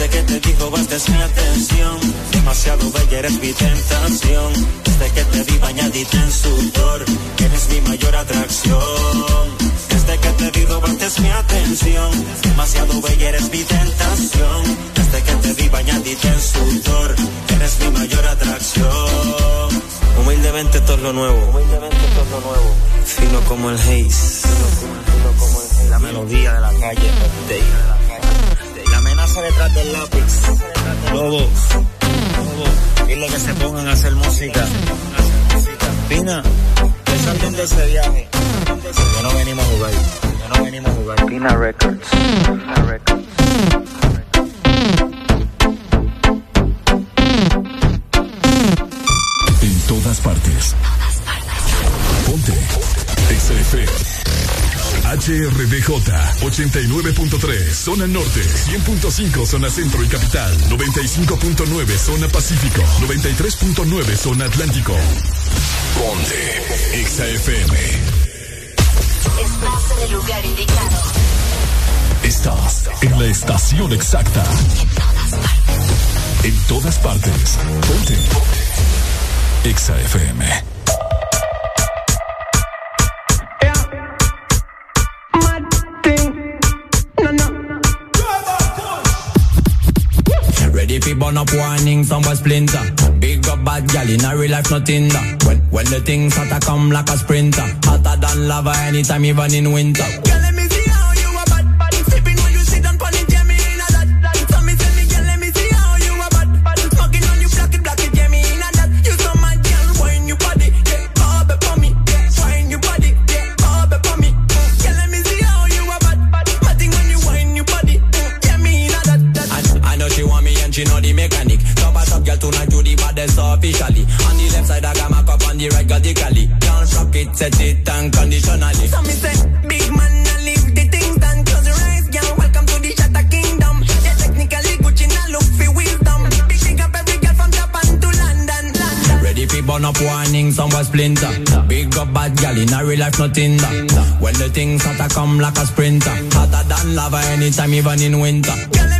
Desde que te dijo bastes mi atención, demasiado bella eres mi tentación. Desde que te vi bañadita en sudor, eres mi mayor atracción. Desde que te vi robaste mi atención, demasiado bella eres mi tentación. Desde que te vi bañadita en sudor, eres mi mayor atracción. Humildemente todo lo nuevo, humildemente todo lo nuevo. Fino como el haze, la melodía de la calle, la amenaza detrás del lápiz. Lobo, dile que se pongan a hacer música. Pina, salten de ese viaje. Que no venimos a jugar, que no venimos a jugar. Pina Records, Pina Records. En todas partes. Ponte. HRDJ 89.3 Zona Norte 100.5 Zona Centro y Capital 95.9 Zona Pacífico 93.9 Zona Atlántico. Ponte XAFM Estás en el lugar indicado. Estás en la estación exacta. En todas partes. Ponte. XAFM fi burn up warning, somewhere splinter. Big up bad gal in a real life, nothing that. When when the things hotter come like a sprinter, hotter than lava anytime, even in winter. Set it unconditionally. So me say, big man, I leave the things done. Close your eyes, girl. Welcome to the Shatter Kingdom. Yeah, technically Gucci now look for wisdom. Big up every girl from Japan to London. London. Ready for burn up warning, somewhere splinter. Big up bad gal in a real life, nothing that. When the things hotter come like a sprinter. Hotter than lava anytime, even in winter. Girl,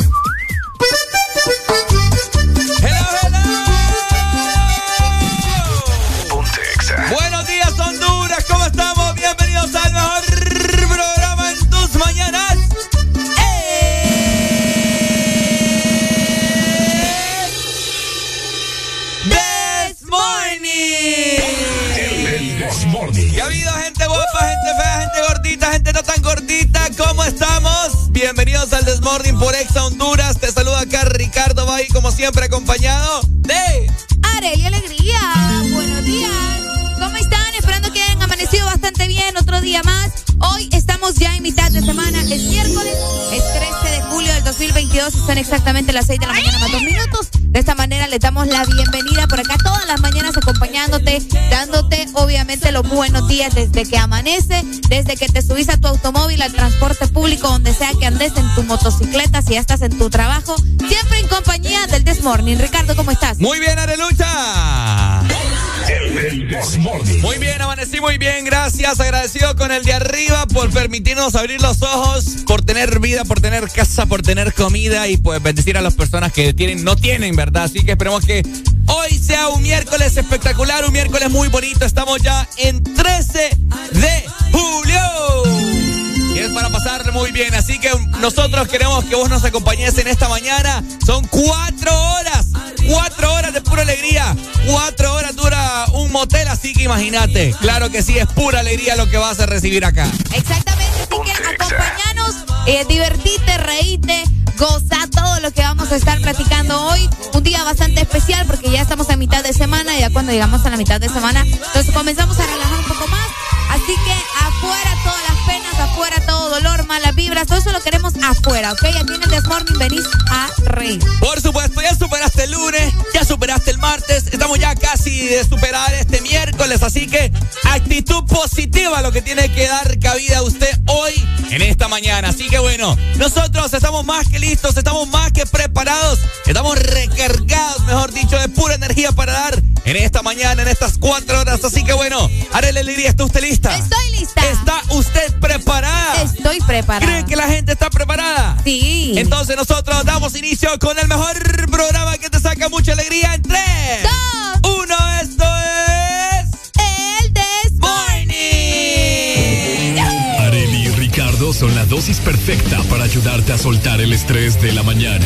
Tan gordita. ¿Cómo estamos? Bienvenidos al Desmorning por Exa Honduras. Te saluda acá Ricardo Bay, como siempre, acompañado 22, son exactamente las 6 de la mañana más dos minutos. De esta manera le damos la bienvenida por acá todas las mañanas acompañándote, dándote obviamente los buenos días desde que amanece, desde que te subís a tu automóvil, al transporte público, donde sea que andes, en tu motocicleta, si ya estás en tu trabajo, siempre en compañía del Desmorning. Ricardo, ¿cómo estás? Muy bien, Arelucha. Muy bien, amanecí muy bien, gracias. Agradecido con el de arriba por permitirnos abrir los ojos, por tener vida, por tener casa, por tener comida y pues bendecir a las personas que tienen, no tienen, ¿verdad? Así que esperemos que hoy sea un miércoles espectacular, un miércoles muy bonito. Estamos ya en 13 de julio para pasar muy bien. Así que nosotros queremos que vos nos acompañes en esta mañana. Son cuatro horas, cuatro horas de pura alegría. Cuatro horas dura un motel, así que imagínate. Claro que sí, es pura alegría lo que vas a recibir acá. Exactamente, así que acompañanos, eh, divertite, reíte, goza todo lo que vamos a estar platicando hoy. Un día bastante especial porque ya estamos a mitad de semana. Ya cuando llegamos a la mitad de semana, entonces comenzamos a relajar un poco más. Así que afuera todas las afuera todo dolor, malas vibras, todo eso lo queremos afuera, ¿ok? Aquí en el Desmorning venís a reír. Por supuesto, ya superaste el lunes, ya superaste el martes, estamos ya casi de superar este miércoles, así que actitud positiva lo que tiene que dar cabida a usted hoy en esta mañana. Así que bueno, nosotros estamos más que listos, estamos más que preparados, estamos recargados, mejor dicho, de pura energía para dar en esta mañana, en estas cuatro horas. Así que bueno, Arele Liria, ¿está usted lista? Estoy lista. ¿Está usted preparada? Estoy preparada. ¿Cree que la gente está preparada? Sí. Entonces nosotros damos inicio con el mejor programa que te saca mucha alegría en 3, 2, 1. Esto es. El This Morning. Areli y Ricardo son la dosis perfecta para ayudarte a soltar el estrés de la mañana.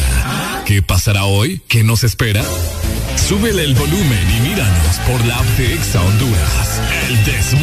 ¿Qué pasará hoy? ¿Qué nos espera? Súbele el volumen y míranos por la app de Exa Honduras. El This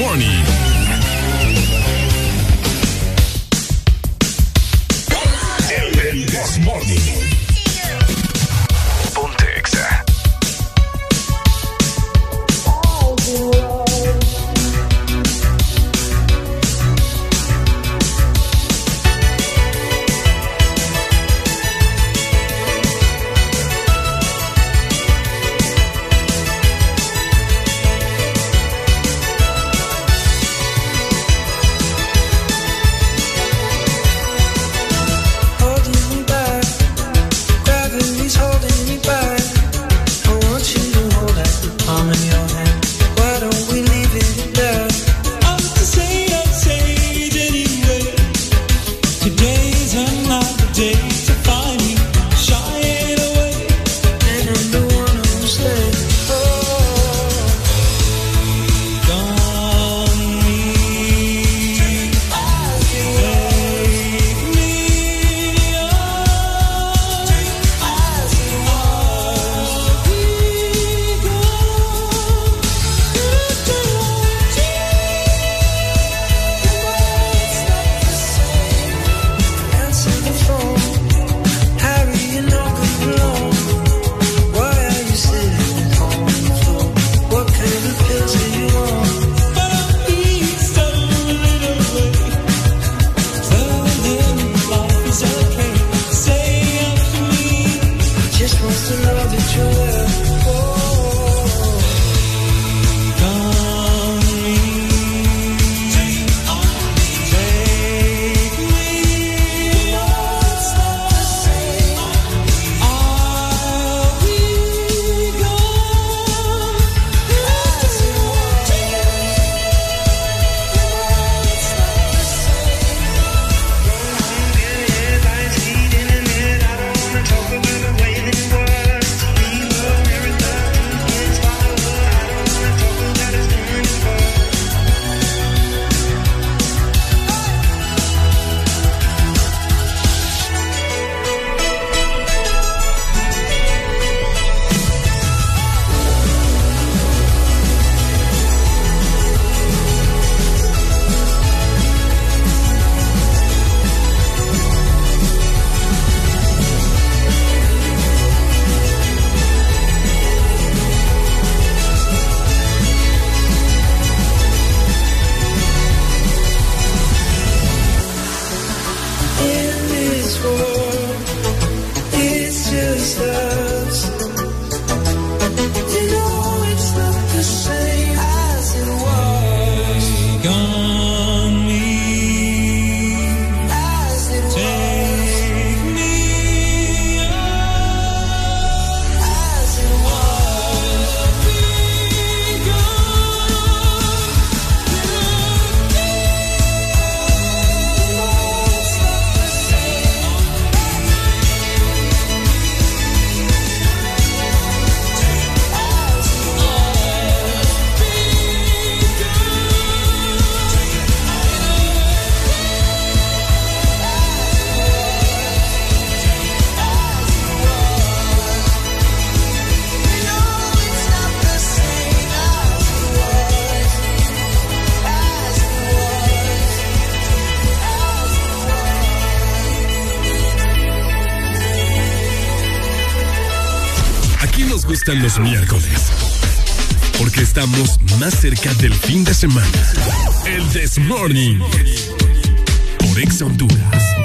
miércoles. Porque estamos más cerca del fin de semana. El This Morning. Por Ex Honduras.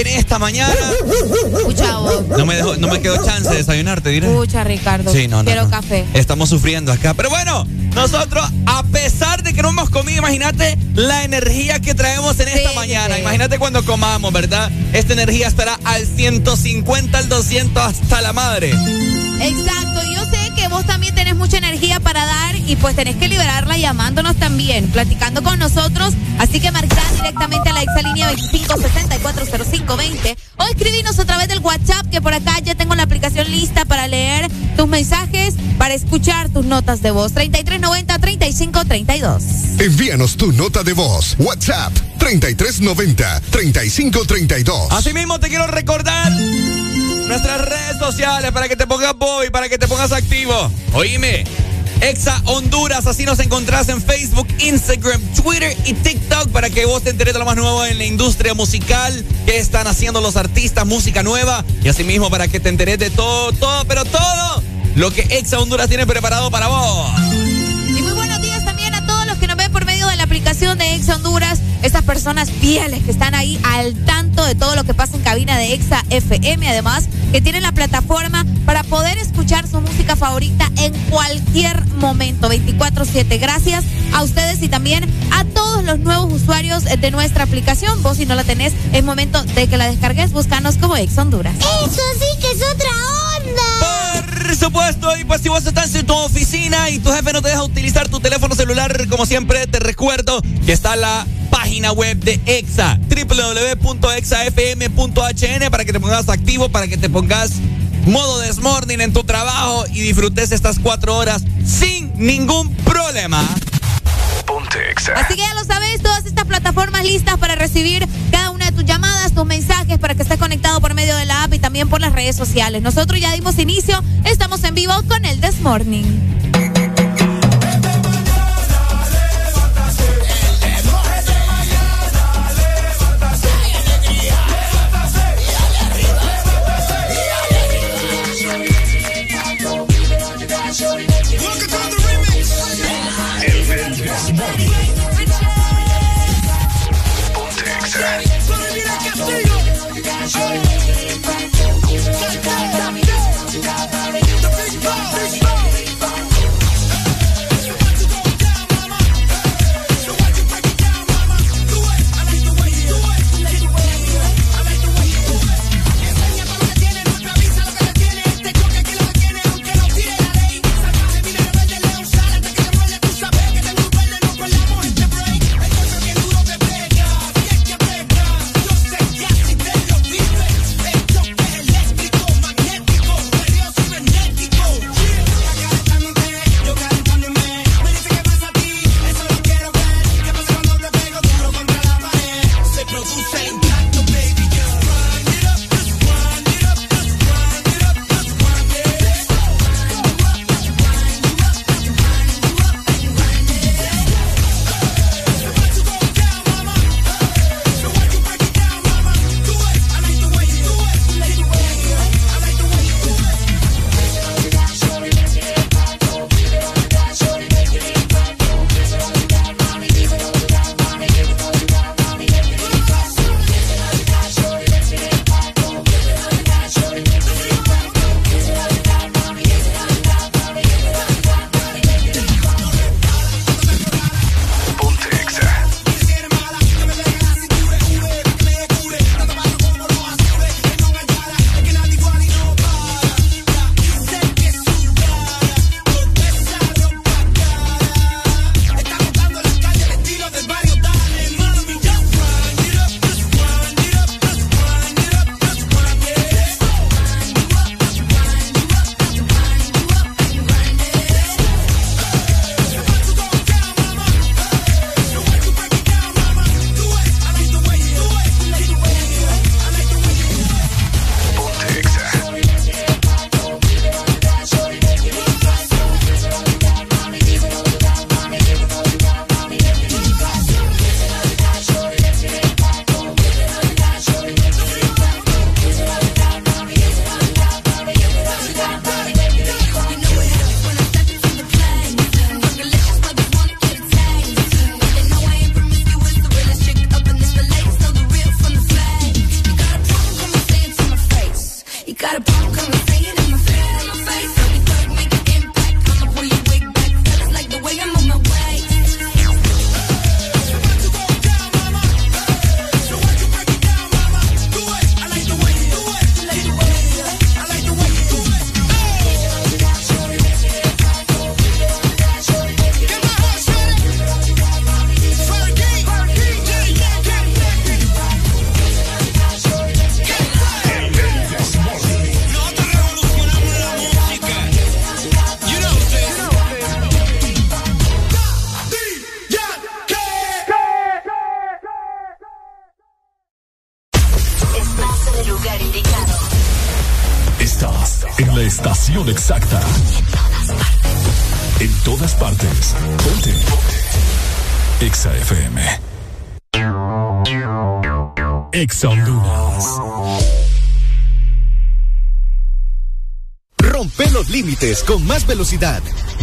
En esta mañana. No me, no me quedó chance de desayunar, te diré. Escucha, Ricardo. Sí, no, Quiero café. Estamos sufriendo acá. Pero bueno, nosotros, a pesar de que no hemos comido, imagínate la energía que traemos en esta mañana. Imagínate cuando comamos, ¿verdad? Esta energía estará al 150, al 200, hasta la madre. Exacto. Y pues tenés que liberarla llamándonos también, platicando con nosotros. Así que marcá directamente a la exalínea 25640520 o escribinos a través del WhatsApp que por acá ya tengo la aplicación lista para leer tus mensajes, para escuchar tus notas de voz. 3390-3532. Envíanos tu nota de voz. WhatsApp 3390-3532. Asimismo te quiero recordar nuestras redes sociales para que te pongas Bobby, para que te pongas activo. Oíme. Exa Honduras, así nos encontrás en Facebook, Instagram, Twitter y TikTok para que vos te enteres de lo más nuevo en la industria musical, qué están haciendo los artistas, música nueva y asimismo para que te enteres de todo, todo, pero todo lo que Exa Honduras tiene preparado para vos. Y muy buenos días también a todos los que nos ven por medio de la aplicación de Exa Honduras, esas personas fieles que están ahí al tanto de todo lo que pasa en cabina de Exa FM, además que tienen la plataforma para poder su música favorita en cualquier momento, 24/7. Gracias a ustedes y también a todos los nuevos usuarios de nuestra aplicación. Vos si no la tenés, es momento de que la descargues, búscanos como Exa Honduras. Eso sí que es otra onda. Por supuesto, y pues si vos estás en tu oficina y tu jefe no te deja utilizar tu teléfono celular, como siempre te recuerdo que está la página web de EXA, www.exafm.hn para que te pongas activo, para que te pongas modo desmorning en tu trabajo y disfrutes estas cuatro horas sin ningún problema. Así que ya lo sabes, todas estas plataformas listas para recibir cada una de tus llamadas, tus mensajes, para que estés conectado por medio de la app y también por las redes sociales. Nosotros ya dimos inicio, estamos en vivo con el This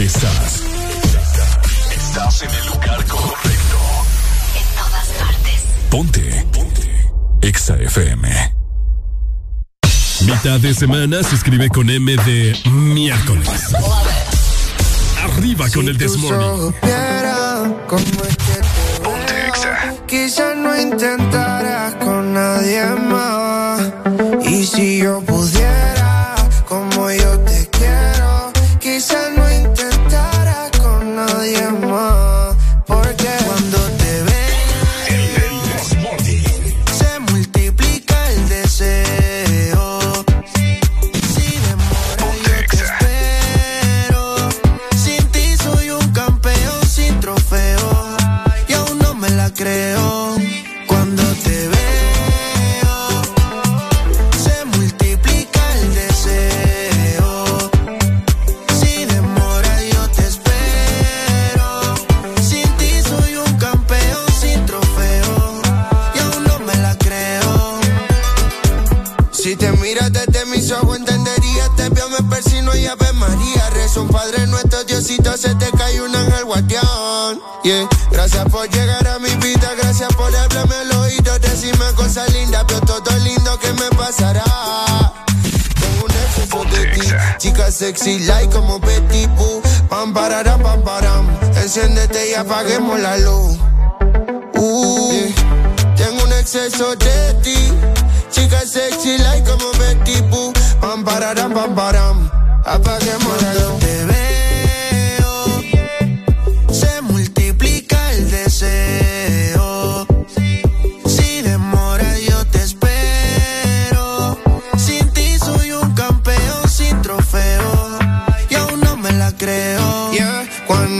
Estás. Estás en el lugar correcto. En todas partes. Ponte. Ponte. Exa FM. Mitad de semana se escribe con M de miércoles. Arriba con el Desmorning. Ponte Exa. Quizás no intentarás con nadie más. Y si yo pudiera, María. Rezo un Padre nuestro, Diosito, se te cae un ángel guardián. Yeah. Gracias por llegar a mi vida, gracias por hablarme al oído, decirme cosas lindas, pero todo lindo que me pasará. Tengo un exceso de ti, chica sexy, like como Betty Boo. Pam, pararam, pam, param. Enciéndete y apaguemos la luz. Uh, yeah. Tengo un exceso de ti. Chica sexy like como Betty Boo. Pam pararam pam param. Apaguemos la luz. Cuando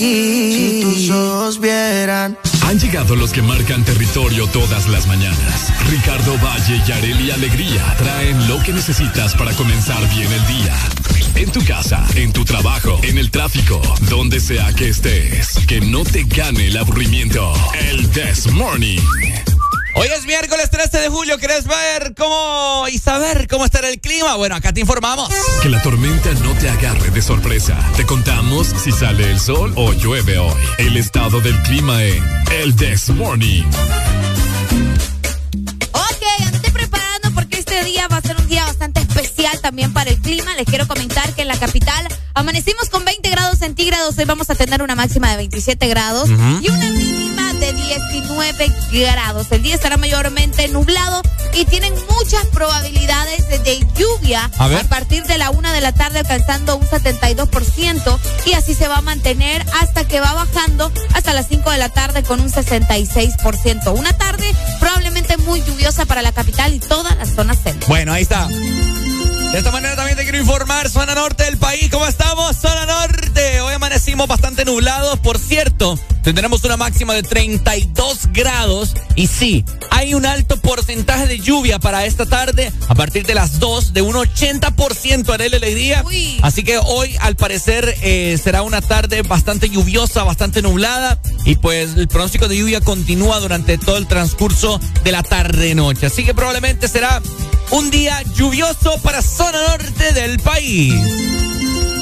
Si tus ojos vieran. Han llegado los que marcan territorio todas las mañanas. Ricardo Valle y Areli Alegría traen lo que necesitas para comenzar bien el día. En tu casa, en tu trabajo, en el tráfico, donde sea que estés. Que no te gane el aburrimiento. El This Morning. Hoy es miércoles 13 de julio. ¿Querés ver cómo y saber cómo estará el clima? Bueno, acá te informamos. Que la tormenta no te agarre de sorpresa. Te contamos si sale el sol o llueve hoy. El estado del clima en El This Morning. Ok, andate preparando porque este día va a ser un día bastante especial también para el clima. Les quiero comentar que en la capital amanecimos con 20 grados centígrados. Hoy vamos a tener una máxima de 27 grados y una mínima de 19 grados. El día estará mayormente nublado y tienen muchas probabilidades de, lluvia A partir de la una de la tarde alcanzando un 72% y así se va a mantener hasta que va bajando hasta las 5 de la tarde con un 66%. Una tarde probablemente muy lluviosa para la capital y toda la zona centro. Bueno, ahí está. 啊。De esta manera también te quiero informar, zona norte del país, ¿cómo estamos? Zona norte, hoy amanecimos bastante nublados, por cierto, tendremos una máxima de 32 grados y sí, hay un alto porcentaje de lluvia para esta tarde a partir de las 2 de un 80% haré la alegría. Así que hoy al parecer eh, será una tarde bastante lluviosa, bastante nublada y pues el pronóstico de lluvia continúa durante todo el transcurso de la tarde-noche. Así que probablemente será un día lluvioso para zona norte del país.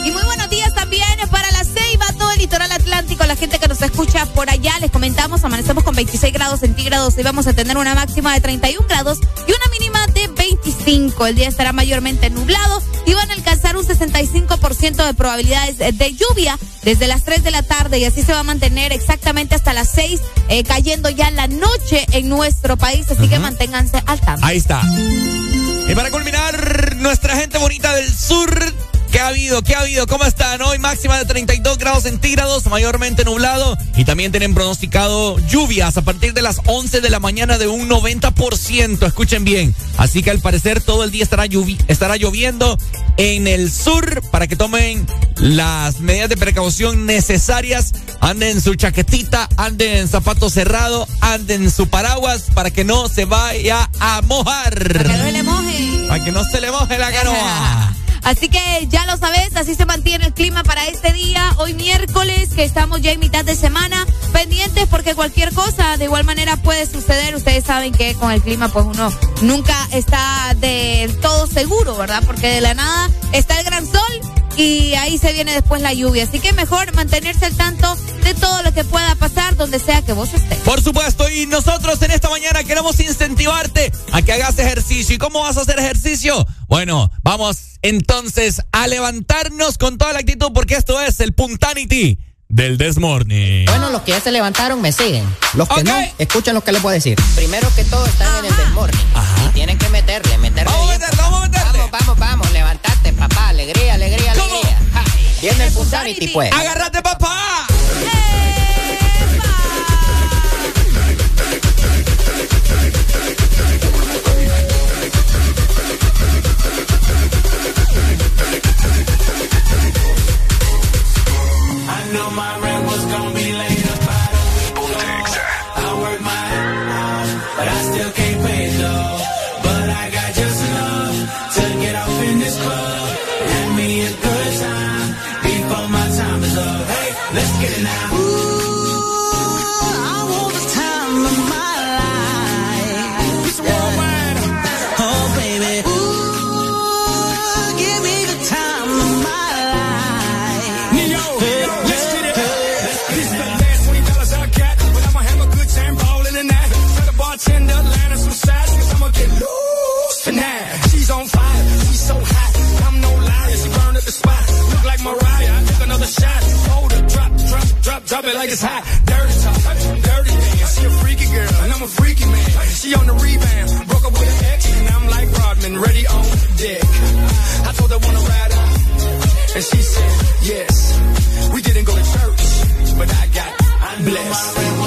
Y muy buenos días también para la Ceiba, todo el litoral atlántico, la gente que nos escucha por allá. Les comentamos, amanecemos con 26 grados centígrados y vamos a tener una máxima de 31 grados y una mínima de 25. El día estará mayormente nublado y van a alcanzar un 65% de probabilidades de lluvia desde las 3 de la tarde y así se va a mantener exactamente hasta las 6, eh, cayendo ya la noche en nuestro país. Así que manténganse al tanto. Ahí está. Y para culminar, nuestra gente bonita del sur. ¿Qué ha habido? ¿Qué ha habido? ¿Cómo están? Hoy máxima de 32 grados centígrados, mayormente nublado. Y también tienen pronosticado lluvias a partir de las 11 de la mañana de un 90%. Escuchen bien. Así que al parecer todo el día estará, lluvi estará lloviendo en el sur para que tomen las medidas de precaución necesarias. Anden su chaquetita, anden en zapato cerrado, anden su paraguas para que no se vaya a mojar. Para que no se le moje. Para que no se le moje la canoa. Así que ya lo sabes, así se mantiene el clima para este día, hoy miércoles, que estamos ya en mitad de semana, pendientes porque cualquier cosa de igual manera puede suceder. Ustedes saben que con el clima pues uno nunca está del todo seguro, ¿verdad? Porque de la nada está el gran sol y ahí se viene después la lluvia. Así que mejor mantenerse al tanto de todo lo que pueda pasar donde sea que vos estés. Por supuesto, y nosotros en esta mañana queremos incentivarte a que hagas ejercicio. ¿Y cómo vas a hacer ejercicio? Bueno, vamos entonces a levantarnos con toda la actitud porque esto es el Puntanity del Desmorning. Bueno, los que ya se levantaron me siguen. Los que no, escuchen lo que les voy a decir. Primero que todo están en el desmorning. Y tienen que meterle, meterle Vamos a bien. meterle, vamos a meterle. Vamos, vamos, vamos, levantate, papá. Alegría, alegría, ¿Cómo? alegría. Ja. Viene el Punsanity, pues. ¡Agárrate, papá! I know my drop, it like it's hot. Dirty talk, dirty dance. She a freaky girl, and I'm a freaky man. She on the rebound, broke up with an ex, and I'm like Rodman, ready on deck. I told her wanna ride out. And she said, yes. We didn't go to church, but I got blessed.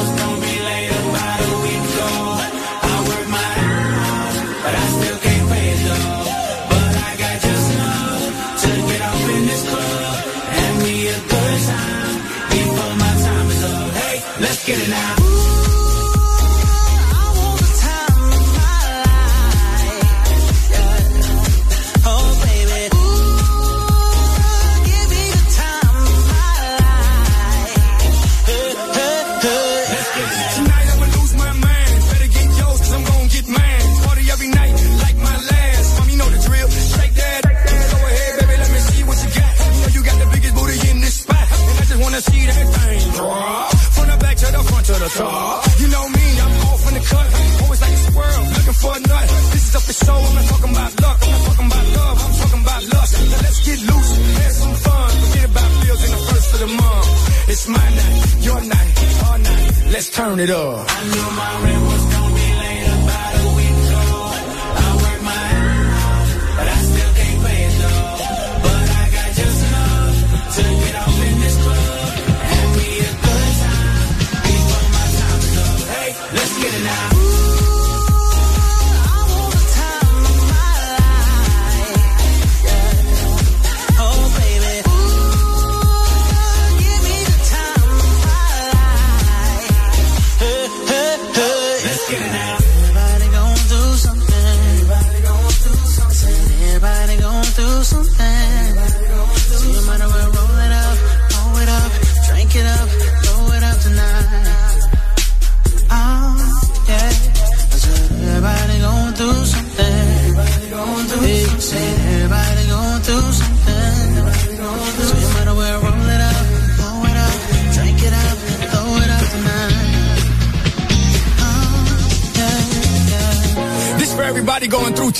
Let's get it now. Let's turn it up.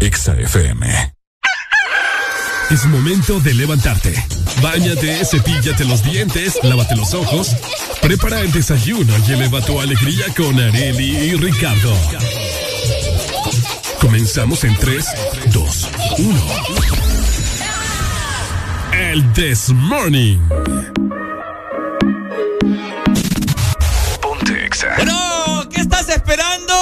EXA FM. Es momento de levantarte. Báñate, cepíllate los dientes, lávate los ojos, prepara el desayuno y eleva tu alegría con Areli y Ricardo. Comenzamos en 3, 2, 1. El This Morning. Bueno, ¿qué estás esperando?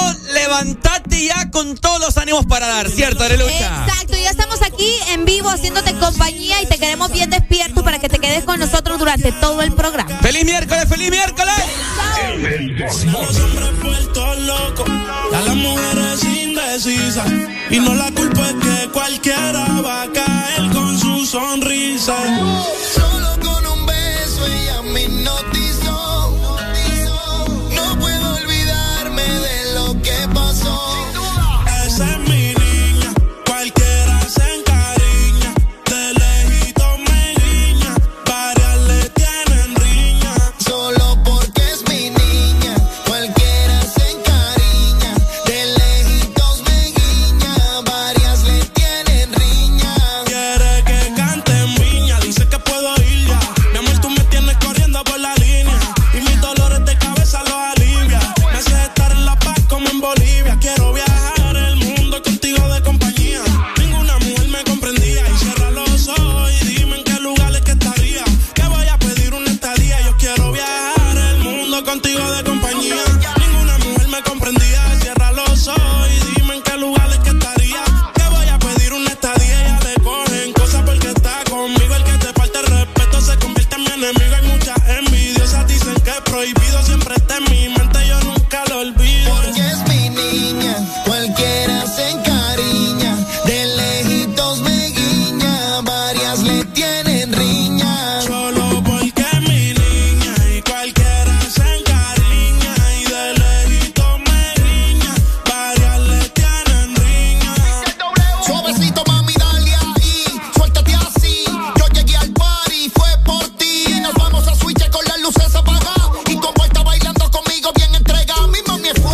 Ya con todos los ánimos para dar, ¿cierto, Arelucha? Exacto, ya estamos aquí en vivo haciéndote compañía y te queremos bien despierto para que te quedes con nosotros durante todo el programa. ¡Feliz miércoles, feliz miércoles! A las mujeres indecisas. Y no la culpa es que cualquiera va a caer con su sonrisa. mami, mami,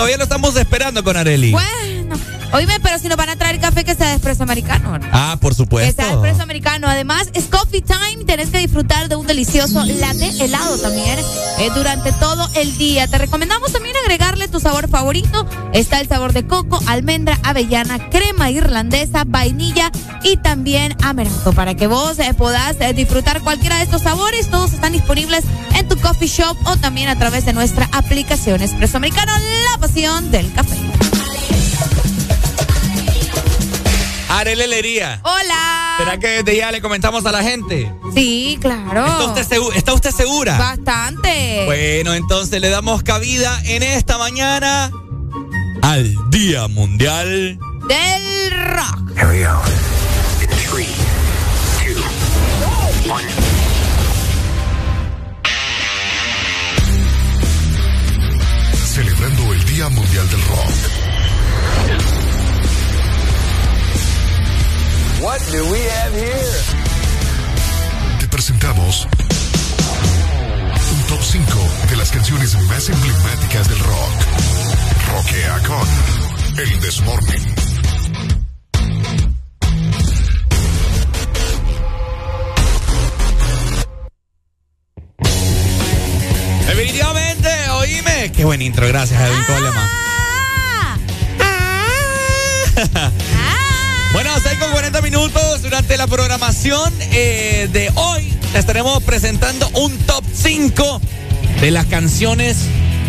todavía lo estamos esperando con Areli. Bueno, oíme, pero si nos van a traer café que sea de espresso americano. ¿no? Ah, por Que supuesto. sea espresso americano. Además, es coffee time. Tenés que disfrutar de un delicioso latte helado también eh, durante todo el día. Te recomendamos también agregarle tu sabor favorito. Está el sabor de coco, almendra, avellana, crema irlandesa, vainilla y también amaranto. Para que vos eh, podás eh, disfrutar cualquiera de estos sabores, todos están disponibles en tu coffee shop o también a través de nuestra aplicación Espresso Americano, la pasión del café. Areli Lería. Hola. ¿Será que desde ya le comentamos a la gente? Sí, claro. ¿Está usted, segu- ¿Está usted segura? Bastante. Bueno, entonces le damos cabida en esta mañana al Día Mundial. Del rock. Here we go. Do we have here? Te presentamos un top 5 de las canciones más emblemáticas del rock. Rockea con El Desmorning. Definitivamente, oíme. Qué buen intro, gracias, Edwin Coleman. Bueno, 6 con 40 minutos durante la programación eh, de hoy. te estaremos presentando un top 5 de las canciones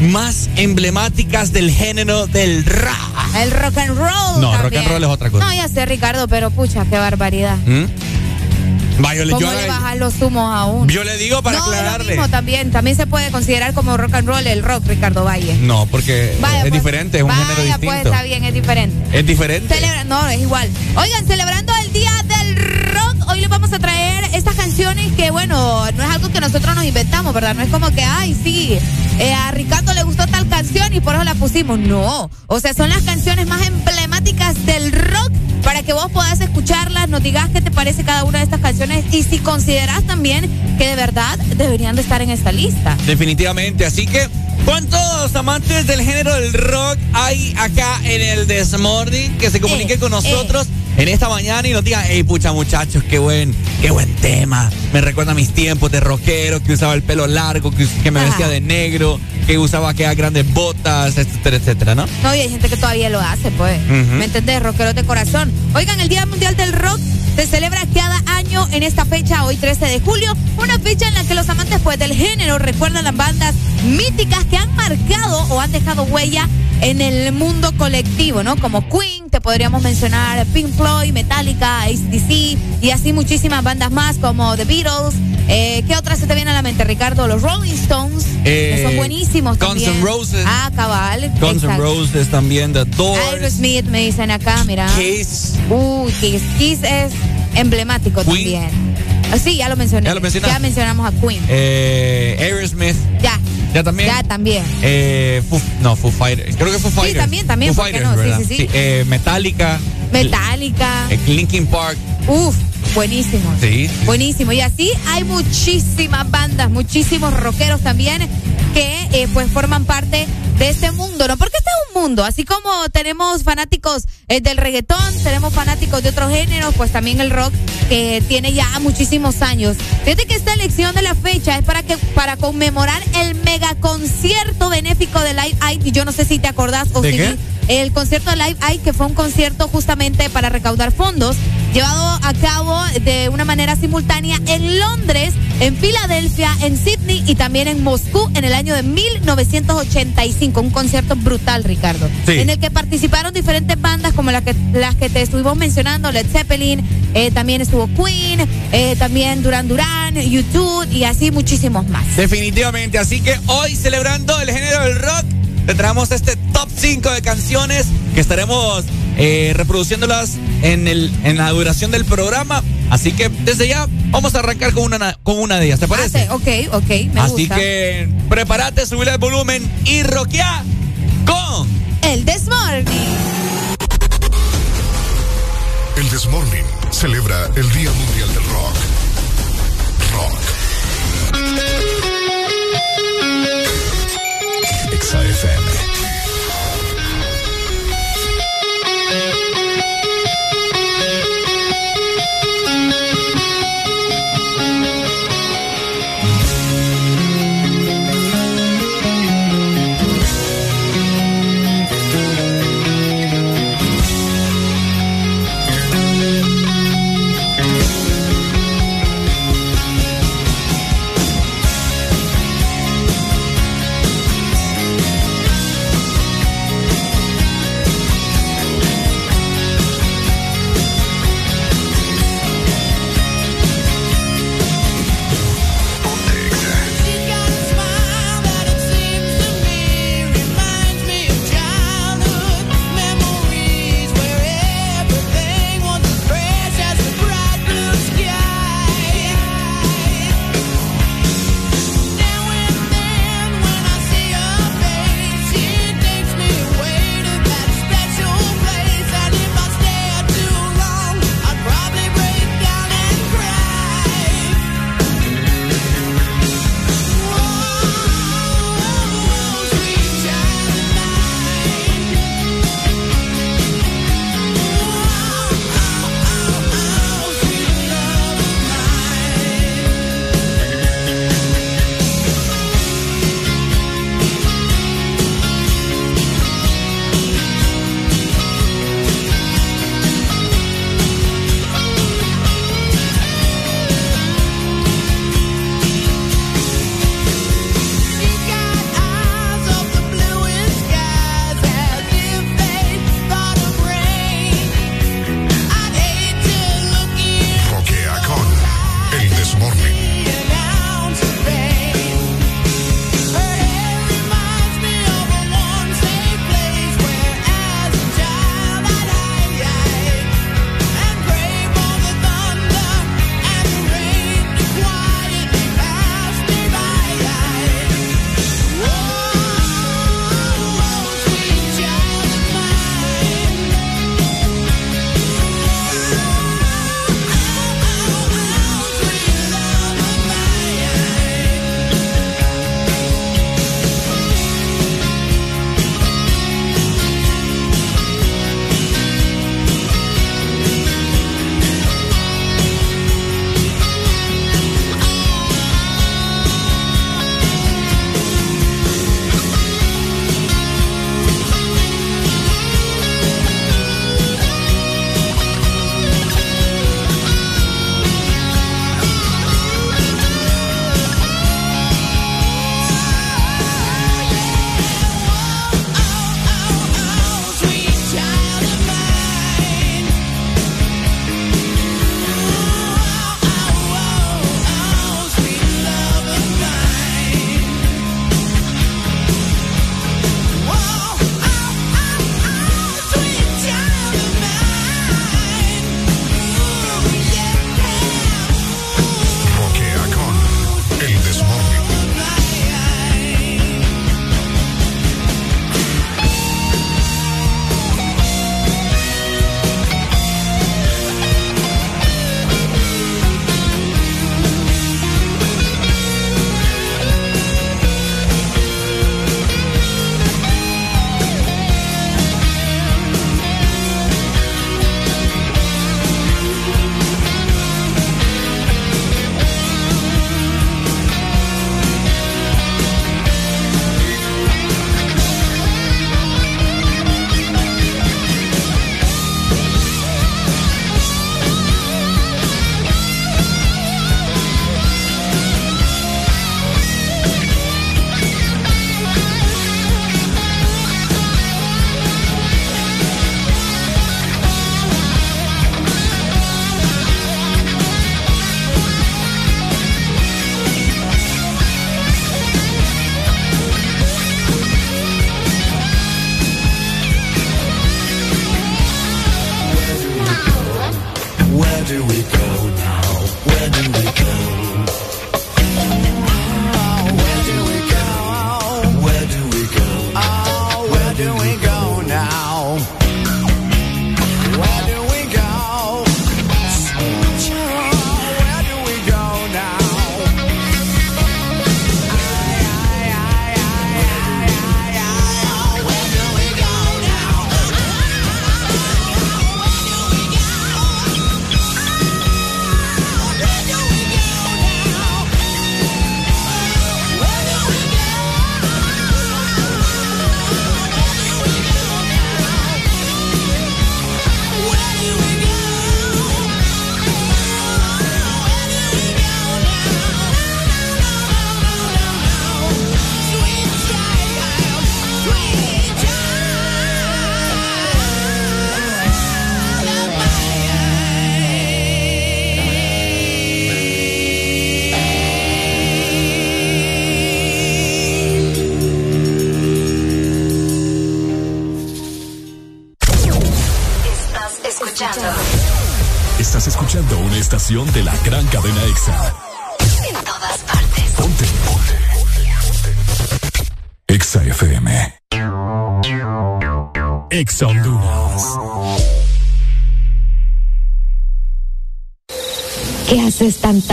más emblemáticas del género del rap. El rock and roll. No, rock and roll es otra cosa. No, ya sé, Ricardo, pero pucha, qué barbaridad. ¿Mm? Va, yo le, ¿Cómo yo le bajan los humos a uno? yo le digo para no, lo aclararle. mismo también. También se puede considerar como rock and roll el rock, Ricardo Valle. No, porque Vaya, es pues. diferente, es un Vaya, género distinto. pues está bien, es diferente. Es diferente. Celebra- no, es igual. Oigan, celebrando el Día del Rock, hoy les vamos a traer estas canciones que, bueno, no es algo que nosotros nos inventamos, ¿verdad? No es como que, ay, sí, eh, a Ricardo le gustó tal canción y por eso la pusimos. No. O sea, son las canciones más emblemáticas del rock para que vos puedas escucharlas, nos digas qué te parece cada una de estas canciones y si consideras también que de verdad deberían de estar en esta lista. Definitivamente, así que ¿cuántos amantes del género del rock hay acá en el Desmorning que se Eh, comuniquen con nosotros en esta mañana y nos digan, hey pucha muchachos, qué buen, qué buen tema. Me recuerda a mis tiempos de rockero, que usaba el pelo largo, que, que me vestía de negro, que usaba aquellas grandes botas, etcétera, etcétera, ¿no? No, y hay gente que todavía lo hace, pues. ¿Me entendés? Rockeros de corazón. Oigan, el Día Mundial del Rock se celebra cada año en esta fecha, hoy 13 de julio. Una fecha en la que los amantes pues, del género recuerdan las bandas míticas que han marcado o han dejado huella en el mundo colectivo, ¿no? Como Queen, te podríamos mencionar Pink Floyd, Metallica, ACDC y así muchísimas bandas más como The Beatles. Eh, ¿Qué otras se te viene a la mente, Ricardo? Los Rolling Stones, que Eh, son buenísimos Guns también. N' Roses. Ah, cabal. Guns N'. Roses también, The Doors, Aerosmith me dicen acá, mira. Kiss. Uy, Kiss. Kiss es emblemático Queen. también. Ah, Sí, ya lo mencioné. Ya lo mencionamos a Queen. eh, Aerosmith, Ya. Ya también. Ya también. Eh, Foo- no, Foo Fighters. Creo que Foo Fighters. también, también, Foo ¿por qué Fighters, no? Sí, ¿verdad? sí, sí. eh, Metallica. Metallica. eh, Linkin Park. Uf. buenísimos. Sí. Buenísimo. Y así hay muchísimas bandas, muchísimos rockeros también que eh, pues forman parte de este mundo, ¿no? Porque este es un mundo, así como tenemos fanáticos eh, del reggaetón, tenemos fanáticos de otros géneros, pues también el rock que tiene ya muchísimos años. Fíjate que esta elección de la fecha es para que para conmemorar el mega concierto benéfico de Live Aid, y yo no sé si te acordás o ¿De si qué? el concierto de Live Aid, que fue un concierto justamente para recaudar fondos, llevado a cabo de una manera simultánea en Londres, en Filadelfia, en Sydney y también en Moscú en el año de 1985. Un concierto brutal, Ricardo. Sí. En el que participaron diferentes bandas como las que, las que te estuvimos mencionando, Led Zeppelin, eh, también estuvo Queen, eh, también Duran Duran, YouTube y así muchísimos más. Definitivamente, así que hoy celebrando el género del rock, te traemos este top 5 de canciones que estaremos eh, reproduciéndolas en, el, en la duración del programa. Así que desde ya vamos a arrancar con una, con una de ellas, ¿te parece? Ah, sí, ok, ok, me Así gusta. que prepárate, subir el volumen y rockear con El Desmorning. El Desmorning celebra el Día Mundial del Rock. Rock.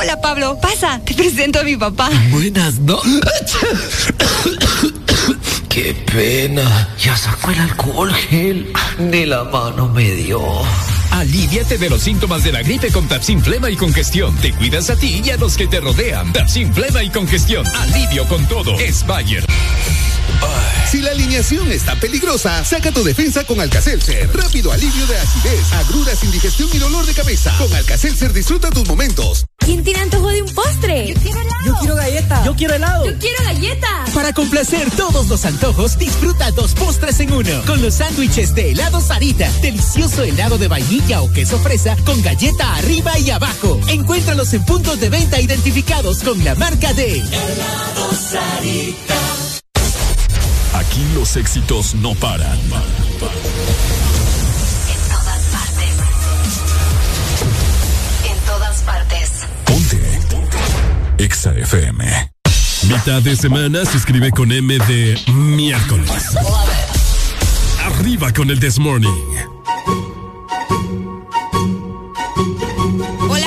Hola Pablo, pasa, te presento a mi papá. Buenas, ¿no? Qué pena. Ya sacó el alcohol gel. Ni la mano me dio. Aliviate de los síntomas de la gripe con Tapsin Flema y Congestión. Te cuidas a ti y a los que te rodean. Tapsin Flema y Congestión. Alivio con todo. Es Bayer. Si la alineación está peligrosa, saca tu defensa con Alcacelser. Rápido alivio de acidez, agruras, indigestión y dolor de cabeza. Con Alcacelser disfruta tus momentos. ¿Quién tiene antojo de un postre? Yo quiero helado. Yo quiero galleta. Yo quiero helado. Yo quiero galleta. Para complacer todos los antojos, disfruta dos postres en uno. Con los sándwiches de helado Sarita. Delicioso helado de vainilla o queso fresa con galleta arriba y abajo. Encuéntralos en puntos de venta identificados con la marca de Helado Sarita. Aquí los éxitos no paran. En todas partes. En todas partes. EXA FM. Mitad de semana se escribe con M de miércoles. Arriba con el This Morning. Hola, hola.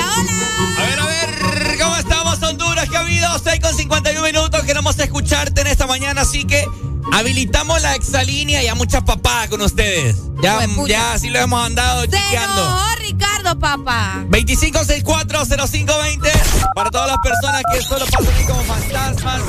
A ver, a ver, ¿cómo estamos, Honduras? ¿Qué ha habido? 6 con 51 minutos. Queremos escucharte en esta mañana, así que habilitamos la exalínea y a muchas papadas con ustedes. Ya, ya sí lo hemos andado chequeando. Ricardo, papá. 25640520 para todas las personas que solo pasan ahí como fantasmas,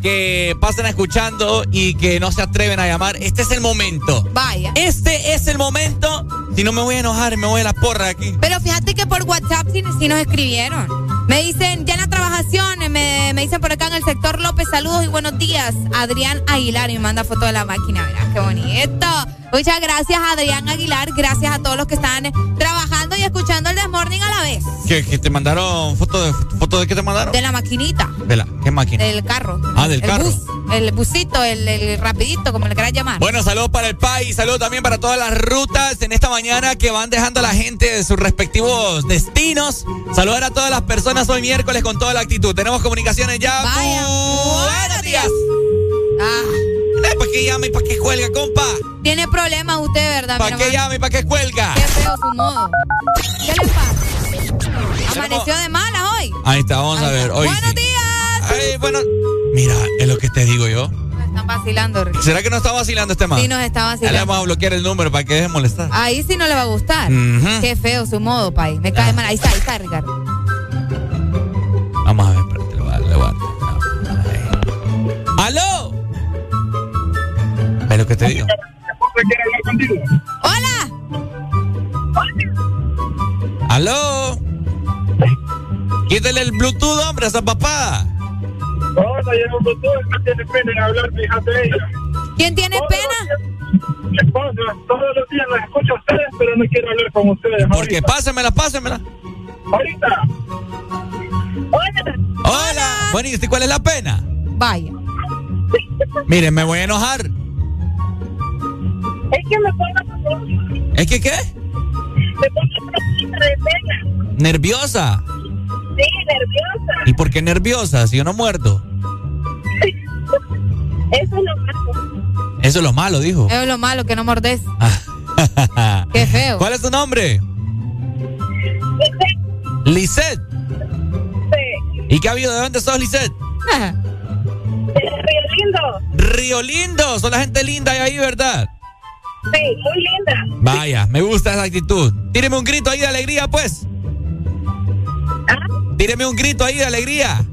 que pasan escuchando y que no se atreven a llamar. Este es el momento. Vaya. Este es el momento. Si no me voy a enojar, me voy a la porra aquí. Pero fíjate que por WhatsApp sí, sí nos escribieron. Me dicen, ya en la trabajación, me, me dicen por acá en el sector López, saludos y buenos días. Adrián Aguilar y me manda foto de la máquina, verás qué bonito. Muchas gracias Adrián Aguilar, gracias a todos los que están trabajando y escuchando el Desmorning a la vez. ¿Qué, qué te mandaron? ¿Foto de, ¿Foto de qué te mandaron? De la maquinita, ¿De la qué máquina? del carro. Ah, del el carro. Bus, el busito, el, el rapidito, como le quieras llamar. Bueno, saludos para el país, saludos también para todas las rutas en esta mañana que van dejando a la gente de sus respectivos destinos. Saludar a todas las personas hoy miércoles con toda la actitud. Tenemos comunicaciones ya. Vaya. Buenos días. Ah. ¿Para qué llama y para qué cuelga, compa? Tiene problemas usted, ¿verdad? ¿Para qué llama y para qué cuelga? Qué feo su modo. ¿Qué le pasa? Amaneció de malas hoy. Ahí está, vamos a ver. Hoy Buenos sí. días. Ay, bueno. Mira, es lo que te digo yo. Nos están vacilando. Rick. ¿Será que no está vacilando este man? Sí, nos está Ya le vacilando. vamos a bloquear el número para que deje de molestar. Ahí sí no le va a gustar. Ujú. Qué feo su modo, país. Me cae mal. Ahí está, ahí está, Ricardo. Vamos a ver, espérate, le voy a- voy a- ¡Aló! Es lo que te digo. ¡Hola! ¡Aló! Quítale el Bluetooth, hombre, a esa papada. No llegó un Bluetooth, no tiene pena en hablar, fíjate ella. ¿Quién tiene Todos pena? Mi esposa, todos los días las escucho a ustedes, pero no quiero hablar con ustedes. Porque pásamela, pásamela. Ahorita. Hola. Hola. Bueno, ¿y usted cuál es la pena? Vaya. Miren, me voy a enojar. Es que me pongo ¿Es que qué? me pongo de pena. ¿Nerviosa? Sí, nerviosa. ¿Y por qué nerviosa si yo no muerdo? Eso es lo malo. Eso es lo malo, dijo. Es lo malo que no mordes. Qué feo. ¿Cuál es tu nombre? Lisette. ¿Y qué ha habido? ¿De dónde sos, Lisette? Río Lindo. Río Lindo. Son la gente linda ahí, ¿verdad? Sí, muy linda. Vaya, me gusta esa actitud. Tíreme un grito ahí de alegría, pues. Tíreme un grito ahí de alegría.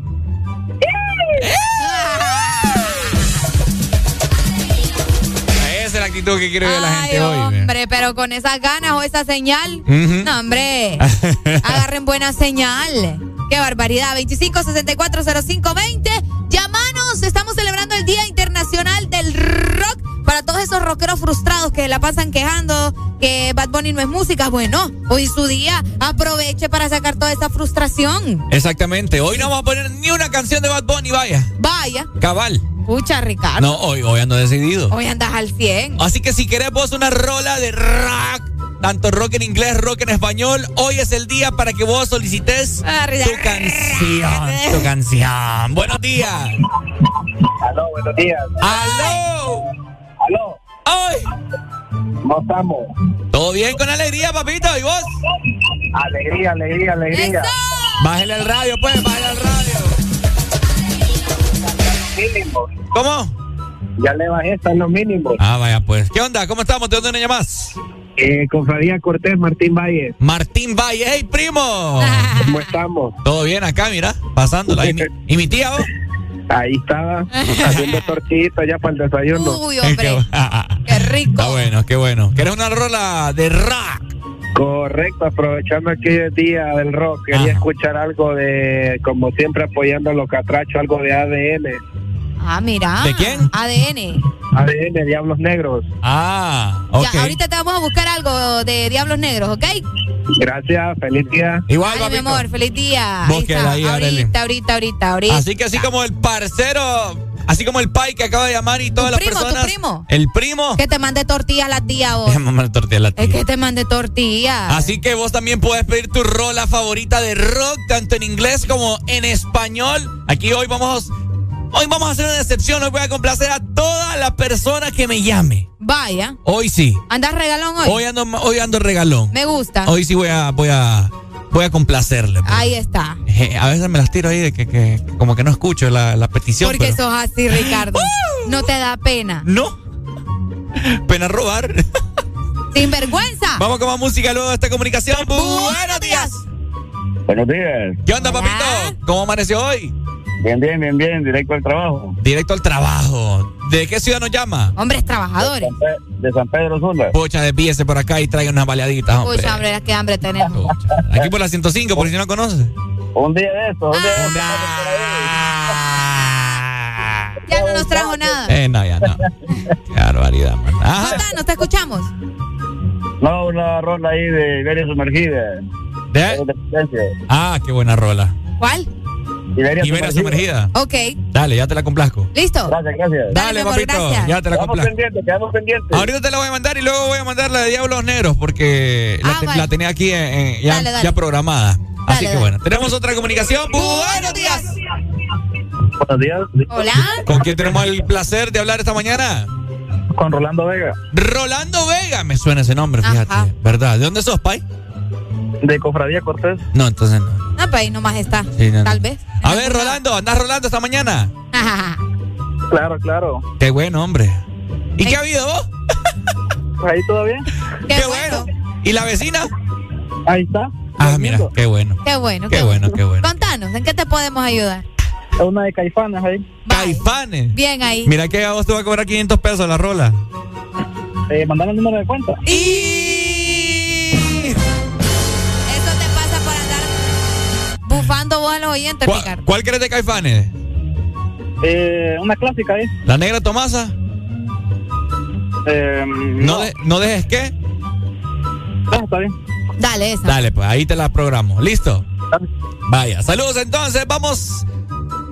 Esa es la actitud que quiero ver la gente hoy. hombre, pero con esas ganas o esa señal. No, hombre. Agarren buena señal. Qué barbaridad. 25640520. Llámanos. Estamos celebrando el Día Internacional del Rock. Para todos esos rockeros frustrados que la pasan quejando que Bad Bunny no es música. Bueno, hoy es su día. Aproveche para sacar toda esa frustración. Exactamente. Hoy no vamos a poner ni una canción de Bad Bunny, vaya. Vaya. Cabal. Pucha, Ricardo. No, hoy, hoy ando decidido. Hoy andas al 100. Así que si querés vos una rola de rock, tanto rock en inglés, rock en español, hoy es el día para que vos solicites Ah, tu canción, tu canción. Buenos días. Aló, buenos días. Aló. Aló. Ay. ¿Cómo estamos? ¿Todo bien con alegría, papito? ¿Y vos? Alegría, alegría, alegría. Bájale el radio, pues, bájale el radio. Mínimo. ¿Cómo? Ya le bajé, están los mínimos. Ah, vaya, pues. ¿Qué onda? ¿Cómo estamos? ¿De dónde nos llamas? Eh, Confradía Cortés, Martín Valle. Martín Valle. ¡Hey, primo! ¿Cómo estamos? Todo bien acá, mira, pasándola. ¿Y mi, y mi tía, vos? Ahí estaba, haciendo tortillitas ya para el desayuno. Uy, hombre. Qué rico. Está bueno, qué bueno. ¿Quieres una rola de rock? Correcto, aprovechando que es día del rock, quería escuchar algo de, como siempre apoyando a los catrachos, algo de ADN. Ah, mira. ¿De quién? ADN. ADN, Diablos Negros. Ah, Ya, ahorita te vamos a buscar algo de Diablos Negros, ¿ok? Gracias, feliz día. Igual, Ay, mi amor, feliz día. Búsquela ahí, Arely. ahorita, ahorita, ahorita, ahorita. Así que así como el parcero, así como el pai que acaba de llamar y todas las primo, tu personas. primo? El primo. Que te mande tortillas la tía vos. Tortilla a la tía. Es que te mande tortillas. Así que vos también puedes pedir tu rola favorita de rock, tanto en inglés como en español. Aquí hoy vamos, hoy vamos a hacer una excepción. Hoy voy a complacer a toda la persona que me llame. Vaya. Hoy sí. ¿Andas regalón hoy? Hoy ando, hoy ando regalón. Me gusta. Hoy sí voy a, voy a, voy a complacerle. pues. Ahí está. A veces me las tiro ahí de que, que como que no escucho la, la petición. Porque pero- sos así, Ricardo. No te da pena. No. Pena robar. Sin vergüenza. Vamos con más música luego de esta comunicación. Buenos días. Buenos días. ¿Qué onda, papito? ¿Cómo amaneció hoy? Bien, bien, bien, bien. Directo al trabajo. Directo al trabajo. ¿De qué ciudad nos llama? Hombres trabajadores. De San Pedro Sula. Pucha, desvíese por acá y traiga unas baleaditas, hombre. Pucha, hombre, qué hambre tenemos. Aquí por la 105, por si no conoces. Un día de eso, un día de Ya no nos trajo nada. Eh, no, ya no. Qué barbaridad, man. Ajá. Contanos, te escuchamos. No, una rola ahí de Iberia Sumergida. ¿De? Ah, qué buena rola. ¿Cuál? Iberia, Iberia sumergida. Ok. Dale, ya te la complazco. ¿Listo? Gracias, gracias. Dale, papito. gracias. Ya te la Quedamos complazco. pendientes, quedamos pendientes. Ahorita te la voy a mandar y luego voy a mandar la de Diablos Negros porque la, Ah, te- vale. la tenía aquí en- en- ya, Dale, dale. ya programada. Así que dale. bueno, tenemos otra comunicación. Buenos días. Buenos días. Hola. ¿Con quién tenemos el placer de hablar esta mañana? Con Rolando Vega. Rolando Vega. Me suena ese nombre, fíjate. Ajá. ¿Verdad? ¿De dónde sos, Pai? De Cofradía Cortés. No, entonces no. No, pues ahí nomás está. Sí, no, no. Tal vez. A ver, Rolando, ¿andás Rolando esta mañana? Claro, claro. Qué bueno, hombre. ¿Y qué ha habido vos? Ahí todo bien. Qué, bueno. ¿Y la vecina? Ahí está. Ah, mira, qué bueno. Qué bueno. Qué bueno, qué bueno. Contanos, ¿en qué te podemos ayudar? Una de Caifanes ahí. Caifanes. Bien ahí. Mira que a vos te va a cobrar 500 pesos la rola. Eh, mandame el número de cuenta. Eso vos en oyentes, ¿Cuál, Ricardo. cuál querés de Caifanes? Eh, una clásica ahí. ¿La negra Tomasa? Eh, ¿No, de- ¿no dejes qué? no, está bien. Dale, esa. Dale, pues ahí te la programo. ¿Listo? Vaya, saludos entonces. Vamos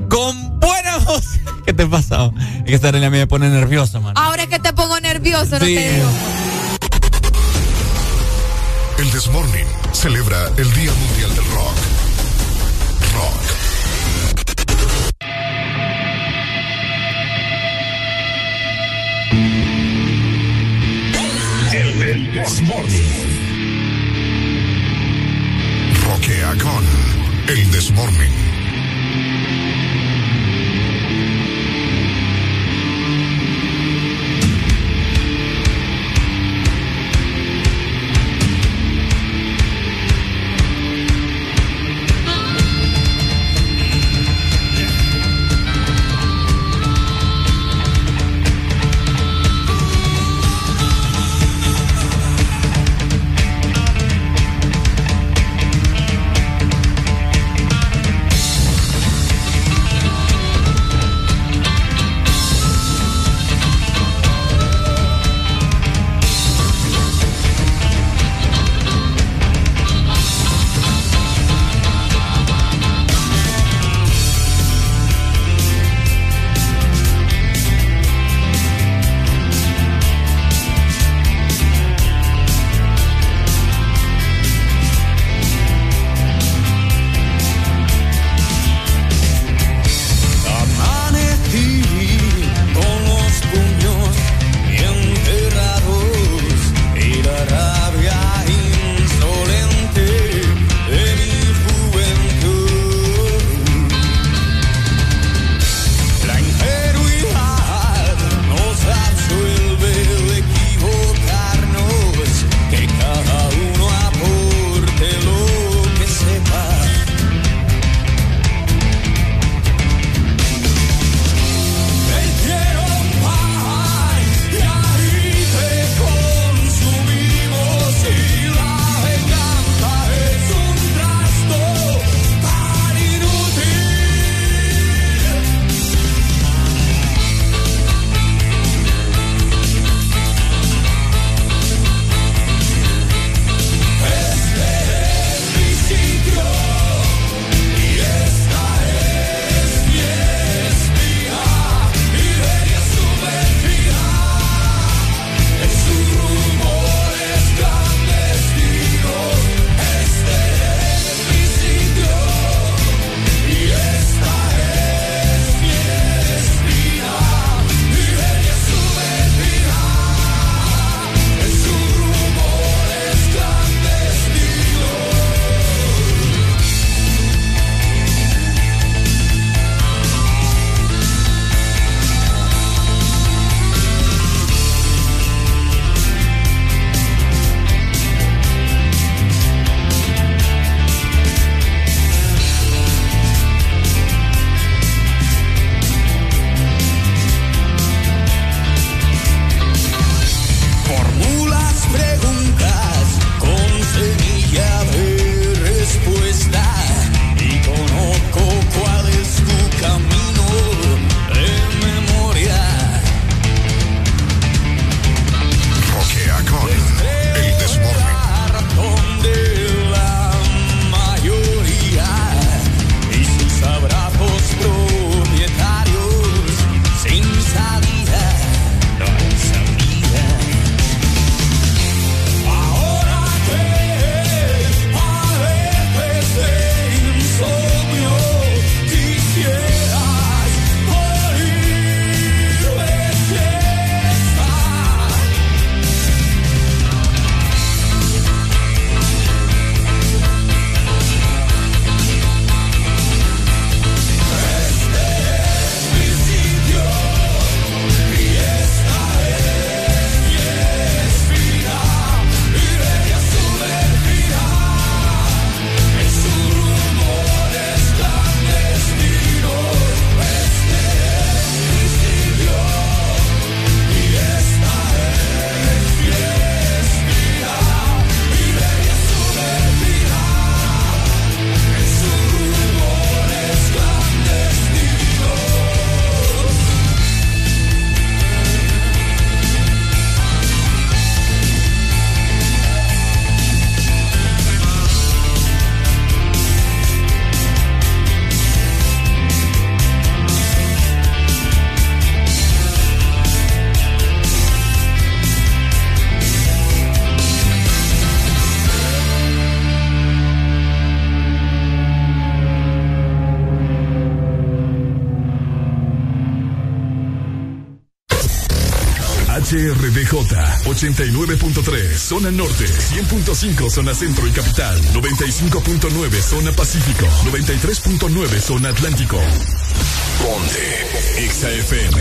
con buena música. ¿Qué te pasa? Es que esta arena me pone nerviosa, man. Ahora que te pongo nervioso, no Sí. te digo. El Desmorning celebra el Día Mundial del Rock. Rock. El Desmorning. Roquea con El Desmorning. 89.3 zona norte, 100.5 zona centro y capital, 95.9 zona pacífico, 93.9 zona atlántico. Ponte XAFM.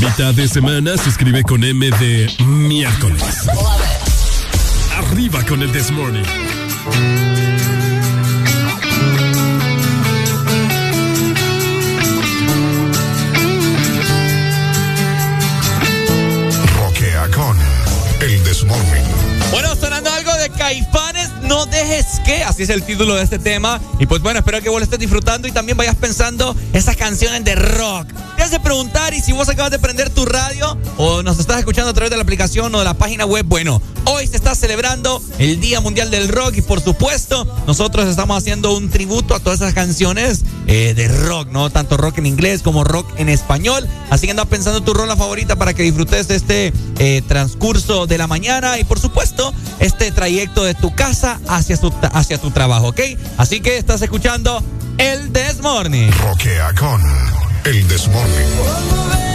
Mitad de semana se escribe con M de miércoles. Arriba con el This Morning. Bueno, sonando algo de Caifanes, no dejes que, así es el título de este tema. Y pues bueno, espero que vos lo estés disfrutando y también vayas pensando esas canciones de rock. Te hace preguntar y si vos acabas de prender tu radio o nos estás escuchando a través de la aplicación o de la página web, bueno, hoy se está celebrando el Día Mundial del Rock y por supuesto nosotros estamos haciendo un tributo a todas esas canciones eh, de rock, ¿no? Tanto rock en inglés como rock en español. Así que anda pensando tu rola favorita para que disfrutes de este eh, transcurso de la mañana y por supuesto este trayecto de tu casa hacia, su, hacia tu trabajo, ¿ok? Así que estás escuchando el This Morning. Roquea con el Desmorning.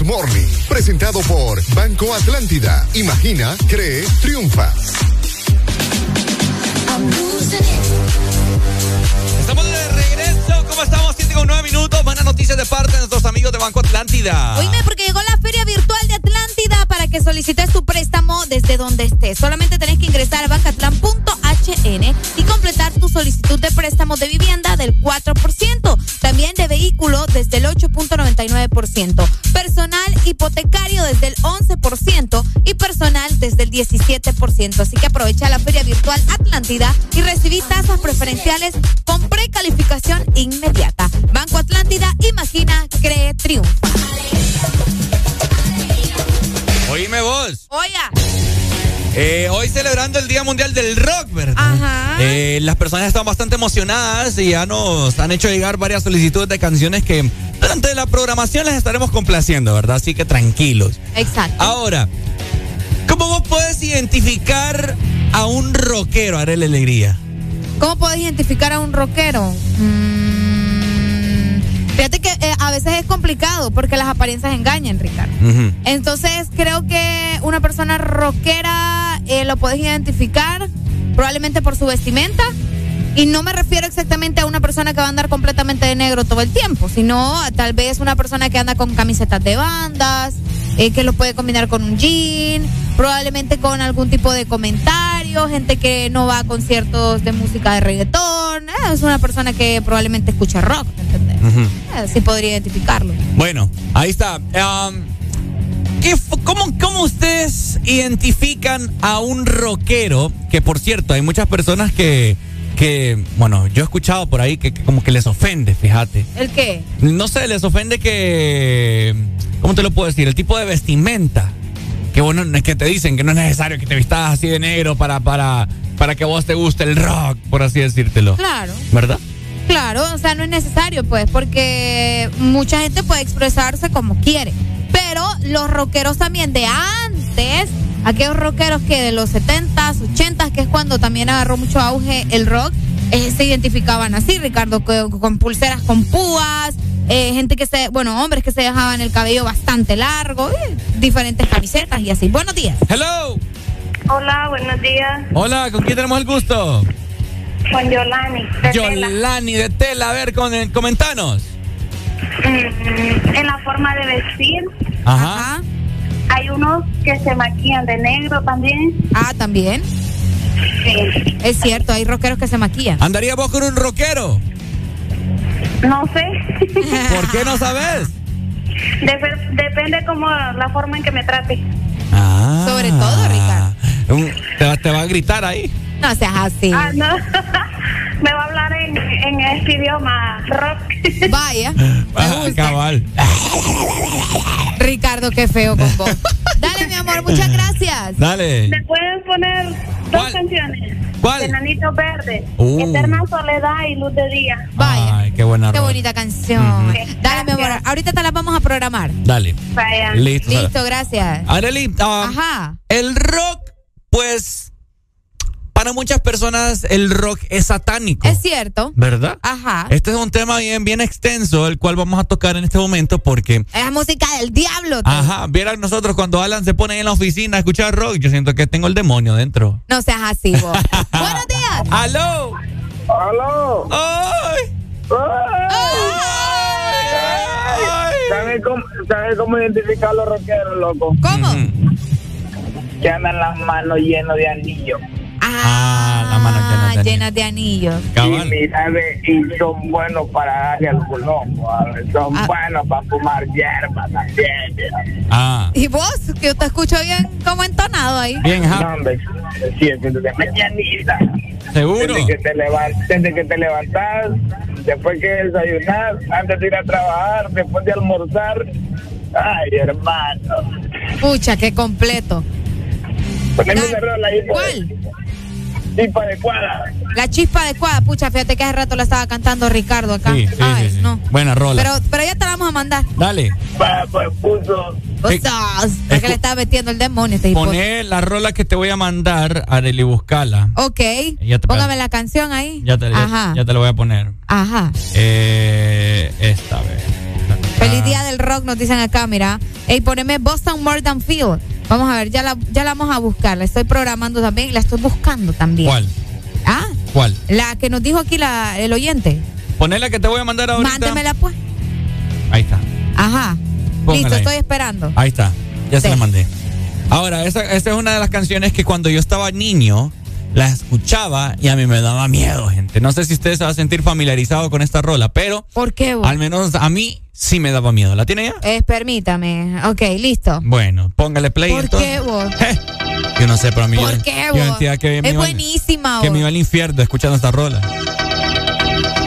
El Desmorning, presentado por Banco Atlántida. Imagina, cree, triunfa. Estamos de regreso. ¿Cómo estamos? 7 con 9 minutos. Buenas noticias de parte de nuestros amigos de Banco Atlántida. Oíme, porque llegó la Feria Virtual de Atlántida para que solicites tu préstamo desde donde estés. Solamente tenés que ingresar a bancatlán.hn y completar tu solicitud de préstamo de vivienda 8.99%. Personal hipotecario desde el 11% y personal desde el 17%. Así que aprovecha la Feria Virtual Atlántida y recibí tasas preferenciales con precalificación inmediata. Banco Atlántida, imagina, cree, triunfa. Oíme vos. Oiga. Eh, hoy celebrando el Día Mundial del Rock, ¿verdad? Ajá. Eh, las personas están bastante emocionadas y ya nos han hecho llegar varias solicitudes de canciones que la programación les estaremos complaciendo, ¿verdad? Así que tranquilos. Exacto. Ahora, ¿cómo vos puedes identificar a un rockero, Arely Alegría? ¿Cómo puedes identificar a un rockero? Mm, fíjate que eh, a veces es complicado porque las apariencias engañan, Ricardo. Entonces creo que una persona rockera eh, lo puedes identificar probablemente por su vestimenta. Y no me refiero exactamente a una persona que va a andar completamente de negro todo el tiempo, sino a tal vez una persona que anda con camisetas de bandas, eh, que lo puede combinar con un jean, probablemente con algún tipo de comentario, gente que no va a conciertos de música de reggaetón, eh, es una persona que probablemente escucha rock, ¿me entendés? Eh, sí podría identificarlo. Bueno, ahí está. Um, ¿qué fu- cómo, cómo ustedes identifican a un rockero? Que por cierto, hay muchas personas que, que bueno, yo he escuchado por ahí que, que como que les ofende, fíjate. ¿El qué? No sé, les ofende que. ¿Cómo te lo puedo decir? El tipo de vestimenta. Que bueno, es que te dicen que no es necesario que te vistas así de negro para, para, para que a vos te guste el rock, por así decírtelo. Claro. ¿Verdad? Claro, o sea, no es necesario, pues, porque mucha gente puede expresarse como quiere. Pero los rockeros también de antes, aquellos rockeros que de los 70s, 80s, que es cuando también agarró mucho auge el rock, eh, se identificaban así, Ricardo, co- con, pulseras con púas, eh, gente que se, bueno, hombres que se dejaban el cabello bastante largo, eh, diferentes camisetas y así. Buenos días. Hello. Hola, buenos días. Hola, ¿con quién tenemos el gusto? Con Yolani. de Tela. Yolani de Tela, a ver, con, comentanos. Mm, en la forma de vestir, Ajá. hay unos que se maquillan de negro también. Ah, también. Sí. Es cierto, hay rockeros que se maquillan. ¿Andaría vos con un rockero? No sé. ¿Por qué no sabes? Dep- depende como la forma en que me trate. Ah. Sobre todo, Ricardo. Te, va- te va a gritar ahí. No seas así. Ah, no. me va a hablar en, en este idioma rock. Vaya. Ah, cabal. Ricardo, qué feo con vos. Dale, mi amor, muchas gracias. Dale. ¿Me pueden poner dos canciones? ¿Cuál? Enanito Verde, Uh. Eterna Soledad y Luz de Día. Vaya. Ay, qué buena Qué bonita canción. Dale, mi amor. Ahorita te la vamos a programar. Dale. Vaya. Listo. Listo, gracias. Arely, um, Ajá. el rock, personas el rock es satánico. Es cierto. ¿Verdad? Ajá. Este es un tema bien, bien extenso, el cual vamos a tocar en este momento porque, Es música del diablo. tú. ajá, vieran nosotros cuando Alan se pone en la oficina a escuchar rock, yo siento que tengo el demonio dentro. No seas así, vos. Buenos días. ¡Aló! ¡Aló! ¡Ay! ¿Sabes cómo, ¿Sabes cómo identificar a los rockeros, loco? ¿Cómo? Que andan las manos llenas de anillos. Ah, la mano llena de Llenas de anillos. Cabal. Y, mira, ve, y son buenos para darle al colombo. Son Ah. buenos para fumar hierba también. mira. Ah, ¿Y vos? Que yo te escucho bien como entonado ahí. bien, No, ja, hombre, sí, es que te mañanita. seguro. Desde que te levantas, desde que te levantas, después que desayunas, antes de ir a trabajar, después de almorzar. Ay, hermano. Pucha, qué completo. Pues. ¿Cuál? Tipo adecuada. La chispa adecuada. Pucha, fíjate que hace rato la estaba cantando Ricardo acá. Sí, sí, Ay, sí, sí. no. Buena rola. Pero, pero ya te la vamos a mandar. Dale. Pa, pues puso. Es que le estaba metiendo el demonio este. Poné la rola que te voy a mandar, Arely, buscala. Ok. Ya te- Póngame la canción ahí. Ya te, Ajá. ya te lo voy a poner. Ajá. Eh, esta vez. Feliz día del rock, nos dicen acá, mira. Ey, poneme Boston More Than Field. Vamos a ver, ya la, ya la vamos a buscar. La estoy programando también y la estoy buscando también. ¿Cuál? Ah, ¿Cuál? la que nos dijo aquí la, el oyente. Ponela que te voy a mandar ahorita. Mándemela pues. Ahí está. Ajá. Póngala Listo, ahí. estoy esperando. Ahí está. Ya se la mandé. Ahora, esta, esta es una de las canciones que cuando yo estaba niño la escuchaba y a mí me daba miedo, gente. No sé si ustedes se va a sentir familiarizado con esta rola, pero ¿Por qué vos? al menos a mí sí me daba miedo. ¿La tiene ya? Eh, permítame. Ok, listo. Bueno, póngale play. ¿Por entonces. qué vos? Yo no sé, pero a mí ¿Por yo, qué yo vos? que Es buenísima que vos. me iba al infierno escuchando esta rola.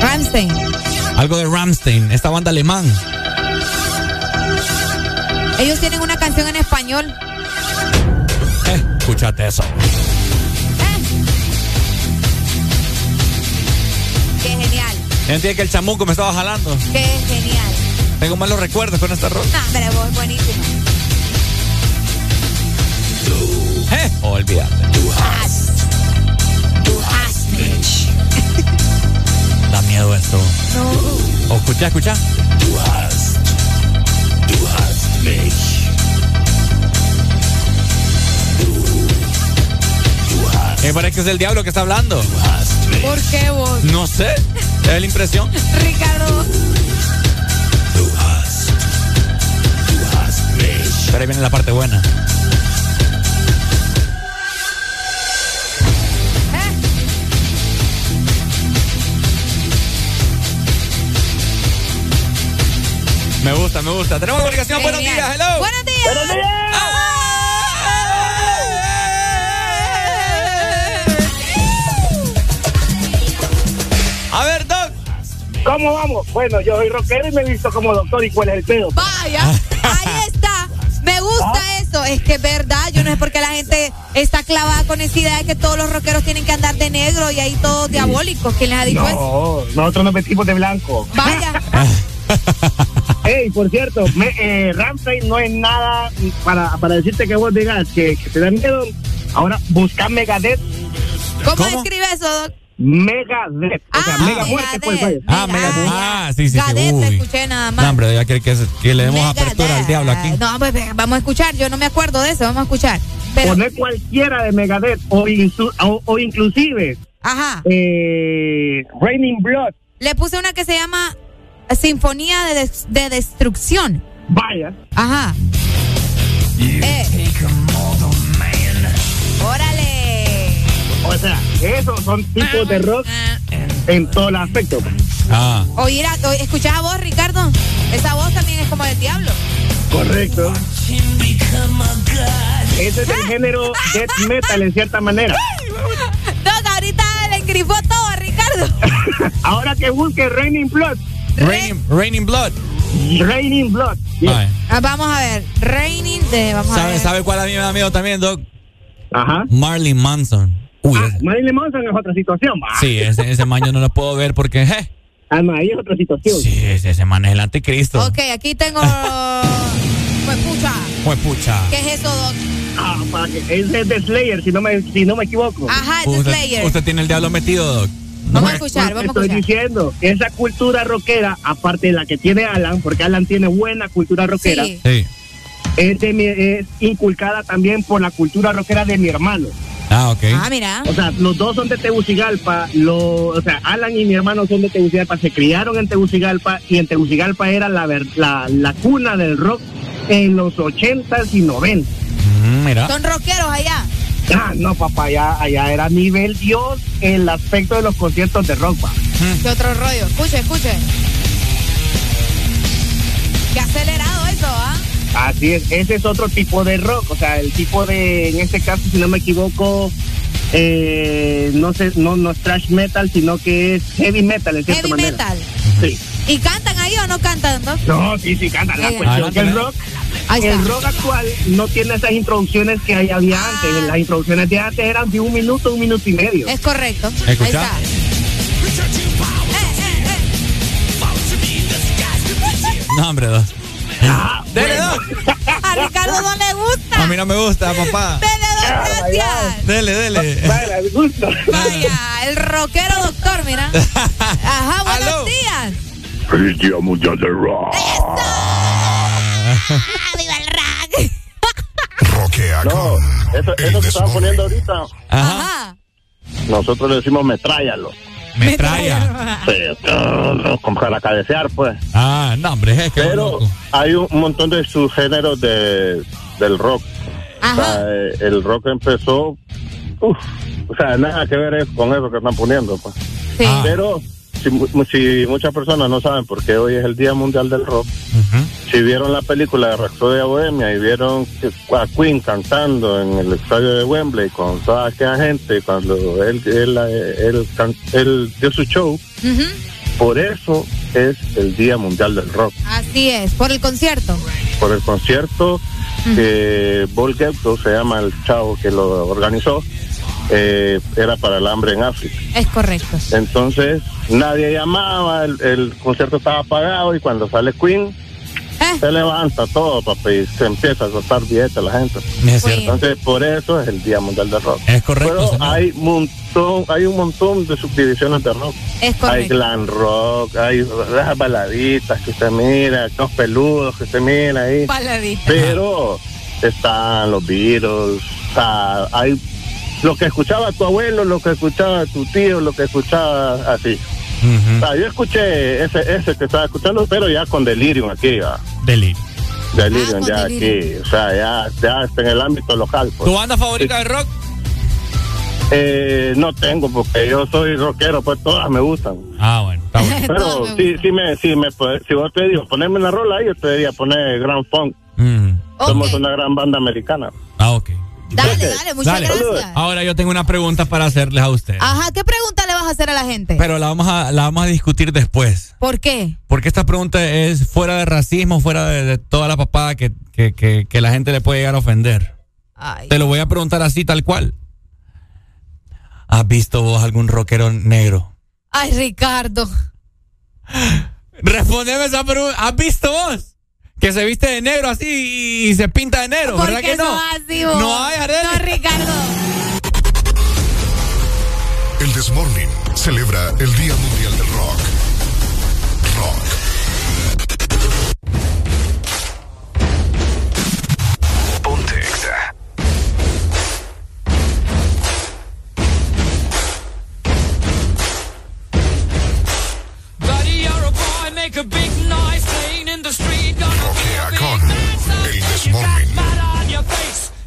Rammstein. Algo de Ramstein, esta banda alemán. Ellos tienen una canción en español. Eh, escúchate eso. Yo que el chamuco me estaba jalando. Qué genial. Tengo malos recuerdos con esta rola. No, pero vos es buenísima. Eh, olvídate. Da miedo esto. No. O escucha, escucha. Me parece que es el diablo que está hablando. ¿Por qué vos? No sé. Es la impresión. Ricardo. Pero ahí viene la parte buena. Me gusta, me gusta. Tenemos comunicación. Buenos Genial. días, hello. Buenos días. Buenos A ver. ¿Cómo vamos? Bueno, yo soy rockero y me he visto como doctor. ¿Y cuál es el pedo? Vaya, ahí está. Me gusta eso. Es que es verdad. Yo no sé por qué la gente está clavada con esa idea de que todos los rockeros tienen que andar de negro y ahí todos diabólicos. ¿Quién les ha dicho eso? No, nosotros nos vestimos de blanco. Vaya. Ey, por cierto, me, eh, Ramstein no es nada para, para decirte que vos digas que, que te da miedo. Ahora, busca Megadeth. ¿Cómo, escribe eso, Doc? Megadeth. O sea, mega muerte, pues, vaya. Ah, mega. Ah, sí, sí, sí. Uy. escuché nada más. No, hombre, ya quiere que, que le demos Megadeth. apertura al diablo aquí. No, pues vamos a escuchar. Yo no me acuerdo de eso. Vamos a escuchar. Pero, Poner cualquiera de Megadeth o, insu- o, o inclusive ajá. eh, Raining Blood. Le puse una que se llama Sinfonía de, Des- de Destrucción. Vaya. Ajá. Eh. O sea, esos son tipos de rock en todos los aspectos. Ah. Oír a- o- ¿Escuchás a vos, Ricardo? Esa voz también es como del diablo. Correcto. Ese es el género death metal en cierta manera. Doc, ahorita le engrifó todo a Ricardo. Ahora que busque Raining Blood. Raining, Raining Blood. Raining Blood. Ah, vamos a ver. Raining de. Vamos a ¿Sabe, ver. ¿Sabe cuál a mí me da miedo también, Doc? Ajá. Marley Manson. Uy, Ah, ese- Marilyn Manson es otra situación. va. sí, ese, ese man yo no lo puedo ver porque, je, Ah, no, ahí es otra situación. sí, ese, ese man es el anticristo. Ok, aquí tengo. Pues pucha. Pues pucha. ¿Qué es eso, Doc? Ah, para que- ese es de Slayer, si no me, si no me equivoco. Ajá, es de Slayer. usted tiene el diablo metido, Doc. Vamos a escuchar, pues, vamos a estoy escuchar. diciendo, esa cultura rockera, aparte de la que tiene Alan, porque Alan tiene buena cultura rockera, Sí. Sí. es, de mi- es inculcada también por la cultura rockera de mi hermano. Ah, ok. Ah, mira. O sea, los dos son de Tegucigalpa, lo, o sea, Alan y mi hermano son de Tegucigalpa, se criaron en Tegucigalpa y en Tegucigalpa era la, ver- la, la cuna del rock en los 80s y 90 Mm, mira. Son rockeros allá. Ah, no, papá, allá, allá era nivel Dios el aspecto de los conciertos de rock, pa. ¿Qué otro rollo? Escuche, escuche. Qué acelerado eso, ¿ah? Así es, ese es otro tipo de rock, o sea, el tipo de, en este caso, si no me equivoco, eh, no sé, no, no es trash metal, sino que es heavy metal, en cierta Heavy manera. metal. Sí. ¿Y cantan ahí o no cantan, Doc? No, sí, sí, canta. La cuestión que el rock, Ahí el está. rock actual no tiene esas introducciones que hay- había Ah. antes. Las introducciones de antes eran de un minuto, un minuto y medio. Es correcto. Escucha. Ahí está. Eh, eh. No, hombre. Dele, Doc. A Ricardo no le gusta. A mí no me gusta, papá. Dele, Doc, gracias. Dele, dele. Vale, al gusto. Vaya, el rockero doctor, mira. Ajá, buenos días. Feliz Día Mundial del Rock. ¡Viva el rock! Roquea No, con eso, el eso que estaban poniendo ahorita, Ajá. nosotros le decimos metráyalo. Metralla. Sí, como para cabecear, pues. Ah, no, hombre, es que. Pero hay un montón de subgéneros de, del rock. O sea, eh, el rock empezó, uf, o sea, nada que ver es con eso que están poniendo, pues. Sí. Pero si, mu- si muchas personas no saben por qué hoy es el Día Mundial del Rock, si vieron la película de Rhapsody Bohemia y vieron a Queen cantando en el estadio de Wembley con toda aquella gente cuando él, él, él, can- él dio su show, por eso es el Día Mundial del Rock. Así es, por el concierto. Por el concierto que Paul Gepko, se llama el chavo que lo organizó, eh, era para el hambre en África. Es correcto. Entonces nadie llamaba, el, el concierto estaba apagado y cuando sale Queen Eh. se levanta todo, papi, y se empieza a soltar billetes la gente. Es. Entonces por eso es el Día Mundial del Rock. Es correcto. Pero señor. hay montón, hay un montón de subdivisiones de rock. Es Hay correcto. glam rock, hay las baladitas que usted mira, los peludos que usted mira ahí. Paladita. Pero están los Beatles, o sea, hay lo que escuchaba tu abuelo, lo que escuchaba tu tío, lo que escuchaba así. O sea, yo escuché ese, ese que estaba escuchando, pero ya con Delirium aquí, ya. Delirio. Delirium Ah, ya Delirium. aquí, o sea, ya, ya está en el ámbito local. Pues. ¿Tu banda favorita de rock? Eh, no tengo, porque yo soy rockero, pues todas me gustan. Ah, bueno, está bueno. Pero sí, sí me, sí me, si vos te digo, ponerme una rola ahí, yo te diría poner Grand Funk. Mm. Somos una gran banda americana. Ah, ok. Dale, dale, muchas Dale. gracias. Ahora yo tengo una pregunta para hacerles a ustedes. Ajá, ¿qué pregunta le vas a hacer a la gente? Pero la vamos a, la vamos a discutir después. ¿Por qué? Porque esta pregunta es fuera de racismo, fuera de, de toda la papada que, que, que, que la gente le puede llegar a ofender. Ay. Te lo voy a preguntar así, tal cual. ¿Has visto vos algún rockero negro? Ay, Ricardo. Respondeme esa pregunta. ¿Has visto vos? Que se viste de negro así y se pinta de negro, ¿Por ¿verdad que no? sos así, vos? No hay, Arely. No, Ricardo. El Desmorning celebra el Día Mundial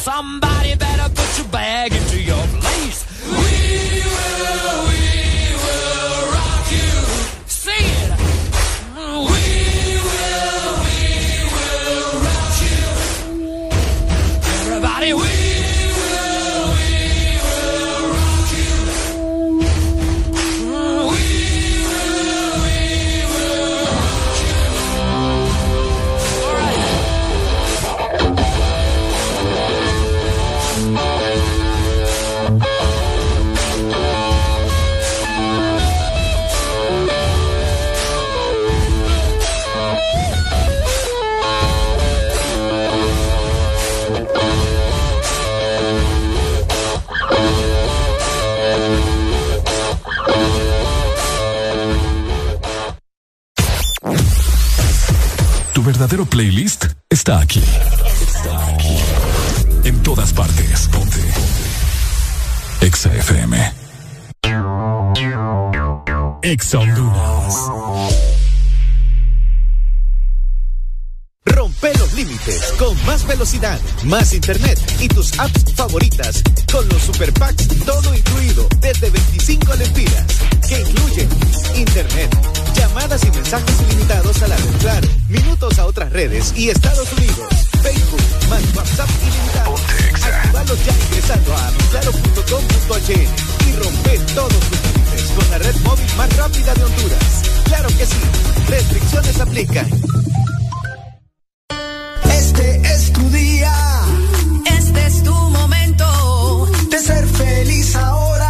Somebody better put your bag Tu verdadero playlist está aquí. Está aquí. En todas partes. Ponte. Ponte. Exa FM. Rompe los límites, con más velocidad, más internet y tus apps favoritas. Con los super packs todo incluido desde 25 lempiras, que incluyen internet, llamadas y mensajes ilimitados a la red Claro, minutos a otras redes y Estados Unidos, Facebook, más WhatsApp ilimitado. Activalos ya ingresando a claro.com.hn y rompe todos tus límites con la red móvil más rápida de Honduras. Claro que sí, restricciones aplican. Este es tu día. Este es tu momento de ser feliz ahora.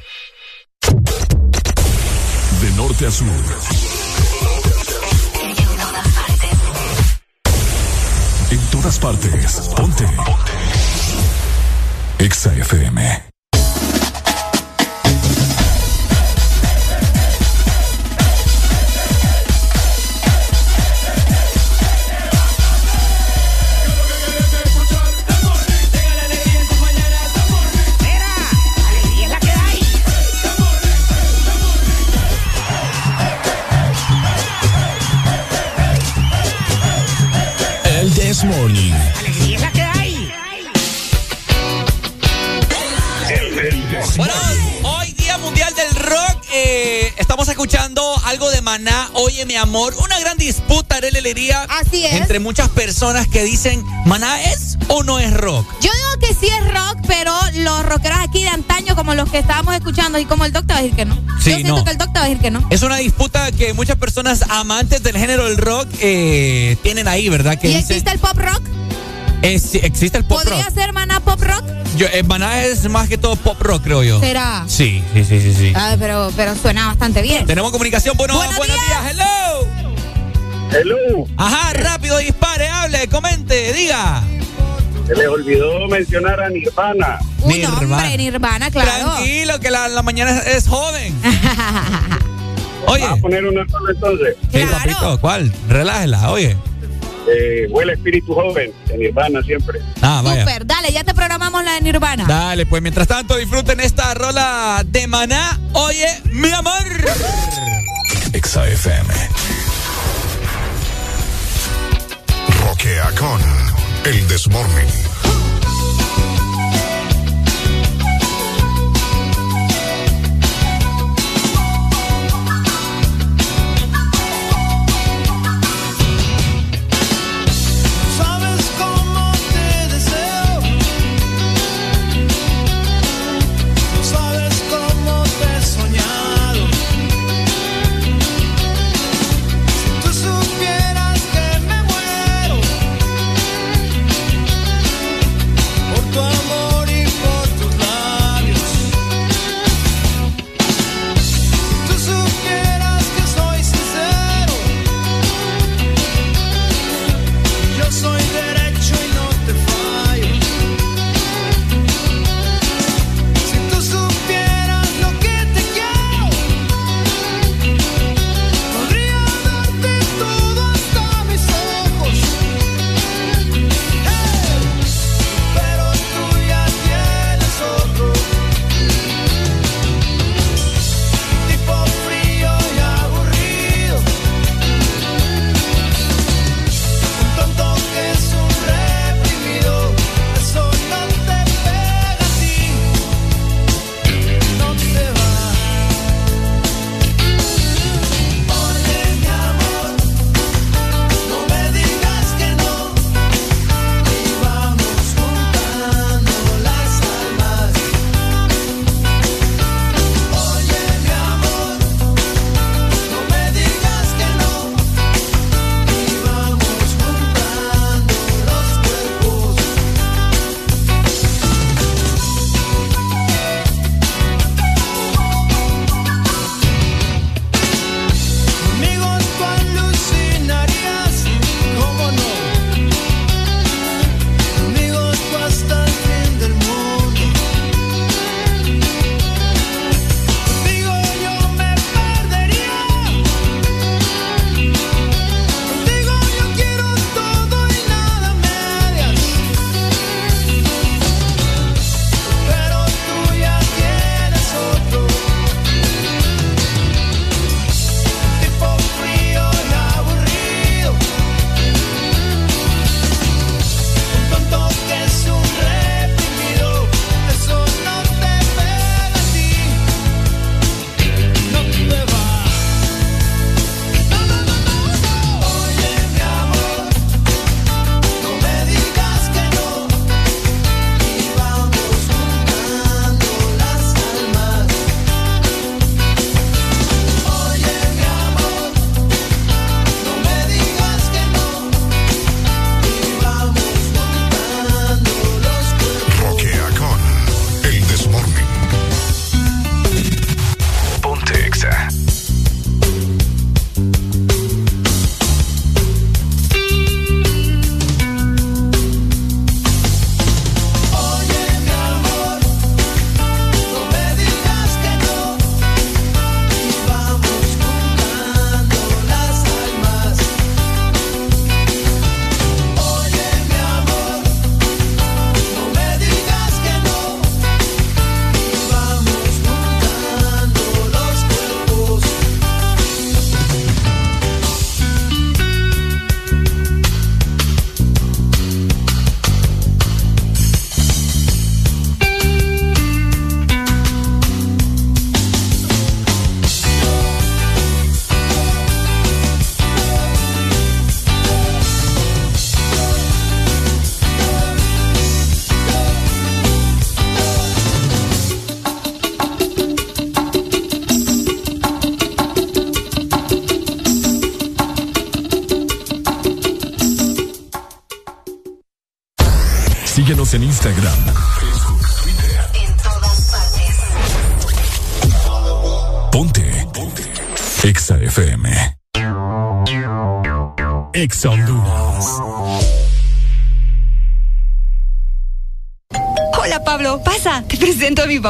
De norte a sur. En todas partes. Ponte. Exa FM. Morning. Estamos escuchando algo de Maná. Oye, mi amor, una gran disputa, Arelería. Así es. Entre muchas personas que dicen, ¿Maná es o no es rock? Yo digo que sí es rock, pero los rockeros aquí de antaño, como los que estábamos escuchando, y como el doctor va a decir que no. Sí, Yo siento no. que el doctor va a decir que no. Es una disputa que muchas personas amantes del género del rock eh, tienen ahí, ¿verdad? Que ¿Y existe el pop rock? Es- existe el pop ¿Podría rock. ser maná pop rock? Yo, eh, Maná es más que todo pop rock, creo yo. ¿Será? Sí, sí, sí, sí. sí. Ay, pero, pero suena bastante bien. Tenemos comunicación. Bueno, Buenos buenos, días. Hello. Hello. Ajá, rápido, dispare, hable, comente, diga. Se les olvidó mencionar a Nirvana. Un hombre, Nirvana, claro. Tranquilo, que la, la mañana es, es joven. Oye. Vamos a poner una sola entonces. Sí, papito, ¿cuál? Relájela, oye. Eh, huele espíritu joven de Nirvana siempre. Ah, vaya. Super, dale, ya te programamos la de Nirvana. Dale, pues mientras tanto disfruten esta rola de maná. Oye, mi amor. Exa FM. Roquea con El Desmorning.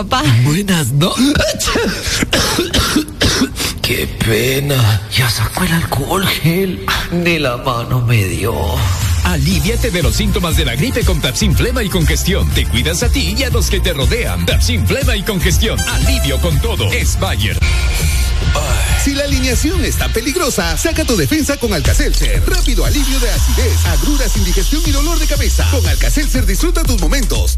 Papá. Buenas noches. Qué pena. Ya sacó el alcohol gel. Ni la mano me dio. Aliviate de los síntomas de la gripe con Tapsin Flema y Congestión. Te cuidas a ti y a los que te rodean. Tapsin Flema y Congestión. Alivio con todo. Es Bayer. Si la alineación está peligrosa, saca tu defensa con Alcacelser. Rápido alivio de acidez, agruras, indigestión y dolor de cabeza. Con Alcacelser disfruta tus momentos.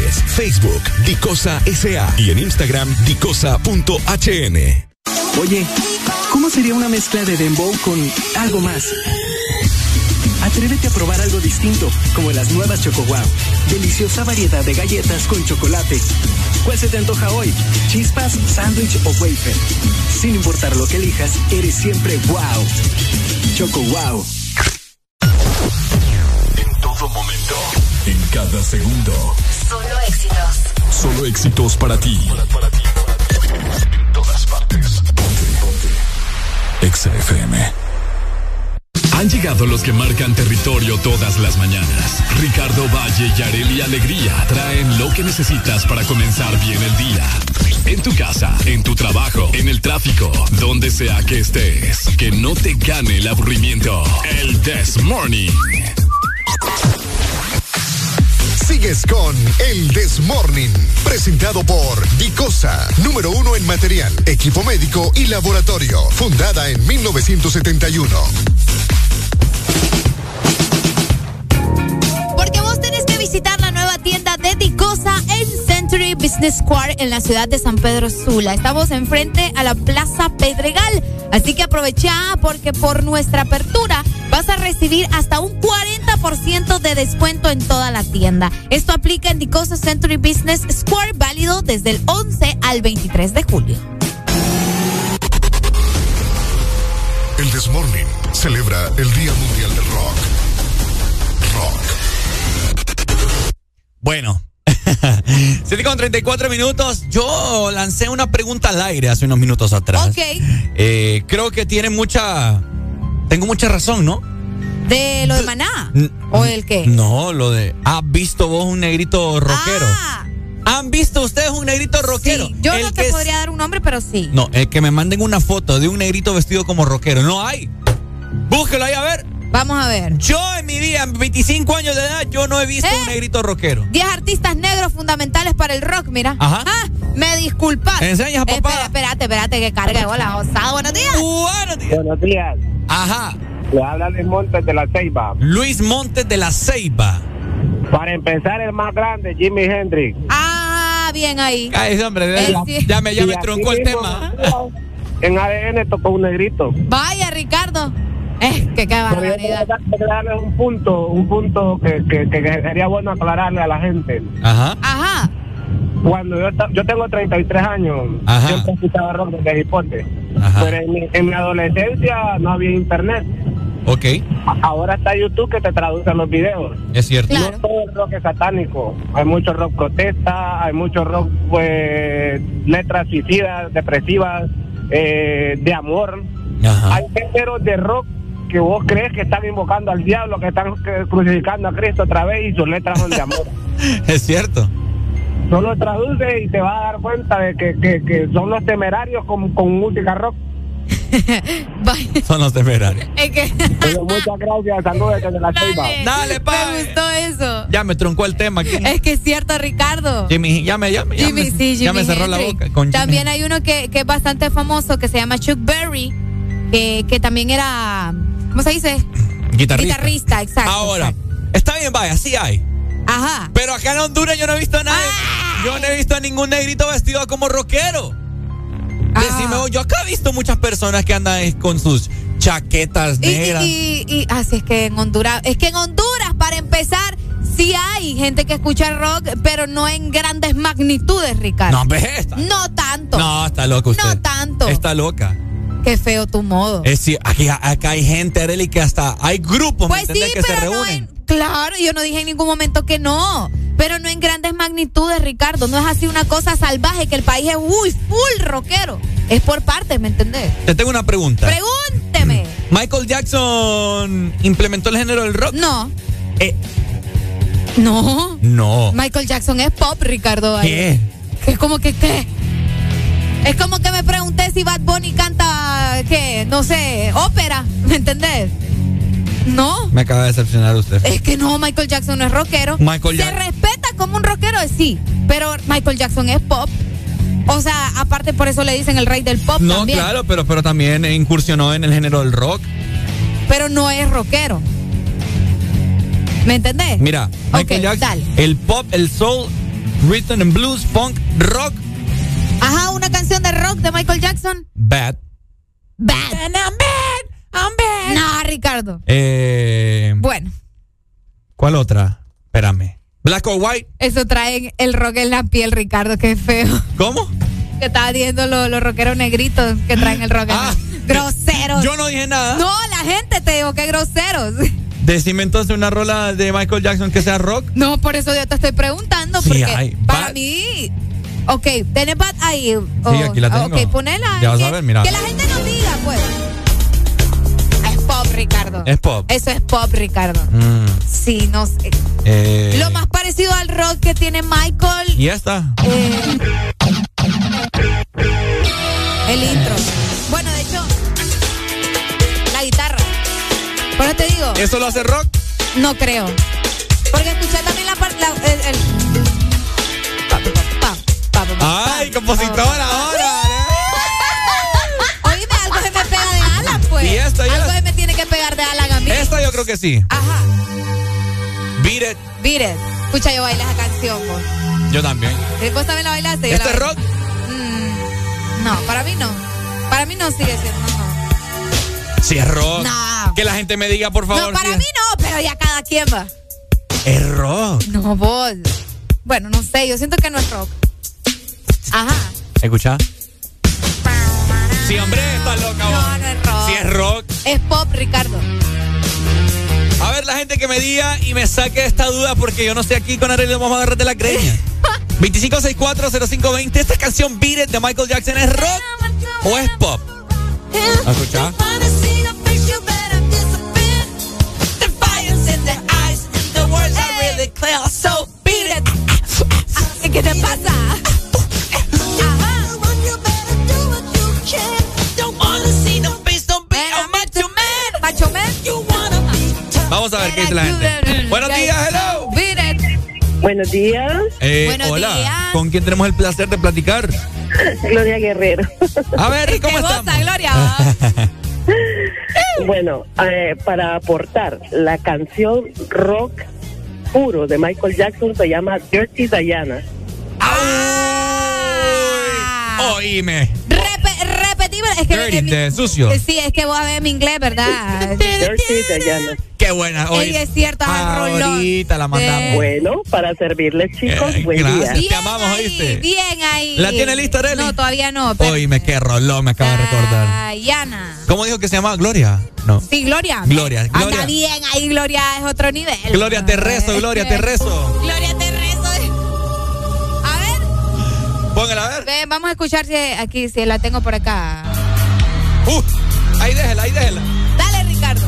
Facebook, Dicosa SA y en Instagram, dicosa.hn. Oye, ¿cómo sería una mezcla de dembow con algo más? Atrévete a probar algo distinto, como las nuevas Choco Wow. Deliciosa variedad de galletas con chocolate. ¿Cuál se te antoja hoy? ¿Chispas, sándwich o wafer? Sin importar lo que elijas, eres siempre wow. Choco Wow. En todo momento. En cada segundo. Solo éxitos. Solo éxitos para ti. En todas partes. Ponte, ponte. Exa FM. Han llegado los que marcan territorio todas las mañanas. Ricardo Valle y Areli Alegría traen lo que necesitas para comenzar bien el día. En tu casa, en tu trabajo, en el tráfico, donde sea que estés. Que no te gane el aburrimiento. El This Morning. Sigues con el This Morning, presentado por Dicosa, número uno en material, equipo médico y laboratorio, fundada en 1971. Porque vos tenés que visitar la nueva tienda de Dicosa en Century Business Square en la ciudad de San Pedro Sula. Estamos enfrente a la Plaza Pedregal. Así que aprovecha porque por nuestra apertura vas a recibir hasta un 40% de descuento en toda la tienda. Esto aplica en Dicosa Century Business Square, válido desde el 11 al 23 de julio. El This Morning celebra el Día Mundial del Rock. Rock. Bueno. 7 con 34 minutos. Yo lancé una pregunta al aire hace unos minutos atrás. Ok. Eh, creo que tiene mucha. Tengo mucha razón, ¿no? ¿De lo de Maná? ¿O el qué? No, lo de. ¿Has visto vos un negrito rockero? ¿Han visto ustedes un negrito rockero? Ah. Sí, yo El no te que- podría dar un nombre, pero sí. No, el que me manden una foto de un negrito vestido como rockero. No hay. Búsquelo ahí a ver. Vamos a ver. Yo en mi vida, en 25 años de edad, yo no he visto ¿Eh? un negrito rockero. 10 artistas negros fundamentales para el rock, mira. Ajá. Ah, me disculpas. ¿Enseñas, papá? Espera, espérate, espérate, que cargue. Hola, osado, buenos días. Buenos días. Buenos días. Ajá. Le habla Luis Montes de la Ceiba. Luis Montes de la Ceiba. Para empezar, el más grande, Jimi Hendrix. Ah, bien ahí. Ay, hombre, Eh, ya, sí. ya me, ya me así truncó el tema. En ADN tocó un negrito. Vaya, Ricardo. Eh, que qué barbaridad. darles un punto, un punto que, que, que sería bueno aclararle a la gente. Ajá. Ajá. Cuando yo, yo tengo 33 años, Ajá. siempre he escuchado rock desde hipote. Ajá. Pero en mi, en mi adolescencia no había internet. Ok, Ahora está YouTube que te traduce los videos. es cierto. Claro. No todo el rock es satánico. Hay mucho rock protesta, hay mucho rock, pues, letras suicidas, depresivas, eh, de amor. Ajá. Hay géneros de rock que vos crees que están invocando al diablo, que están crucificando a Cristo otra vez y sus letras son de amor. Es cierto. Solo traduce y te vas a dar cuenta de que, que, que son los temerarios con, con música rock. Son los temerarios. Es que. Pero muchas gracias, saludos desde la Ceiba. Dale, Dale, pa. Me gustó eso. Ya me truncó el tema aquí. Es que es cierto, Ricardo. Jimmy, ya me, ya me, ya Jimmy, me, sí, Jimmy ya me cerró la boca. Con También hay uno que, que es bastante famoso que se llama Chuck Berry, que, que también era, ¿cómo se dice? Guitarrista. Guitarrista, exacto. Ahora, exacto. está bien, vaya, sí hay. Ajá. Pero acá en Honduras yo no he visto a nadie. Yo no he visto a ningún negrito vestido como rockero. Decime, yo acá he visto muchas personas que andan con sus chaquetas negras. y, y, y- así es que en Honduras, es que en Honduras, para empezar, sí hay gente que escucha rock, pero no en grandes magnitudes, Ricardo. No, hombre, está- No tanto. No, está loca usted. No tanto. Está loca. Qué feo tu modo. Es decir, aquí, acá hay gente, Arely, que hasta hay grupos, Pues ¿me sí, que se pero no reúnen. Claro, yo no dije en ningún momento que no. Pero no en grandes magnitudes, Ricardo. No es así una cosa salvaje que el país es uy, full rockero. Es por partes, ¿me entendés? Te tengo una pregunta. Pregúnteme. ¿Michael Jackson implementó el género del rock? No. Eh, No. no. Michael Jackson es pop, Ricardo. ¿Qué? Es como que qué. Es como que me pregunté si Bad Bunny canta, ¿qué? No sé, ópera, ¿me entendés? No. Me acaba de decepcionar usted. Es que no, Michael Jackson no es rockero. Michael Se Jack- respeta como un rockero, sí, pero Michael Jackson es pop. O sea, aparte por eso le dicen el rey del pop No, también. claro, pero, pero también incursionó en el género del rock. Pero no es rockero. ¿Me entendés? Mira, Michael Jackson, dale. el pop, el soul, rhythm and blues, funk, rock, Ajá, una canción de rock de Michael Jackson. bad. Bad. I'm bad. I'm bad. No, Ricardo. Eh, Bueno, ¿Cuál otra? Espérame. Black or white. eso trae el rock en la piel, Ricardo, qué feo. ¿Cómo? Que estaba diciendo los, los rockeros negritos que traen el rock en la Groseros. Ah, Yo no dije nada. No, la gente te digo que groseros. Decime entonces una rola de Michael Jackson que sea rock. No, por eso yo te estoy preguntando. Sí porque hay. para Bad. mí. Ok, tenés Bad ahí. o- Sí, aquí la tengo. Ok, ponela. Ya vas que, a ver, mira. Que la gente nos diga, pues. Es pop, Ricardo. Es pop. Eso es pop, Ricardo. Mm, Sí, no sé. eh, Lo más parecido al rock que tiene Michael. ¿Y esta? eh, el intro. Bueno, de hecho, la guitarra. Por eso te digo. ¿Eso lo hace rock? No creo. Porque escuché también la parte. El, el- Ay, compositora ahora. Oíme, algo se me pega de Alan, pues. Y esta, y algo se me tiene que pegar de Alan a mí. Esta yo creo que sí. Ajá. Beat it. Beat it. Escucha, yo bailé esa canción, vos. Yo también. ¿Sí, ¿Vos también la bailaste? Yo ¿Este la rock? Mm, no, para mí no. Para mí no sigue siendo. No, Sí, es rock. No. Que la gente me diga, por favor. no para si mí no, pero ya cada quien va. Es rock. No, vos. Bueno, no sé, yo siento que no es rock. Ajá. ¿Escucha? Sí, hombre, está loca. vos. No, no es rock. Sí, es rock. Es pop, Ricardo. A ver, la gente que me diga y me saque esta duda porque yo no sé aquí con Arely vamos a agarrar de la greña. 25640520. ¿Esta canción Beat It de Michael Jackson es rock o es pop? ¿A escuchar? ¿Qué te pasa? Vamos a ver qué dice la gente. Buenos días, hello. Buenos días. Eh, Buenos hola, días. ¿con quién tenemos el placer de platicar? Gloria Guerrero. A ver, ¿cómo estamos? Gloria. bueno, eh, para aportar, la canción rock puro de Michael Jackson se llama Dirty Diana. Oíme. Repe- Es que Dirty, mi- de sucio. Eh, Sí, es que vos a ver mi inglés, ¿verdad? Dirty Diana. Qué buena. Hoy, Ey, es cierto, ah, ahorita la mandamos. Bueno, para servirles, chicos, Eh, buen gracias, día. te amamos, ¿oíste? Bien ahí. ¿La tiene lista, Arely? No, todavía no. pero- Oíme, qué rolón me acaba de recordar. Diana. ¿Cómo dijo que se llamaba? Gloria. No. Sí, Gloria. Gloria, Anda Gloria. bien, ahí Gloria es otro nivel. Gloria, te rezo, Gloria, te rezo. Gloria, te rezo. A ver, Póngala a ver. ven, vamos a escuchar si aquí, si la tengo por acá. Uh, ahí déjela, ahí déjela. Dale, Ricardo.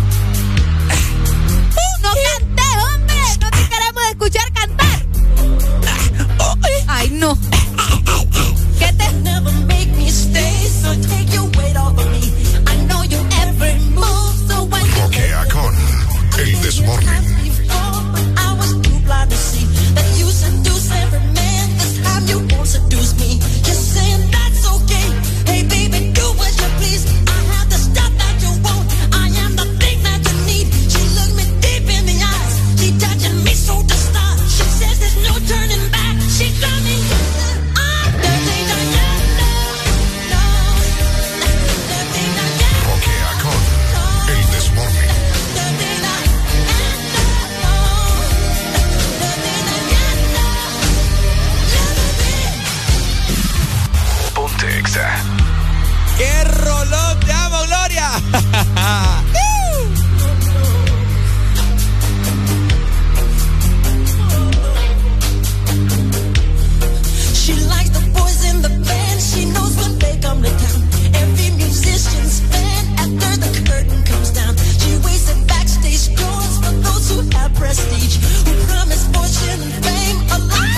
No cantes, hombre. No te queremos escuchar cantar. Ay, no. ¿Qué te? Bloquea con El Desmorning. prestige, who promised fortune and fame alive.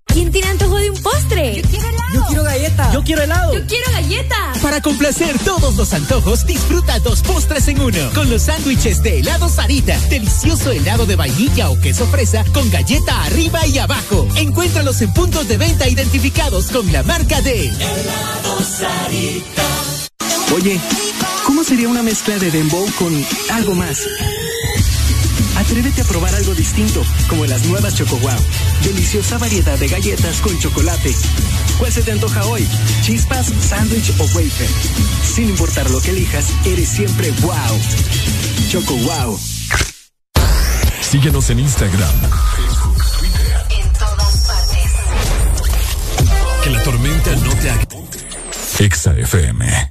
¿Quién tiene antojo de un postre? Yo quiero helado. Yo quiero galleta. Yo quiero helado. Yo quiero galleta. Para complacer todos los antojos, disfruta dos postres en uno. Con los sándwiches de helado Sarita. Delicioso helado de vainilla o queso fresa con galleta arriba y abajo. Encuéntralos en puntos de venta identificados con la marca de Helado Sarita. Oye, ¿cómo sería una mezcla de dembow con algo más? Atrévete a probar algo distinto, como las nuevas Choco Wow. Deliciosa variedad de galletas con chocolate. ¿Cuál se te antoja hoy? ¿Chispas, sándwich o wafer? Sin importar lo que elijas, eres siempre wow. Choco Wow. Síguenos en Instagram, Facebook, Twitter. En todas partes. Que la tormenta no te haga. Exa FM.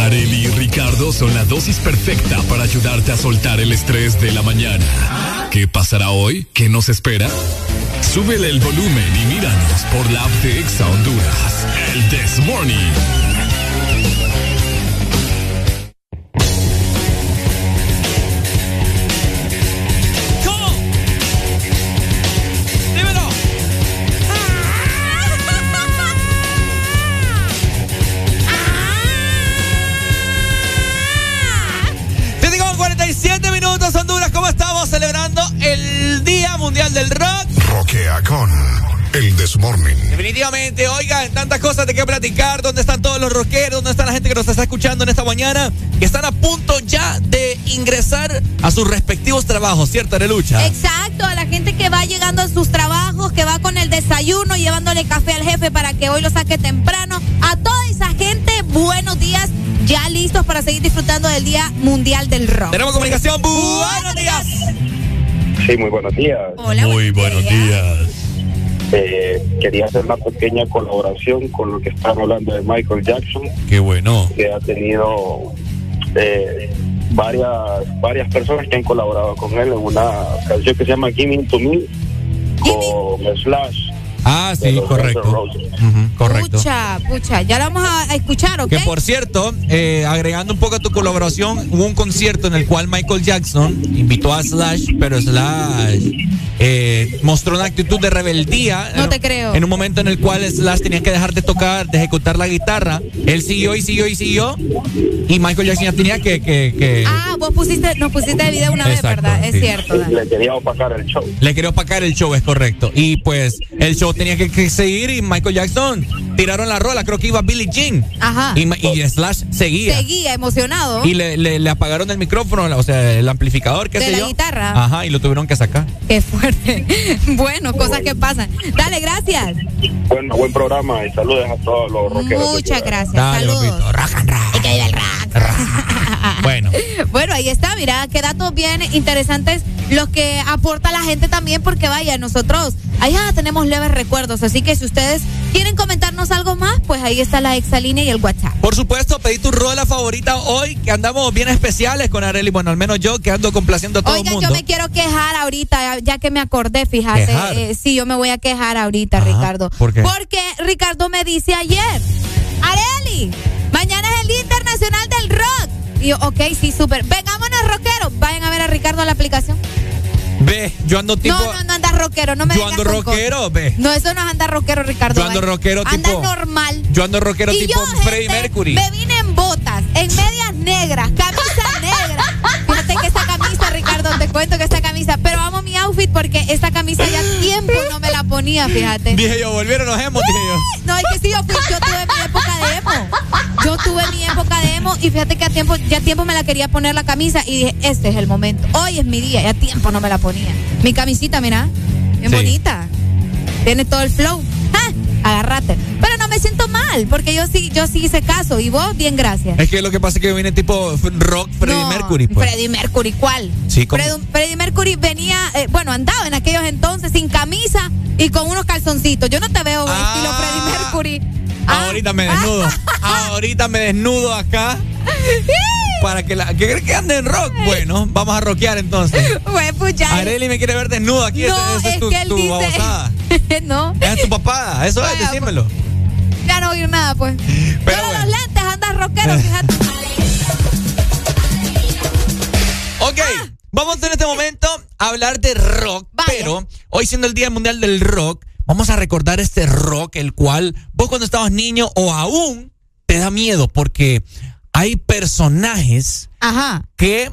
Areli y Ricardo son la dosis perfecta para ayudarte a soltar el estrés de la mañana. ¿Qué pasará hoy? ¿Qué nos espera? Súbele el volumen y míranos por la app de Exa Honduras. El This Morning. Mundial del Rock? Roquea con el Desmorning. Definitivamente, oigan, tantas cosas de qué platicar. ¿Dónde están todos los rockeros? ¿Dónde está la gente que nos está escuchando en esta mañana? Que están a punto ya de ingresar a sus respectivos trabajos, ¿cierto, Arelucha? Exacto, a la gente que va llegando a sus trabajos, que va con el desayuno, llevándole café al jefe para que hoy lo saque temprano. A toda esa gente, buenos días, ya listos para seguir disfrutando del Día Mundial del Rock. Tenemos comunicación. Buenos días. Sí, muy buenos días. Hola, Muy buenos días. Eh, quería hacer una pequeña colaboración con lo que están hablando de Michael Jackson, Qué bueno. que ha tenido eh, varias varias personas que han colaborado con él en una canción que se llama Giving to Me con Slash. Ah, sí, correcto. Roses. Ujú, correcto. Pucha, pucha, ya la vamos a, a escuchar, ¿ok? Que por cierto, eh, agregando un poco a tu colaboración, hubo un concierto en el cual Michael Jackson invitó a Slash, pero Slash eh, mostró una actitud de rebeldía. No en- te creo. En un momento en el cual Slash tenía que dejar de tocar, de ejecutar la guitarra. Él siguió y siguió y siguió. Y Michael Jackson ya tenía que. que, que- Ah, vos pusiste, nos pusiste de video una vez, Exacto, ¿verdad? Es sí. cierto. Dani. Le quería opacar el show. Le quería opacar el show, es correcto. Y pues el show tenía que, que seguir y Michael Jackson tiraron la rola, creo que iba Billie Jean. Ajá. Y, y Slash seguía. Seguía emocionado. Y le, le- le apagaron el micrófono, o sea, el amplificador, qué De sé la yo. guitarra. Ajá, y lo tuvieron que sacar. Qué fuerte. Bueno, cosas que pasan. Dale, gracias. Bueno, buen programa y saludos a todos los rockeros. Muchas gracias. Dale, Saludos. Rock and. Y que viva el rock. Bueno, Bueno, ahí está, mira, qué datos bien interesantes los que aporta la gente también, porque vaya, nosotros allá tenemos leves recuerdos, así que si ustedes quieren comentarnos algo más, pues ahí está la exalínea y el WhatsApp. por supuesto, pedí tu rola favorita hoy, que andamos bien especiales con Areli. Bueno, al menos yo que ando complaciendo a todo el Oigan, mundo. yo me quiero quejar ahorita, ya que me acordé, fíjate. Eh, sí, yo me voy a quejar ahorita, Ajá, Ricardo. ¿por qué? Porque Ricardo me dice ayer, Areli, mañana es el Día Internacional del Rock. Y yo, ok, sí, súper. Vengámonos, rockeros. Vayan a ver a Ricardo en la aplicación. Ve, yo ando tipo. no, no, no andas rockero, no me yo ando rockero, ve. No, eso no es andar rockero, Ricardo. Yo ando vaya. rockero Anda tipo- normal. Yo ando rockero y tipo yo, Freddie gente, Mercury. Me vine en botas, en medias negras, camisa te cuento que esta camisa, pero amo mi outfit porque esta camisa ya tiempo no me la ponía, fíjate. Dije yo, volvieron los hemos, dije yo. No, es que sí, yo, fui, yo tuve mi época de emo. Yo tuve mi época de emo y fíjate que a tiempo, ya a tiempo me la quería poner la camisa y dije, este es el momento. Hoy es mi día, ya tiempo no me la ponía. Mi camisita, mira, bien Sí. bonita. Tiene todo el flow. Agárrate. Pero no me siento mal, porque yo sí, yo sí hice caso. Y vos, bien, gracias. Es que lo que pasa es que viene tipo f- rock Freddie No, Mercury, pues. Freddie Mercury, ¿cuál? Sí, Freddie Mercury venía, eh, bueno, andaba en aquellos entonces sin camisa y con unos calzoncitos. Yo no te veo Ah. estilo Freddie Mercury. Ah. Ahorita me desnudo. Ahorita me desnudo acá. Para que la. ¿Qué crees que ande en rock? Bueno, vamos a rockear entonces. Pues ya. Areli me quiere ver desnudo aquí. no, ese- ese es es tu, que él tu dice. babosada. no. Es tu papá. Eso es, Vaya, decímelo. Ya no oír nada, pues. Pero Solo los lentes, andas rockero, fíjate. Ok, vamos en este momento a hablar de rock, pero hoy siendo el Día Mundial del Rock, vamos a recordar este rock, el cual vos cuando estabas niño o aún te da miedo, porque hay personajes Ajá. que,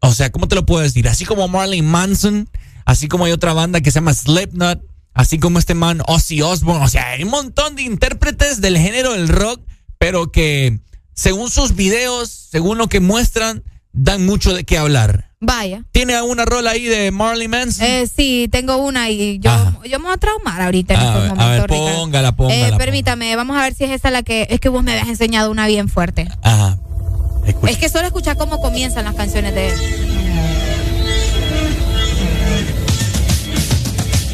o sea, ¿cómo te lo puedo decir? Así como Marley Manson, así como hay otra banda que se llama Slipknot, así como este man Ozzy Osbourne, o sea, hay un montón de intérpretes del género del rock, pero que según sus videos, según lo que muestran, dan mucho de qué hablar. Vaya. ¿Tiene una rola ahí de Marley Manson? Eh, sí, tengo una y yo, yo me voy a traumar ahorita en a, estos ver, a momentos, ver, Ricardo. póngala, póngala. Eh, permítame, vamos a ver si es esta la que. Es que vos me habías enseñado una bien fuerte. Ajá. Es que solo escuchar cómo comienzan las canciones de él.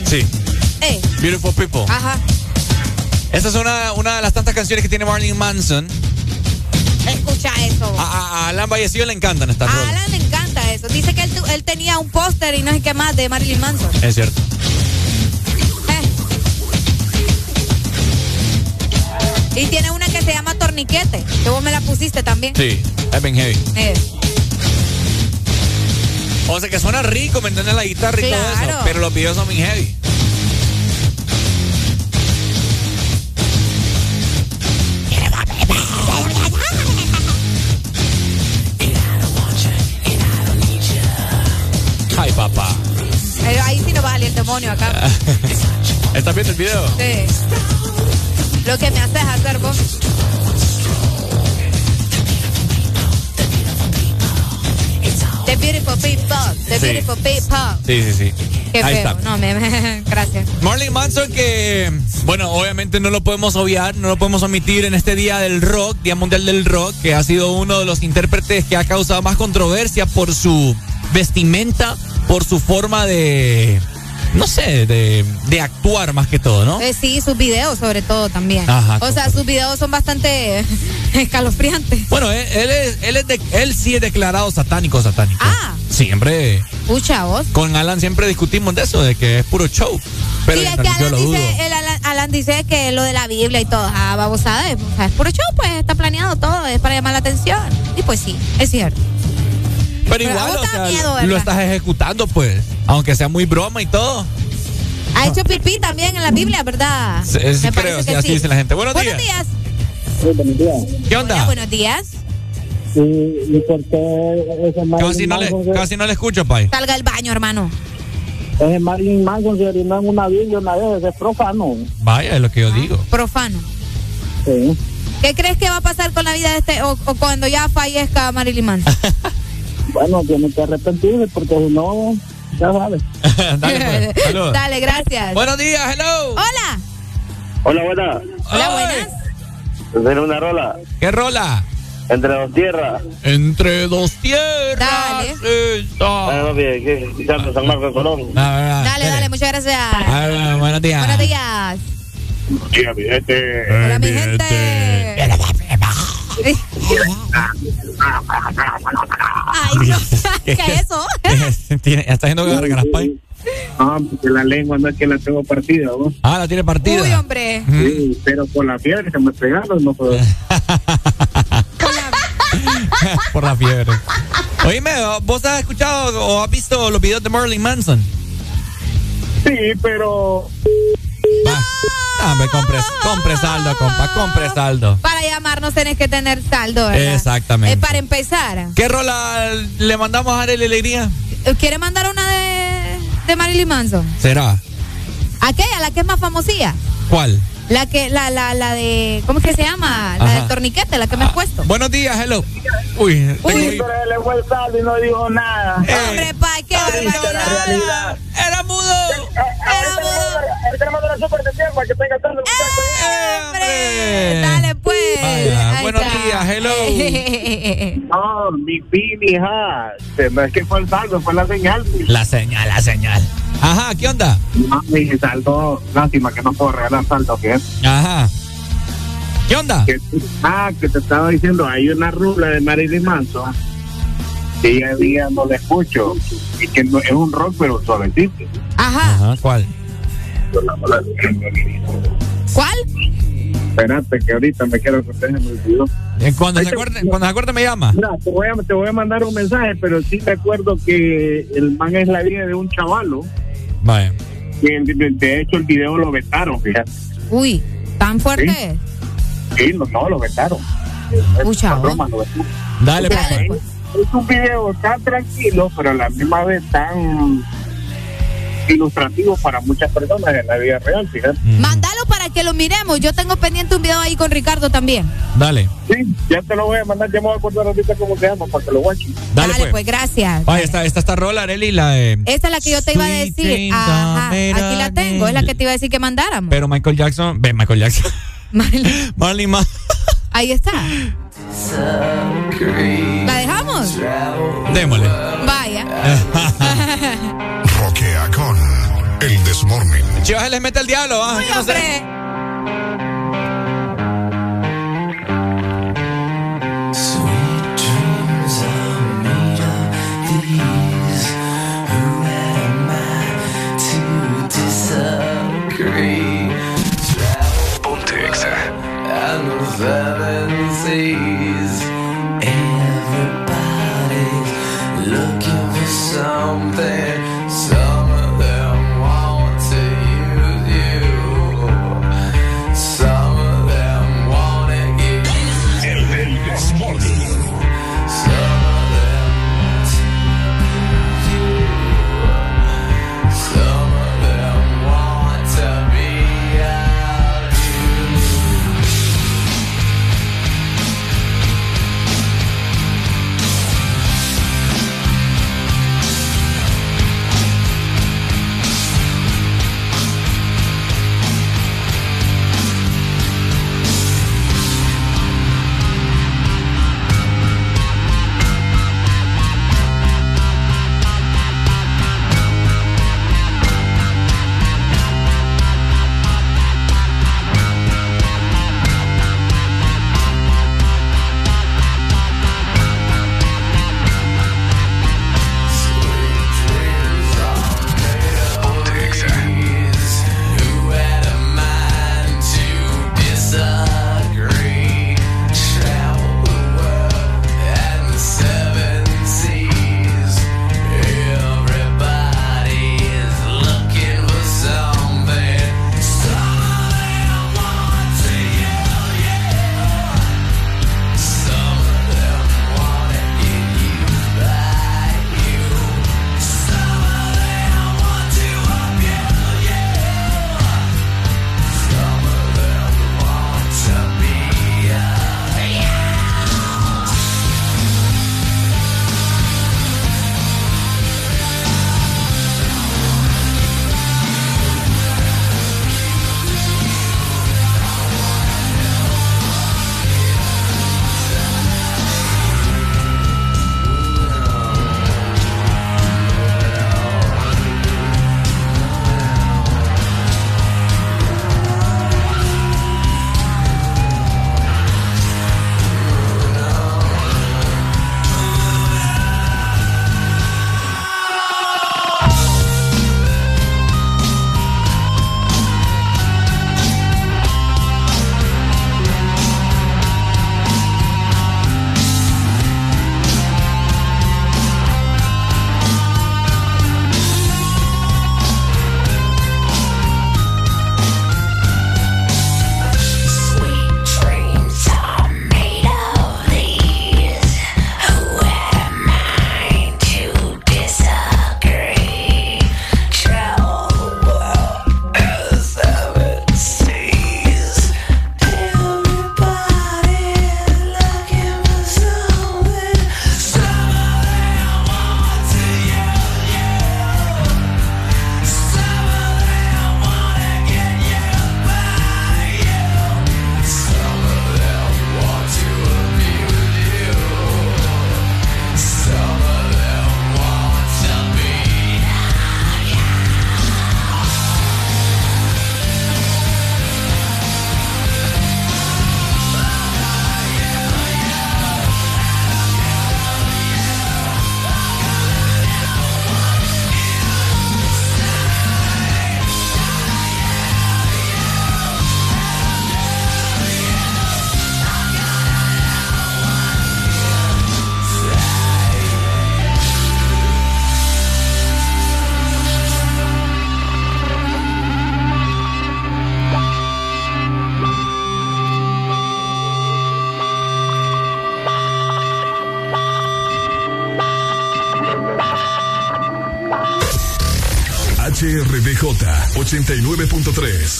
Sí. Eh, Beautiful People. ajá. Esa es una, una de las tantas canciones que tiene Marley Manson. Escucha eso. A, a- a Alan Vallecillo le encantan estas A rolas. Alan le encanta eso. Dice que él, él tenía un póster y no sé qué más de Marilyn Manson. Es cierto. Y tiene una que se llama Torniquete, que vos me la pusiste también. Sí, es bien heavy. Eh, O sea que suena rico, ¿me entiendes? La guitarra y todo eso. Claro. Pero los videos son bien heavy. Papá. ahí sí no va a salir el demonio acá. ¿Estás viendo el video? Sí. Lo que me haces hacer vos. The beautiful people, the Sí. beautiful people. Sí, sí, sí. Qué Ahí feo. está. No, me, me- gracias. Marley Manson que, bueno, obviamente no lo podemos obviar, no lo podemos omitir en este Día del Rock, Día Mundial del Rock, que ha sido uno de los intérpretes que ha causado más controversia por su vestimenta, por su forma de, no sé, de, de actuar más que todo, ¿no? Eh, sí, sus videos sobre todo también. Ajá, o sea, sus videos son bastante escalofriantes. Bueno, él, él es, él, es de- él sí es declarado satánico, satánico. Ah, Siempre, escucha vos. con Alan siempre discutimos de eso, de que es puro show. Pero sí, es que Alan dice, el Alan, Alan dice que lo de la Biblia y todo, ah, babosada, es, o sea, es puro show, pues está planeado todo, es para llamar la atención. Y pues sí, es cierto. Pero igual, o sea, miedo, lo estás ejecutando, pues. Aunque sea muy broma y todo. Ha hecho pipí también en la Biblia, ¿verdad? Sí, sí Me creo, sí, que así sí. dice la gente. Buenos Buenos días. días. buenos días. ¿Qué onda? Hola, buenos días. Sí, ¿y por qué ese Marilyn Casi no, le, casi no le escucho, Pai. Salga del baño, hermano. ese Marilyn Manson se orinó en una Biblia una vez, ese es profano. Vaya, es lo que yo digo. Profano. Sí. ¿Qué crees que va a pasar con la vida de este, o, o cuando ya fallezca Marilyn Manson? Bueno, tiene que arrepentirse porque si no, ya sabes. Dale, pues. Dale, gracias. Buenos días, hello. Hola. Hola, buena. Hola, buenas. Tener una rola. ¿Qué rola? Entre dos tierras. Entre dos tierras. Dale. está. Ah, San Marcos de Colón. Ah, Dale, dale, muchas gracias. ah, buenos días. Buenos días. Sí, mi gente. Hola, mi gente. Ay. ¿Qué es eso? Está haciendo garras, Pai. Ah, porque la lengua no es que la tengo partida, ¿no? Ah, la tiene partida. Uy, hombre. Sí, pero por la fiebre se me pegaron, no puedo. Por la fiebre. Oíme, ¿vos has escuchado o has visto los videos de Marilyn Manson? Sí, pero Ah, me compres, compre saldo, compa, compre saldo. Para llamarnos tenés que tener saldo, ¿verdad? Exactamente. Eh, para empezar, ¿Qué rola le mandamos a Arely Alegría? ¿quiere mandar una de, de Marilyn Manson? ¿Será? Aquella, la que es más famosilla. ¿Cuál? La que, la, la, la de, ¿cómo es que se llama? La Ajá. del torniquete, la que me has puesto. Buenos días, hello. Uy, Uy. tengo- él le fue el saldo y no dijo nada. Eh, Hombre, pa, qué barbaridad. Era mudo. Era mudo. para que tenga tarde, ¡Hombre! Dale, pues. Vaya, buenos está. días, hello. No, mi pini, hija. No es que fue el saldo, fue la señal. La señal, la señal. Ajá, ¿qué onda? No, mi saldo, lástima que no puedo regalar saldo, ¿qué? Ajá. ¿Qué onda? Que, ah, que te estaba diciendo, hay una rubla de Marilyn Manson día a día no la escucho y que no, es un rock pero suavecito. Ajá. Ajá, ¿cuál? Yo la- la- ¿Cuál? Espérate que ahorita me quiero que me olvidó. Eh, Cuando se acuerde, cuando se acuerde me llama. Mira, te voy, a, te voy a mandar un mensaje, pero sí me acuerdo que el man es la vida de un chavalo. Vaya. Que de, de hecho el video lo vetaron, fíjate. Uy, ¿tan fuerte Sí. es? Sí, no, no, lo vetaron. Broma lo vetaron. Dale, sea, pues. Es, un video tan tranquilo, pero a la misma vez tan ilustrativo para muchas personas en la vida real, fíjate. Mándalo para que lo miremos. Yo tengo pendiente un video ahí con Ricardo también. Dale. Sí, ya te lo voy a mandar, ya me voy a acordar ahorita cómo se llama para que lo watchen. Dale, Dale, pues. pues, gracias. Está, está esta rola, Areli, la de... Esa es la que yo te iba a decir. Ajá, aquí la tengo. Es la que te iba a decir que mandáramos. Pero Michael Jackson... Ve, Michael Jackson. Marley Ma... Ahí está. ¿La dejamos? Démosle. Vaya. Roquea con El Desmorning. Chivas se les mete el diablo, ¿ah? Yo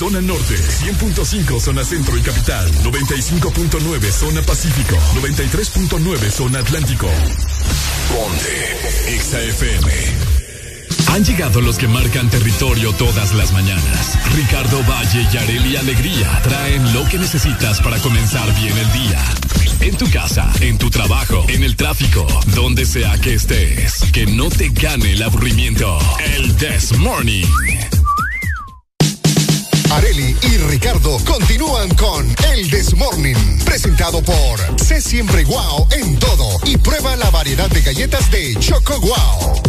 zona norte, 100.5 zona centro y capital, 95.9 zona pacífico, 93.9 zona atlántico. Ponte XAFM. Han llegado los que marcan territorio todas las mañanas. Ricardo Valle y Areli Alegría traen lo que necesitas para comenzar bien el día. En tu casa, en tu trabajo, en el tráfico, donde sea que estés. Que no te gane el aburrimiento. El This Morning. Areli y Ricardo continúan con El This Morning, presentado por Sé siempre guau en todo y prueba la variedad de galletas de Choco Guau.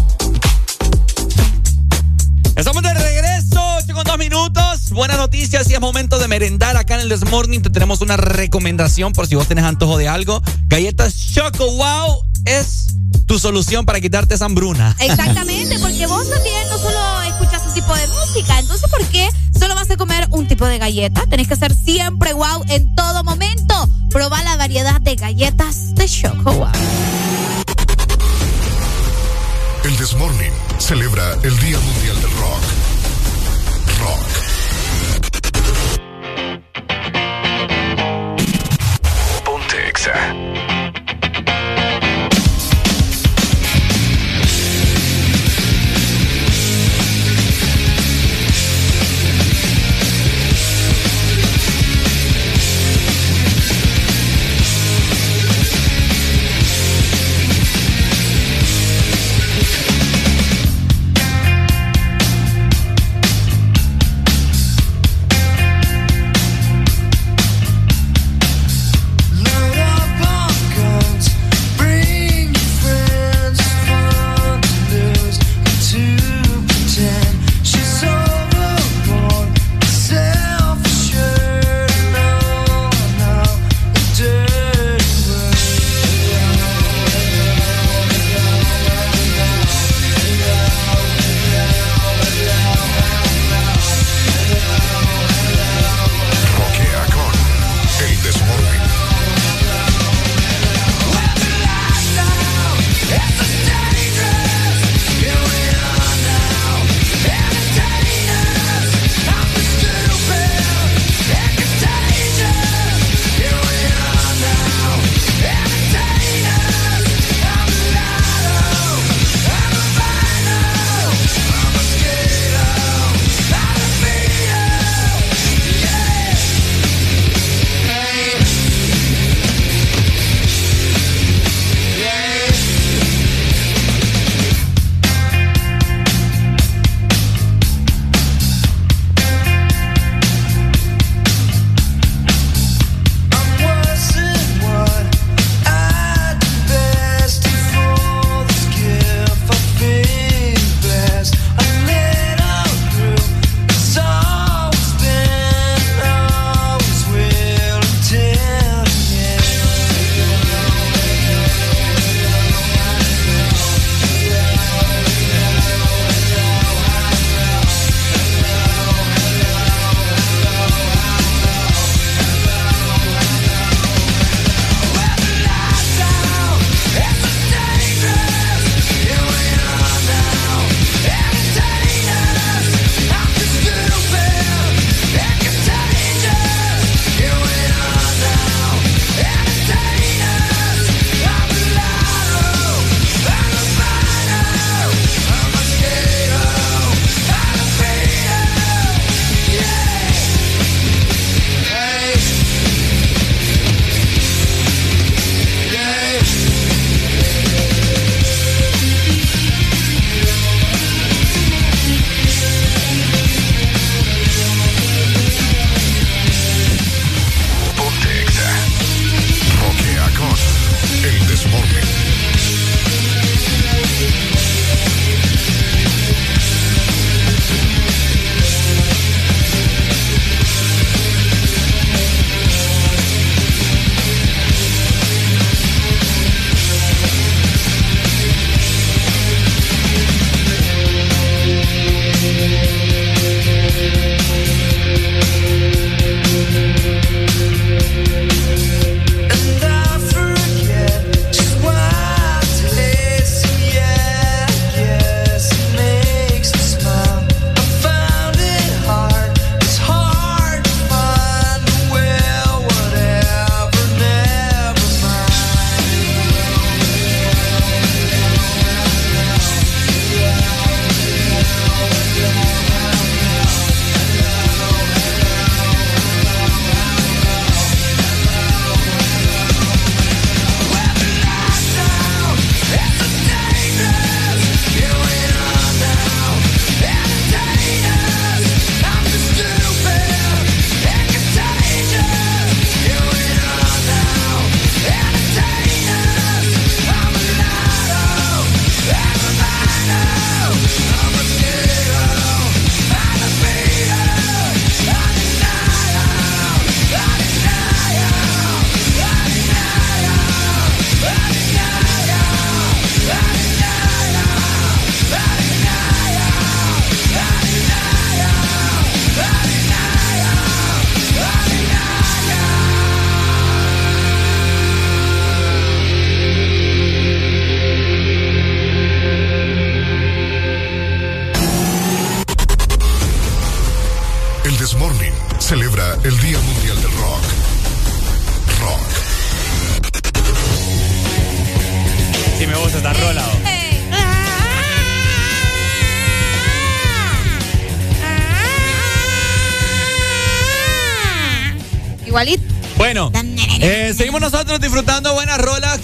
Estamos de regreso, 8 con dos minutos. Buenas noticias y es momento de merendar acá en el This Morning. Te tenemos una recomendación por si vos tenés antojo de algo. Galletas Choco Wow es tu solución para quitarte esa hambruna. Exactamente, porque vos también no solo de música, entonces ¿por qué solo vas a comer un tipo de galleta? Tenés que ser siempre wow en todo momento. Proba la variedad de galletas de Choco Wow. El This Morning celebra el Día Mundial del Rock. Rock. Ponte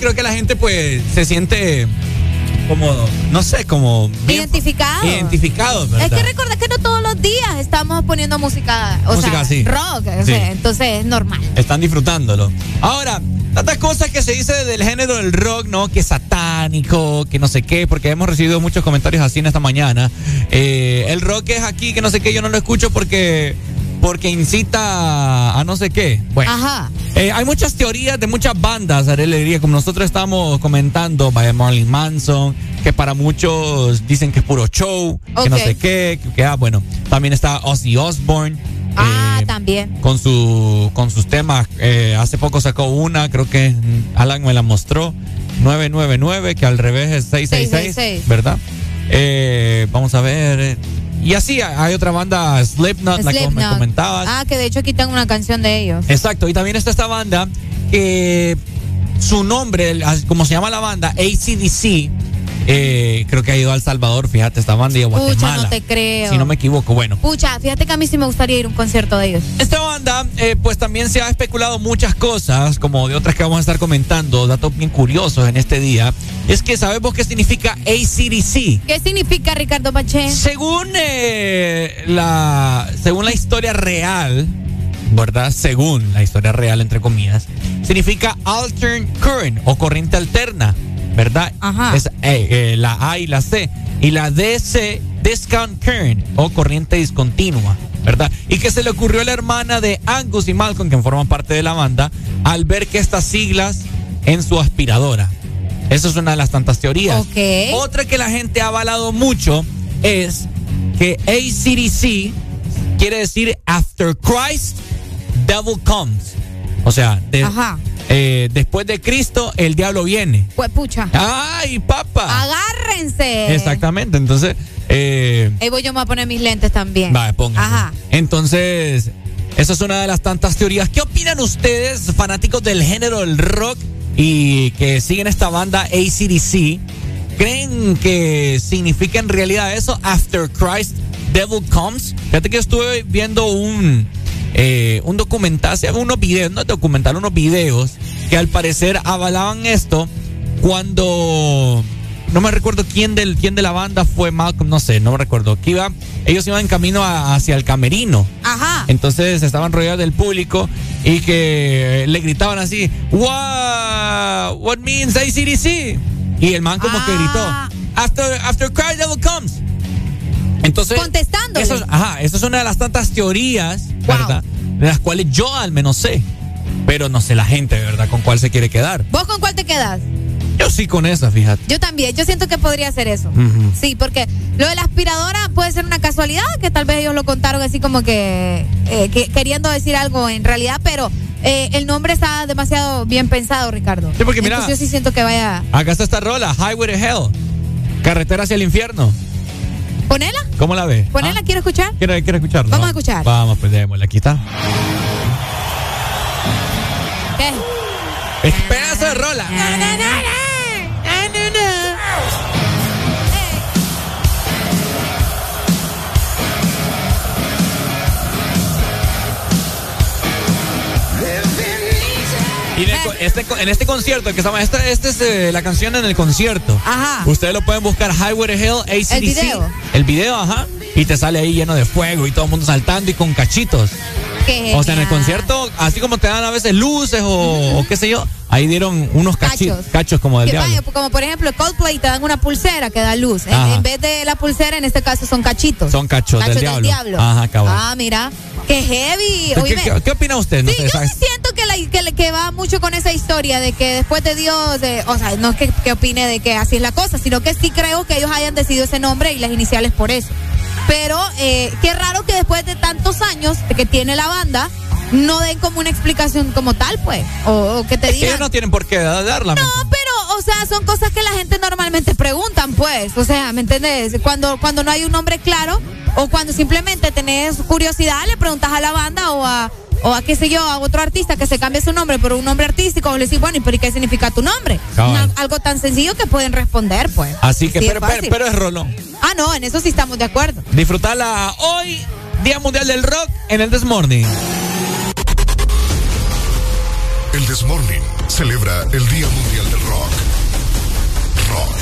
Creo que la gente pues se siente como, no sé, como Identificado. identificado, Es ¿verdad? que recuerda que no todos los días estamos poniendo música, o Música sea, así. rock, o Sí. sea, entonces es normal. Están disfrutándolo. Ahora, tantas cosas que se dice del género del rock, ¿no? Que es satánico, que no sé qué, porque hemos recibido muchos comentarios así en esta mañana. Eh, el rock es aquí, que no sé qué, yo no lo escucho porque porque incita a no sé qué. Bueno, Ajá. Eh, hay muchas teorías de muchas bandas, Ariel le diría, como nosotros estamos comentando, vaya Marilyn Manson, que para muchos dicen que es puro show, que no sé qué, que, que, ah, bueno, también está Ozzy Osbourne. Ah, eh, también. con su con sus temas. Eh, hace poco sacó una, creo que Alan me la mostró, 999, que al revés es 666, 666. ¿verdad? Vamos a ver. Eh, Y así hay otra banda, Slipknot, la que me Slipknot. comentabas. Ah, que de hecho aquí tengo una canción de ellos. Exacto, y también está esta banda que su nombre, como se llama la banda, ACDC, eh, creo que ha ido a El Salvador, fíjate, esta banda y a Pucha, Guatemala. no te creo. Si no me equivoco, bueno. Pucha, fíjate que a mí sí me gustaría ir a un concierto de ellos. Esta banda, eh, pues también se ha especulado muchas cosas, como de otras que vamos a estar comentando, datos bien curiosos en este día. Es que sabemos qué significa ACDC. ¿Qué significa Ricardo Pache? Según eh, la según la historia real, ¿verdad? Según la historia real, entre comillas, significa alternate current o corriente alterna, ¿verdad? Ajá. Es eh, eh, la A y la C. Y la DC, discount current o corriente discontinua, ¿verdad? Y que se le ocurrió a la hermana de Angus y Malcolm, que forman parte de la banda, al ver que estas siglas en su aspiradora. Esa es una de las tantas teorías. Otra que la gente ha avalado mucho es que ACDC quiere decir After Christ, Devil Comes. O sea, de- Ajá. eh, después de Cristo, el diablo viene. Pues pucha. ¡Ay, papa! Agárrense. Exactamente, entonces, eh, Ahí voy yo me a poner mis lentes también. vaya, póngase. Ajá. Entonces, esa es una de las tantas teorías. ¿Qué opinan ustedes, fanáticos del género del rock y que siguen esta banda ACDC? ¿Creen que significa en realidad eso? After Christ, Devil Comes. Fíjate que estuve viendo un, eh, un documental, unos videos, no documental, unos videos que al parecer avalaban esto cuando no me recuerdo quién del quién de la banda fue Malcolm, no sé, no me recuerdo. Que iba, ellos iban en camino a- hacia el camerino. Ajá. Entonces estaban rodeados del público y que le gritaban así, "What what means ACDC?" Y el man como que Ah. gritó, "After after Christ devil comes." Entonces, Contestándole. Eso es, ajá, eso es una de las tantas teorías, ¿verdad? De las cuales yo al menos sé. Pero no sé la gente, ¿verdad? Con cuál se quiere quedar. ¿Vos con cuál te quedas? Yo sí con esa, fíjate. Yo también. Yo siento que podría ser eso. Sí, porque lo de la aspiradora puede ser una casualidad, que tal vez ellos lo contaron así como que, eh, que- queriendo decir algo en realidad, pero eh, el nombre está demasiado bien pensado, Ricardo. Sí, porque mira- Entonces yo sí siento que vaya. Acá está esta rola, Highway to Hell. Carretera hacia el infierno. Ponela, ¿Cómo la ves? ponela, quiero escuchar. ¿Quiere, quiere escucharla? Vamos a escuchar. Vamos, pues démosle, aquí está. ¿Qué? Es pedazo de rola. Y en, el este, en este concierto, que llama, esta, esta es eh, la canción en el concierto. Ajá. Ustedes lo pueden buscar Highway to Hell, ACDC. El video. El video, ajá. Y te sale ahí lleno de fuego y todo el mundo saltando y con cachitos. O sea, en el concierto, así como te dan a veces luces o, o qué sé yo, ahí dieron unos Cachos. cachos como del diablo. vaya, como por ejemplo Coldplay te dan una pulsera que da luz. En, Ajá. en vez de la pulsera, en este caso son cachitos. Son cachos, del diablo. Ajá, cabrón. Ah, mira. Qué heavy. ¿Qué, Oíme, qué- qué opina usted? No sí, sé, yo sí siento que, la- que, va mucho con esa historia de que después de Dios, de- o sea, no es que, que opine de que así es la cosa, sino que sí creo que ellos hayan decidido ese nombre y las iniciales por eso. Pero eh, qué raro que después de tantos años que tiene la banda, no den como una explicación como tal, pues. O, o que te Es que digan. ellos no tienen por qué darla. ¿me No, pero, o sea, son cosas que la gente normalmente preguntan, pues. O sea, ¿me entiendes? Cuando, cuando no hay un nombre claro o cuando simplemente tenés curiosidad, le preguntas a la banda o a, o a qué sé yo, a otro artista que se cambie su nombre por un nombre artístico, o le decís, bueno, ¿y pero ¿y qué significa tu nombre? Una- algo tan sencillo que pueden responder, pues. Así que, Sí, pero, es pero, es rolón. Ah, no, en eso sí estamos de acuerdo. Disfrutala hoy, Día Mundial del Rock, en el Desmorning. El This Morning celebra el Día Mundial del Rock. Rock.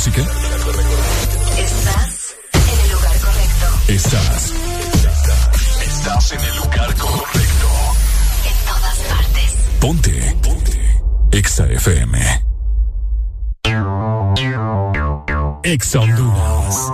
Música? Estás en el lugar correcto. Estás. Estás en el lugar correcto. En todas partes. Ponte. Ponte. Exa FM. Exa Honduras.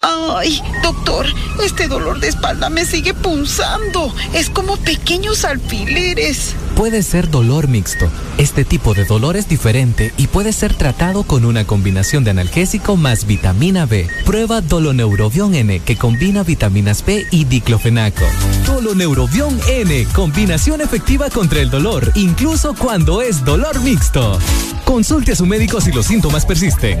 Ay, doctor, este dolor de espalda me sigue punzando. Es como pequeños alfileres. Puede ser dolor mixto. Este tipo de dolor es diferente y puede ser tratado con una combinación de analgésico más vitamina B. Prueba Doloneurobion N que combina vitaminas B y diclofenaco. Doloneurobion N, combinación efectiva contra el dolor, incluso cuando es dolor mixto. Consulte a su médico si los síntomas persisten.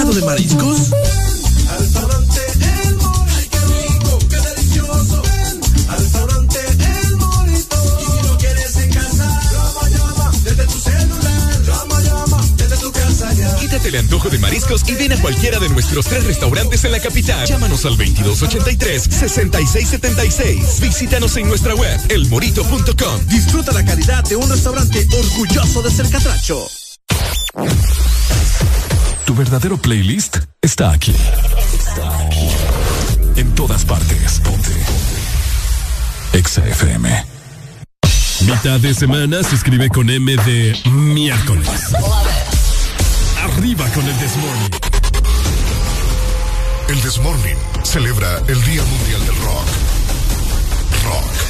¿Asado de mariscos? Alfarante El Morito. Ay, qué rico, qué delicioso. Ven, al Alfarante El Morito. Y si lo quieres en casa, llama, llama, desde tu celular. Llama, llama, desde tu casa ya. Quítate el antojo de mariscos y ven a cualquiera de nuestros tres restaurantes en la capital. Llámanos al 2283-6676. Visítanos en nuestra web, elmorito.com. Disfruta la calidad de un restaurante orgulloso de ser catracho. Tu verdadero playlist está aquí. En todas partes. Ponte. Exa FM. Mitad de semana se escribe con M de miércoles. Arriba con el Desmorning. El Desmorning celebra el Día Mundial del Rock. Rock.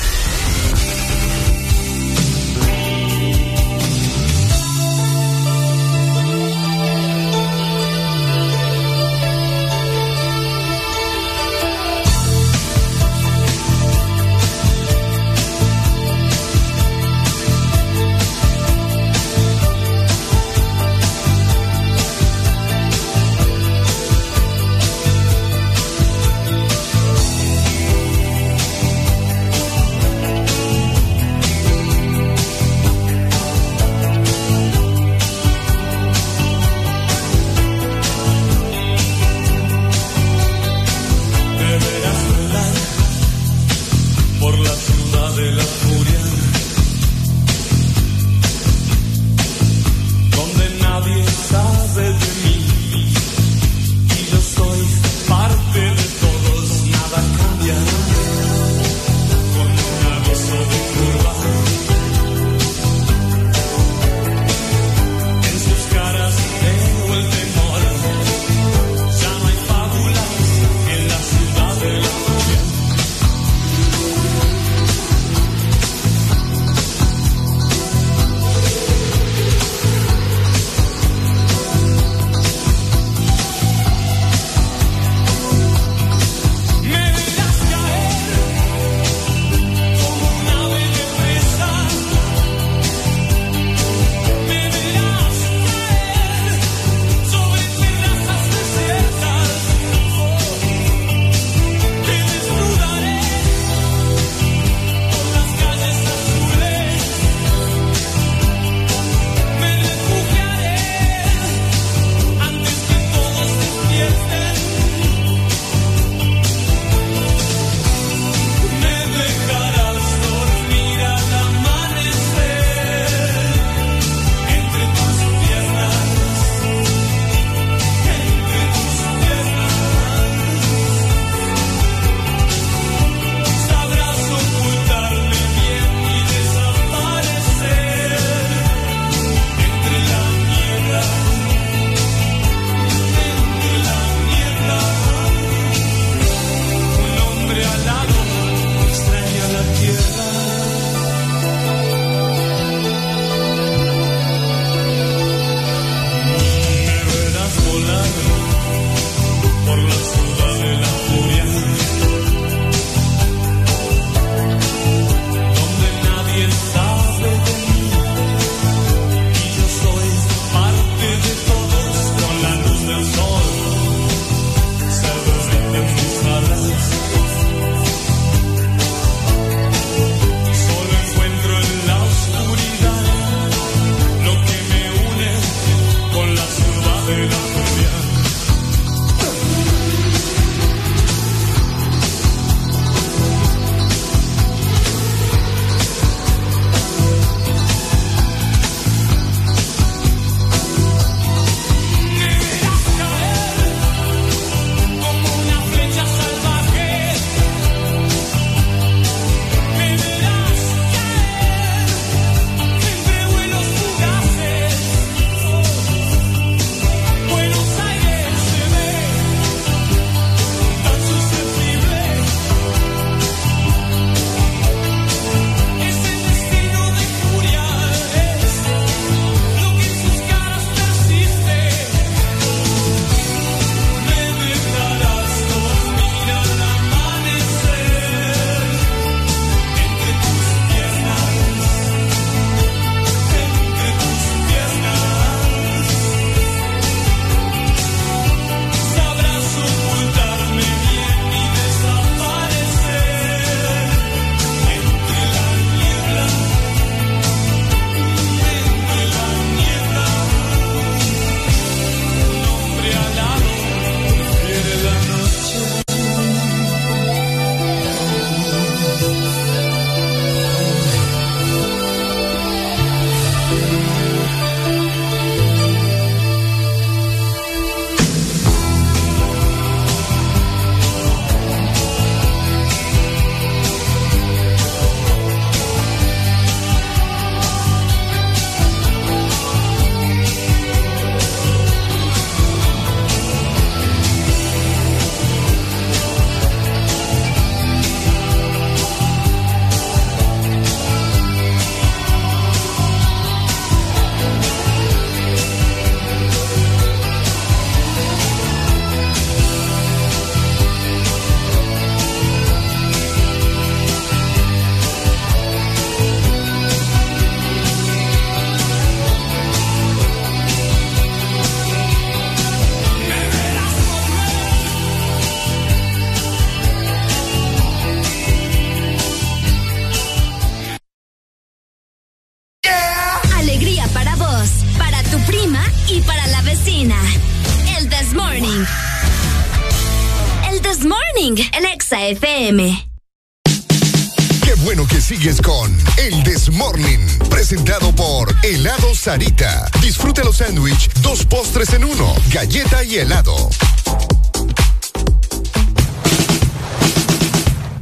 Sarita. Disfruta los sándwich, dos postres en uno, galleta y helado.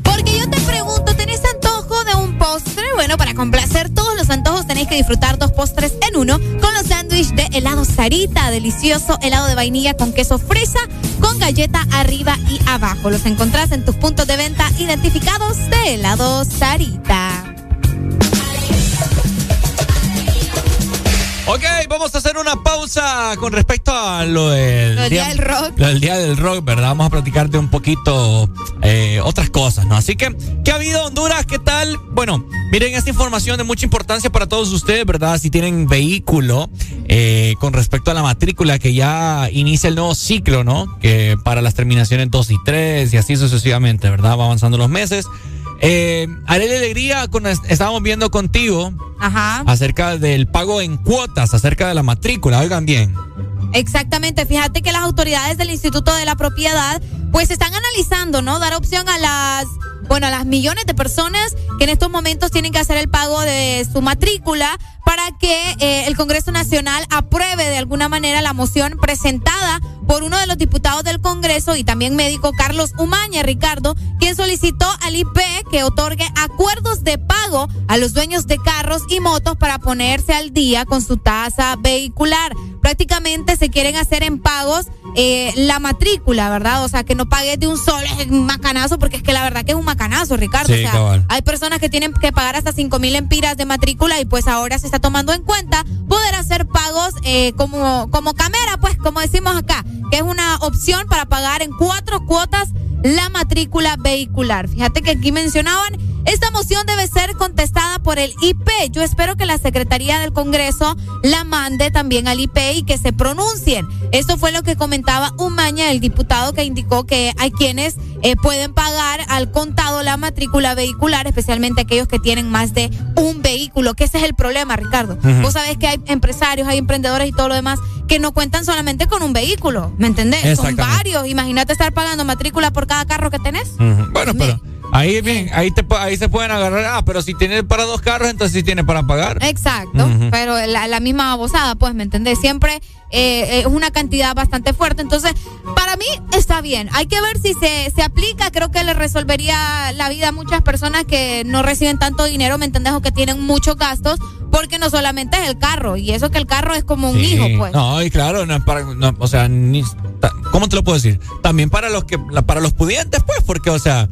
Porque yo te pregunto, ¿tenés antojo de un postre? Bueno, para complacer todos los antojos tenéis que disfrutar dos postres en uno con los sándwiches de helado Sarita, delicioso helado de vainilla con queso fresa, con galleta arriba y abajo. Los encontrás en tus puntos de venta identificados de helado Sarita. Ok, vamos a hacer una pausa con respecto a lo del, Lo día del rock. Lo del día del rock, ¿verdad? Vamos a platicar de un poquito eh, otras cosas, ¿no? Así que, ¿qué ha habido Honduras? ¿Qué tal? Bueno, miren, esta información de mucha importancia para todos ustedes, ¿verdad? Si tienen vehículo eh, con respecto a la matrícula que ya inicia el nuevo ciclo, ¿no? Que para las terminaciones 2 y 3 y así sucesivamente, ¿verdad? Va avanzando los meses. Eh, Arely Alegría, con, estábamos viendo contigo Ajá. acerca del pago en cuotas, acerca de la matrícula. Oigan bien. Exactamente, fíjate que las autoridades del Instituto de la Propiedad pues están analizando, ¿no? Dar opción a las, bueno, a las millones de personas que en estos momentos tienen que hacer el pago de su matrícula para que eh, el Congreso Nacional apruebe de alguna manera la moción presentada por uno de los diputados del Congreso y también médico Carlos Umaña, Ricardo, quien solicitó al IP que otorgue acuerdos de pago a los dueños de carros y motos para ponerse al día con su tasa vehicular. Prácticamente se quieren hacer en pagos eh, la matrícula, ¿verdad? O sea, que no pagues de un solo es un macanazo, porque es que la verdad que es un macanazo, Ricardo. Sí, o sea, cabal. hay personas que tienen que pagar hasta cinco mil empiras de matrícula y pues ahora se está tomando en cuenta poder hacer pagos eh, como, como camera, pues como decimos acá, que es una opción para pagar en cuatro cuotas la matrícula vehicular. Fíjate que aquí mencionaban, esta moción debe ser contestada por el IP. Yo espero que la Secretaría del Congreso la mande también al IP y que se pronuncien. Esto fue lo que comentaba Umaña, el diputado que indicó que hay quienes eh, pueden pagar al contado la matrícula vehicular, especialmente aquellos que tienen más de un vehículo, que ese es el problema, Ricardo. Vos sabés que hay empresarios, hay emprendedores y todo lo demás que no cuentan solamente con un vehículo, ¿me entendés? Son varios. Imagínate estar pagando matrícula por cada carro que tenés. Ujú. Bueno, pero ahí bien, ahí te ahí se pueden agarrar. Ah, pero si tiene para dos carros, entonces sí tiene para pagar. Exacto, pero la, la misma babosada, pues, ¿me entendés? Siempre eh, es una cantidad bastante fuerte. Entonces, para mí está bien. Hay que ver si se, se aplica. Creo que le resolvería la vida a muchas personas que no reciben tanto dinero, ¿me entendés? O que tienen muchos gastos, porque no solamente es el carro. Y eso que el carro es como un Sí. hijo, pues. No, y claro, no es para, no, o sea, ni, ta- ¿cómo te lo puedo decir? También para los que, la- para los pudientes, pues, porque, o sea,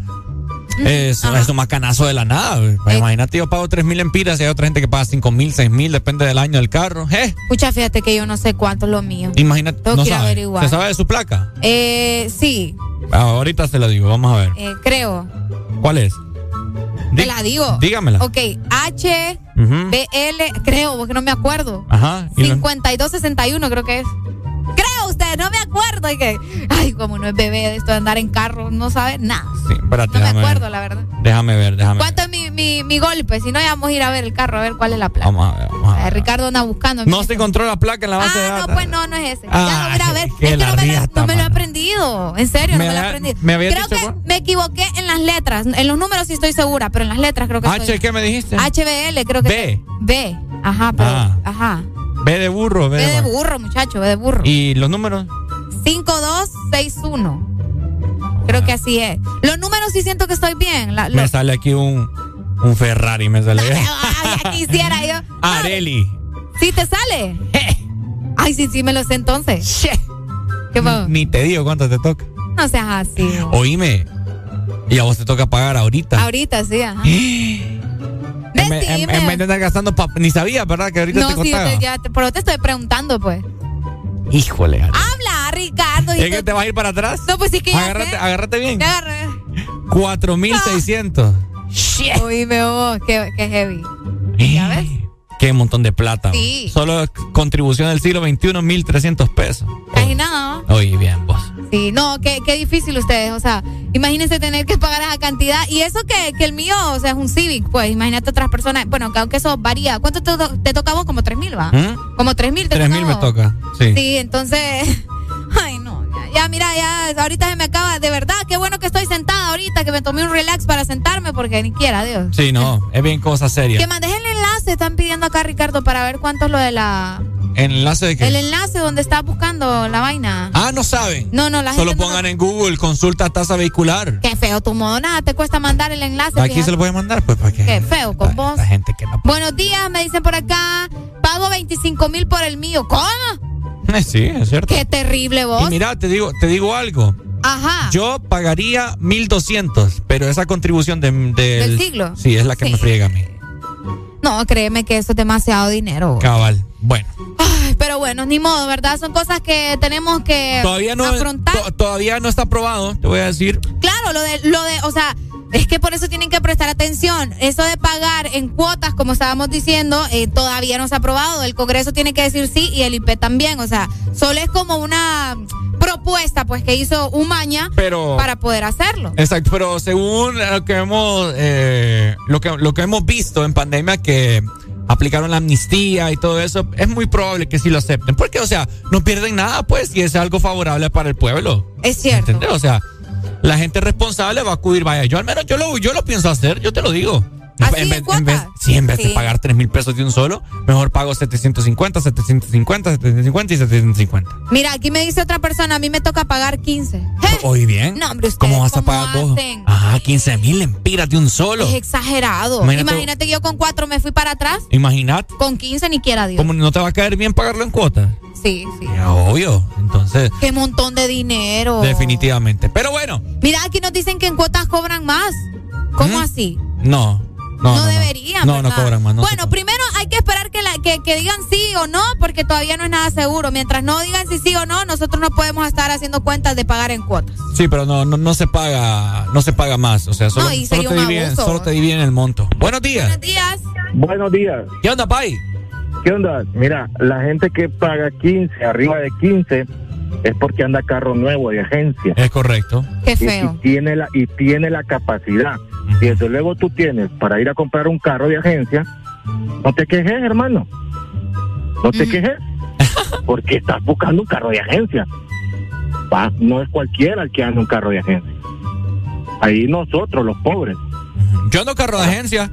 es, es un macanazo de la nada. Imagínate, yo pago tres mil empiras y hay otra gente que paga cinco mil, seis mil, depende del año del carro. ¿Eh? Escucha, fíjate que yo no sé cuánto es lo mío. Imagínate, Tengo no que sabe. averiguar. ¿Se sabe de su placa? Eh, sí, Ah, ahorita se lo digo, vamos a ver. eh, creo. ¿Cuál es? Te la digo. dígamela. Ok, H. B, L, creo, porque no me acuerdo. Ajá. y lo- 5261 creo que es. No me acuerdo. Y que, ay, como no es bebé de esto de andar en carro, no sabe nada. Sí, espérate, No me acuerdo, ver. la verdad. Déjame ver, déjame ver. ¿Cuánto es mi, mi, mi golpe? Si no, ya vamos a ir a ver el carro, a ver cuál es la placa. Vamos a ver, vamos a ver. Ricardo anda buscando. No se encontró la placa en la base de Ah, datos. no, pues no, no es ese. ya Ah, lo voy a ver. Es que no me, lo, larriata, no me lo he aprendido. En serio, Me no me lo he aprendido. me había creo dicho, que ¿cuál? me equivoqué en las letras. En los números sí estoy segura, pero en las letras creo que H, estoy. ¿qué me dijiste? HBL, creo que. B. B. Ajá, pero. Ah. Ajá. B de burro, B B de, de burro. muchacho, B de burro. ¿Y los números? 5261. Creo que así es. Los números sí siento que estoy bien. La- Me sale aquí un, un Ferrari, me sale. Ay, ya quisiera yo. Areli. ¿Sí te sale? Ay, sí, sí, me lo sé entonces. ¿Qué pasó? Ni te digo cuánto te toca. No seas así. Oíme. Y a vos te toca pagar ahorita. Ahorita sí, ajá. En, vez- en- en vez de andar gastando Ni sabía, ¿verdad? Que ahorita No, te sí, contaba. te- ya te- pero te estoy preguntando, pues. Híjole. Areli. Habla, Ricardo. ¿Es que te vas a ir para atrás? No, pues sí que ya Agárrate, sé. agárrate bien. Agarré. 4600. Oíme vos, qué, qué heavy. ¿Ya ves? Qué montón de plata. Sí. Solo contribución del siglo XXI, 1300 pesos. Casi nada, ¿no? Oye, bien, vos. Sí, no, qué, qué difícil ustedes. O sea, Imagínense tener que pagar esa cantidad. Y eso que, que el mío, o sea, es un Civic, pues imagínate otras personas. Bueno, que aunque eso varía. ¿Cuánto te, te toca a vos? Como tres mil, va. ¿Mm? Como tres mil te Tres mil me toca. Sí. Sí, entonces. Ay, no. Ya, mira, ya ahorita se me acaba. De verdad, qué bueno que estoy sentada ahorita, que me tomé un relax para sentarme, porque ni quiera, Dios. Sí, no, es bien cosa seria. Que mandes el enlace, están pidiendo acá, Ricardo, para ver cuánto es lo de la. ¿Enlace de qué? El enlace donde estás buscando la vaina. Ah, no saben. No, no, la Solo gente. no- pongan en Google consulta tasa vehicular. Qué feo tu modo, nada, te cuesta mandar el enlace. Aquí fíjate. se lo puede mandar, pues para que. Qué feo con vos. La gente que no. Buenos días, me dicen por acá. Pago 25 mil por el mío. ¿Cómo? Eh, sí, es cierto. Qué terrible Y vos. mira, te digo, te digo algo. Ajá. Yo pagaría 1200, pero esa contribución de, del- ¿Del siglo? Sí, es la que Sí. me friega a mí. No, créeme que eso es demasiado dinero. Cabal. Bueno, Ay, pero bueno, ni modo, ¿verdad? Son cosas que tenemos que todavía no afrontar. to- todavía no está aprobado, te voy a decir. Claro, lo de, lo de, o sea, es que por eso tienen que prestar atención. Eso de pagar en cuotas, como estábamos diciendo, eh, todavía no se ha aprobado. El Congreso tiene que decir sí y el IP también. O sea, solo es como una propuesta, pues, que hizo Umaña Pero- para poder hacerlo. Exacto, pero según lo que hemos eh, lo que lo que hemos visto en pandemia que aplicaron la amnistía y todo eso, es muy probable que sí lo acepten, porque o sea, no pierden nada pues y es algo favorable para el pueblo. Es cierto. ¿Entendés? O sea, la gente responsable va a acudir, vaya, yo al menos yo lo yo lo pienso hacer, yo te lo digo. ¿Así en vez, en vez- sí, en vez Sí. de pagar 3 mil pesos de un solo, mejor pago 750, 750, 750 y 750. Mira, aquí me dice otra persona, a mí me toca pagar 15. Oye, bien. No, hombre, ¿Cómo vas a ¿cómo pagar vos? Ajá, 15 mil empiras de un solo. Es exagerado. Imagínate- Imagínate, que yo con cuatro me fui para atrás, Imagínate. con 15 ni quiera Dios. ¿Cómo no te va a caer bien pagarlo en cuotas? Sí, sí. Ya, obvio. Entonces, Qué montón de dinero. definitivamente. Pero bueno, Mira, aquí nos dicen que en cuotas cobran más. ¿Cómo ¿Mm? así? no. No, No, no, no. deberían. No, cobran más. no bueno, primero hay que esperar que, la, que, que digan sí o no, porque todavía no es nada seguro. Mientras no digan si sí o no, nosotros no podemos estar haciendo cuentas de pagar en cuotas. Sí, pero no, no, no se paga, no se paga más. O sea, solo, No, y solo sería te un dividen, abuso. solo te dividen el monto. Buenos días. Buenos días. Buenos días. ¿Qué onda, Pai? ¿Qué onda? Mira, la gente que paga 15, arriba de 15, es porque anda carro nuevo de agencia. Es correcto. Qué Y- feo. Y, tiene la, y tiene la capacidad. Y desde luego tú tienes para ir a comprar un carro de agencia, no te quejes, hermano. No te quejes. Porque estás buscando un carro de agencia. Va, no es cualquiera el que anda un carro de agencia. Ahí nosotros, los pobres, Yo ando carro de agencia.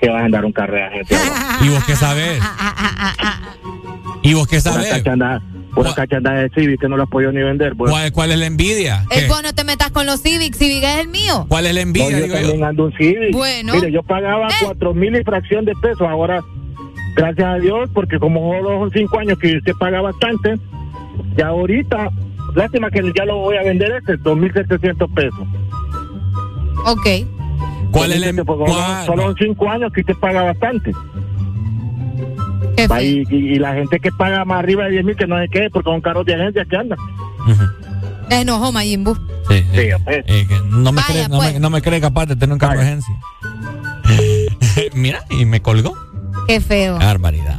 que vas a andar un carro de agencia. ¿Y vos qué sabés? ¿Y vos qué cachanda, una cachanda de Civic que no la has podido ni vender. pues. ¿Cuál, cuál es la envidia? El ¿Qué? vos no te metas con los Civic. Civic es el mío. ¿Cuál es la No, envidia? yo digo yo? también ando un Civic. Bueno. Mire, yo pagaba Eh. cuatro mil y fracción de pesos. Ahora, gracias a Dios, porque como solo son cinco años que usted paga bastante, ya ahorita, lástima que ya lo voy a vender este, dos mil setecientos pesos. Ok. ¿Cuál es la Porque solo- cuál? Solo son cinco años que usted paga bastante. Y, y- y la gente que paga más arriba de 10 mil, que no sé qué, porque son carros de agencia que andan. Enojo, Mayimbu. Sí, pues. Eh, no, me Vaya, cree, no, pues. me, no me cree capaz de tener un carro de agencia. Mira, y me colgó. Qué feo. Barbaridad.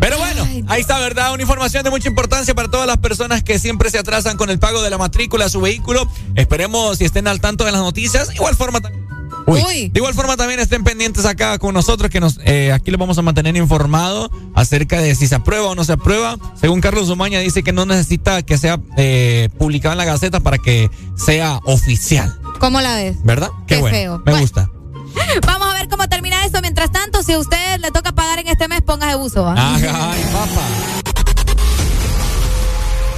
Pero bueno, ahí está, ¿verdad? Una información de mucha importancia para todas las personas que siempre se atrasan con el pago de la matrícula a su vehículo. Esperemos si estén al tanto de las noticias. Igual forma también. Uy. De igual forma también estén pendientes acá con nosotros que nos eh, aquí los vamos a mantener informados acerca de si se aprueba o no se aprueba. Según Carlos Umaña dice que no necesita que sea eh, publicado en la Gaceta para que sea oficial, ¿Cómo la ves? ¿verdad? Qué, Qué bueno. feo. Me Bueno. gusta. Vamos a ver cómo termina eso. Mientras tanto, si a usted le toca pagar en este mes, póngase buzo. Ay, ay, papá.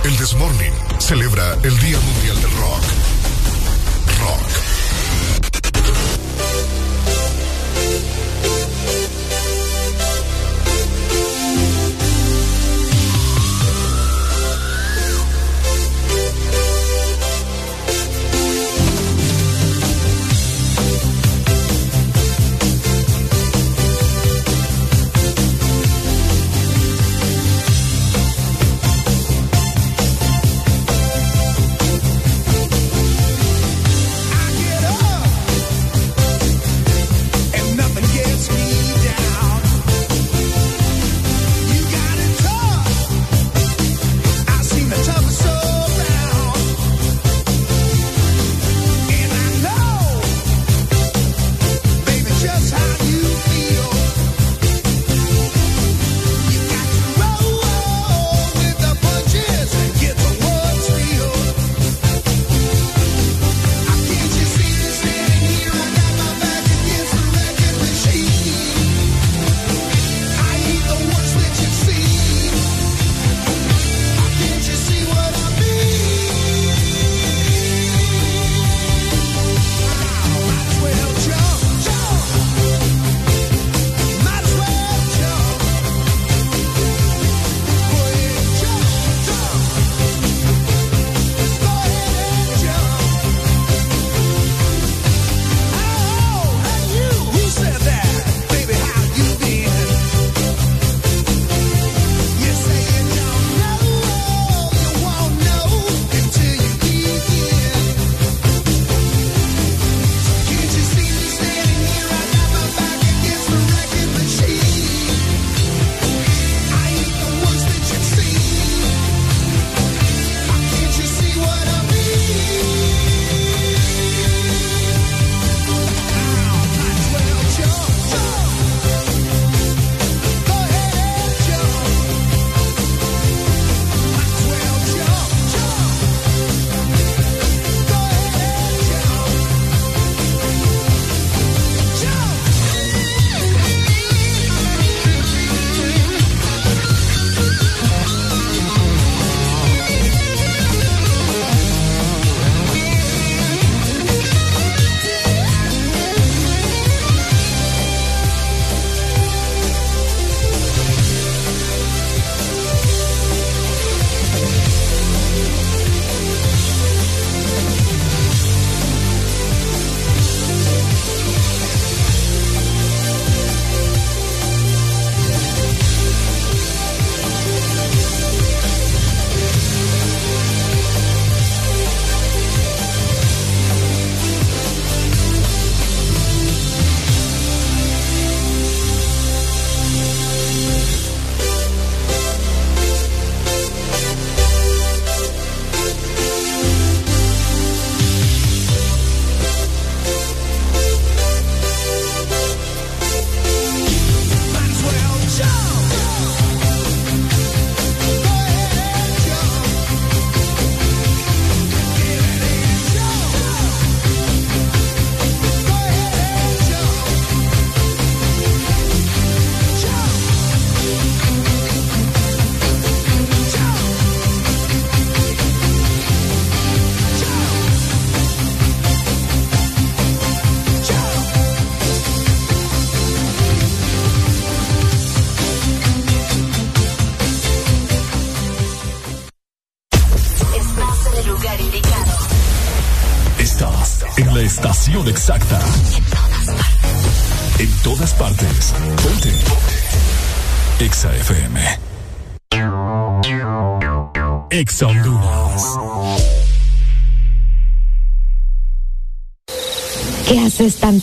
El Desmorning celebra el Día Mundial del Rock. Rock. Exa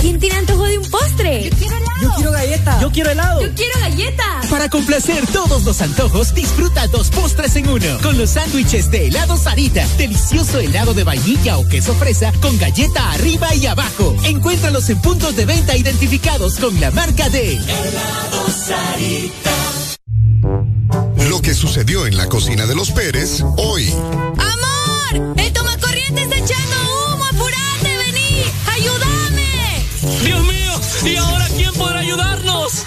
¿Quién tiene antojo de un postre? Yo quiero helado. Yo quiero galleta. Yo quiero helado. Yo quiero galleta. Para complacer todos los antojos, disfruta dos postres en uno. Con los sándwiches de helado Sarita. Delicioso helado de vainilla o queso fresa con galleta arriba y abajo. Encuéntralos en puntos de venta identificados con la marca de Helado Sarita. Lo que sucedió en la cocina de los Pérez hoy. ¡Amor! ¡El tomacorriente está echando humo! ¡Apurate! ¡Vení! ¡Ayúdame! ¡Dios mío! ¿Y ahora quién podrá ayudarnos?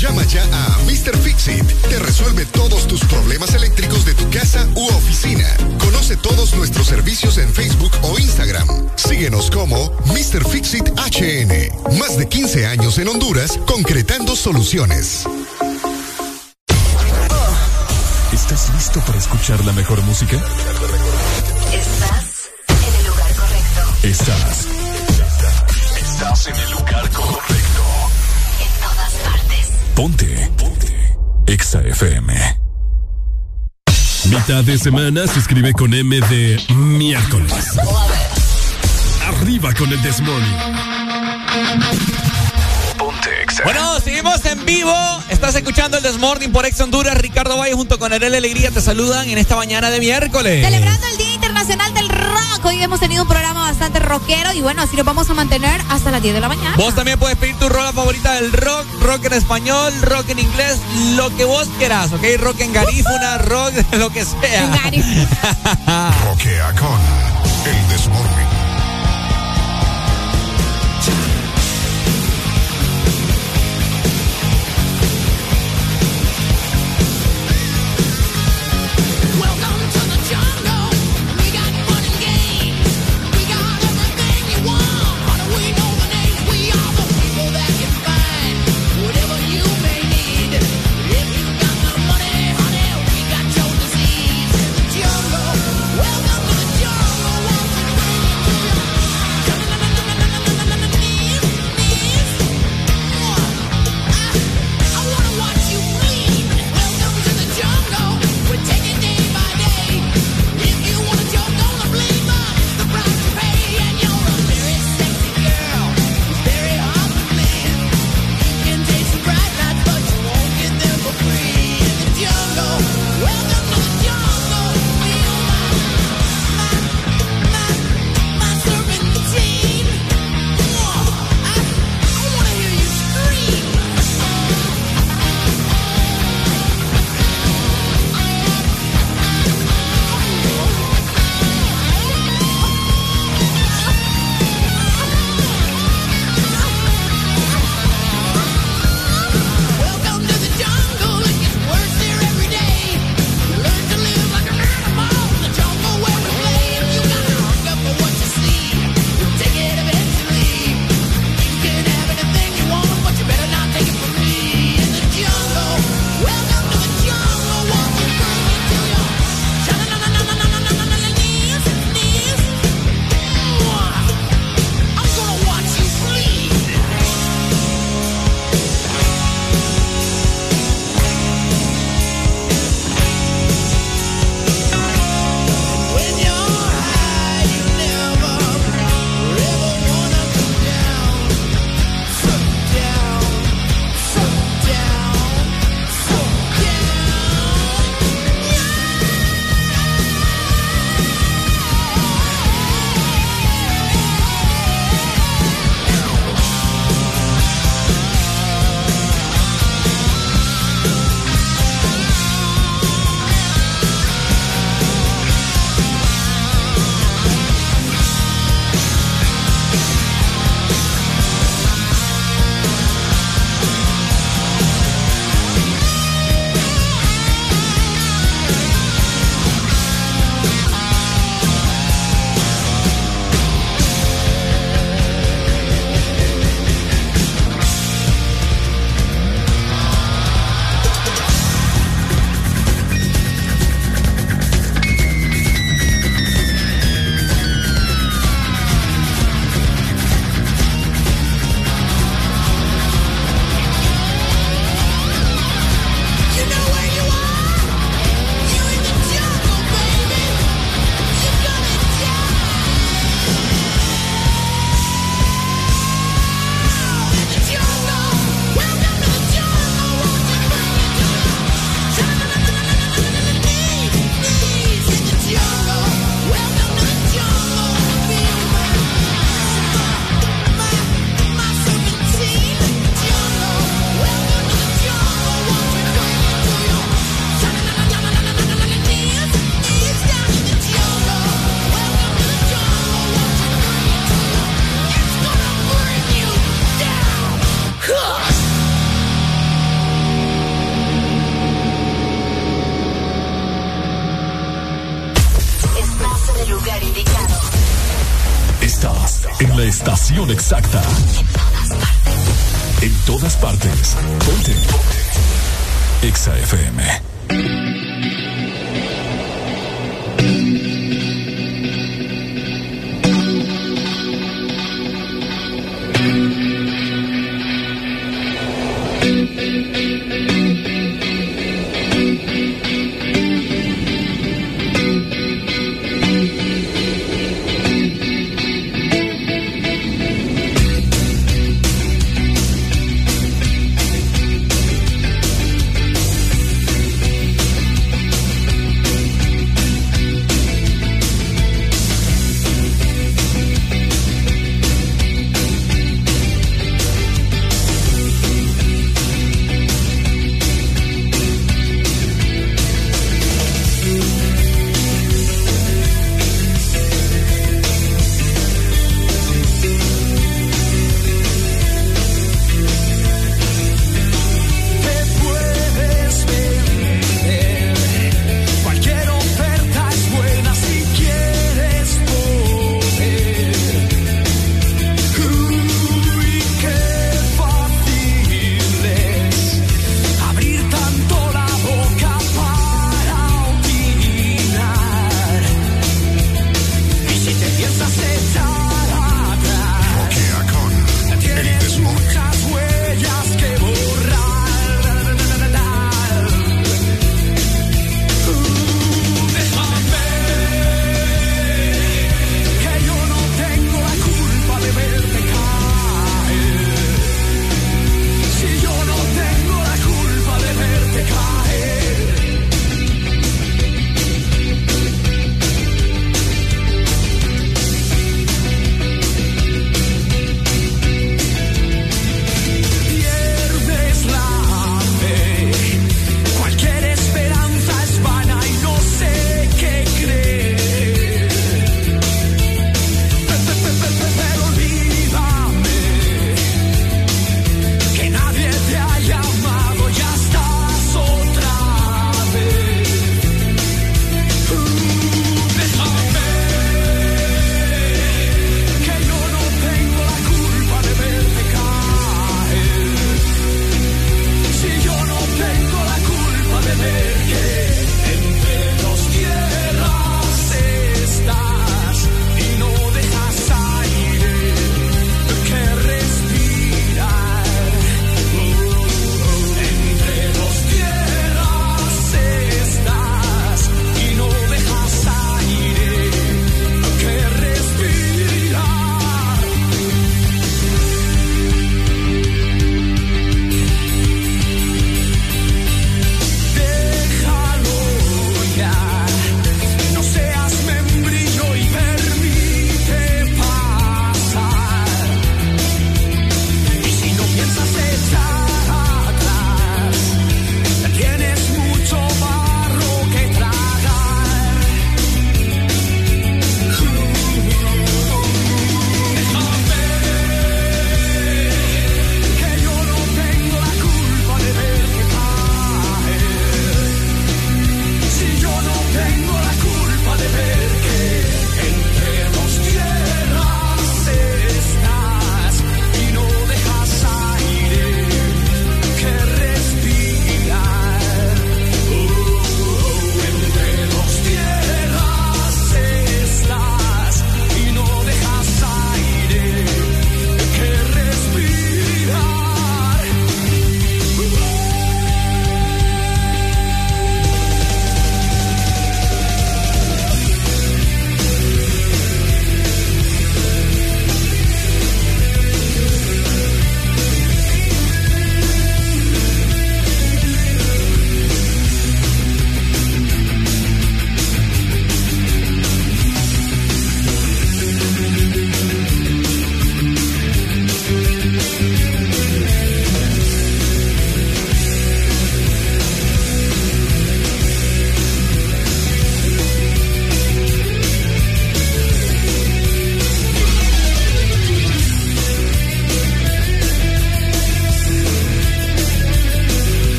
Llama ya a Mr. Fixit. Te resuelve todos tus problemas eléctricos de tu casa u oficina. Conoce todos nuestros servicios en Facebook o Instagram. Síguenos como Mr. Fixit HN. Más de 15 años en Honduras concretando soluciones. ¿Estás listo para escuchar la mejor música? Estás en el lugar correcto. Estás. Estás en el lugar correcto. En todas partes. Ponte. Ponte. Exa FM. Mitad de semana se escribe con M de miércoles. Arriba con el Desmorning. Exa. Bueno, seguimos en vivo. Estás escuchando el Desmorning por Ex Honduras. Ricardo Valle junto con Arel Alegría te saludan en esta mañana de miércoles. Celebrando el Día Internacional del Rock. Hoy hemos tenido un programa bastante rockero y bueno, así nos vamos a mantener hasta las 10 de la mañana. Vos también puedes pedir tu rola favorita del rock, rock en español, rock en inglés, lo que vos quieras, ¿ok? Rock en garífuna, rock, lo que sea. Roquea con el Desmorning.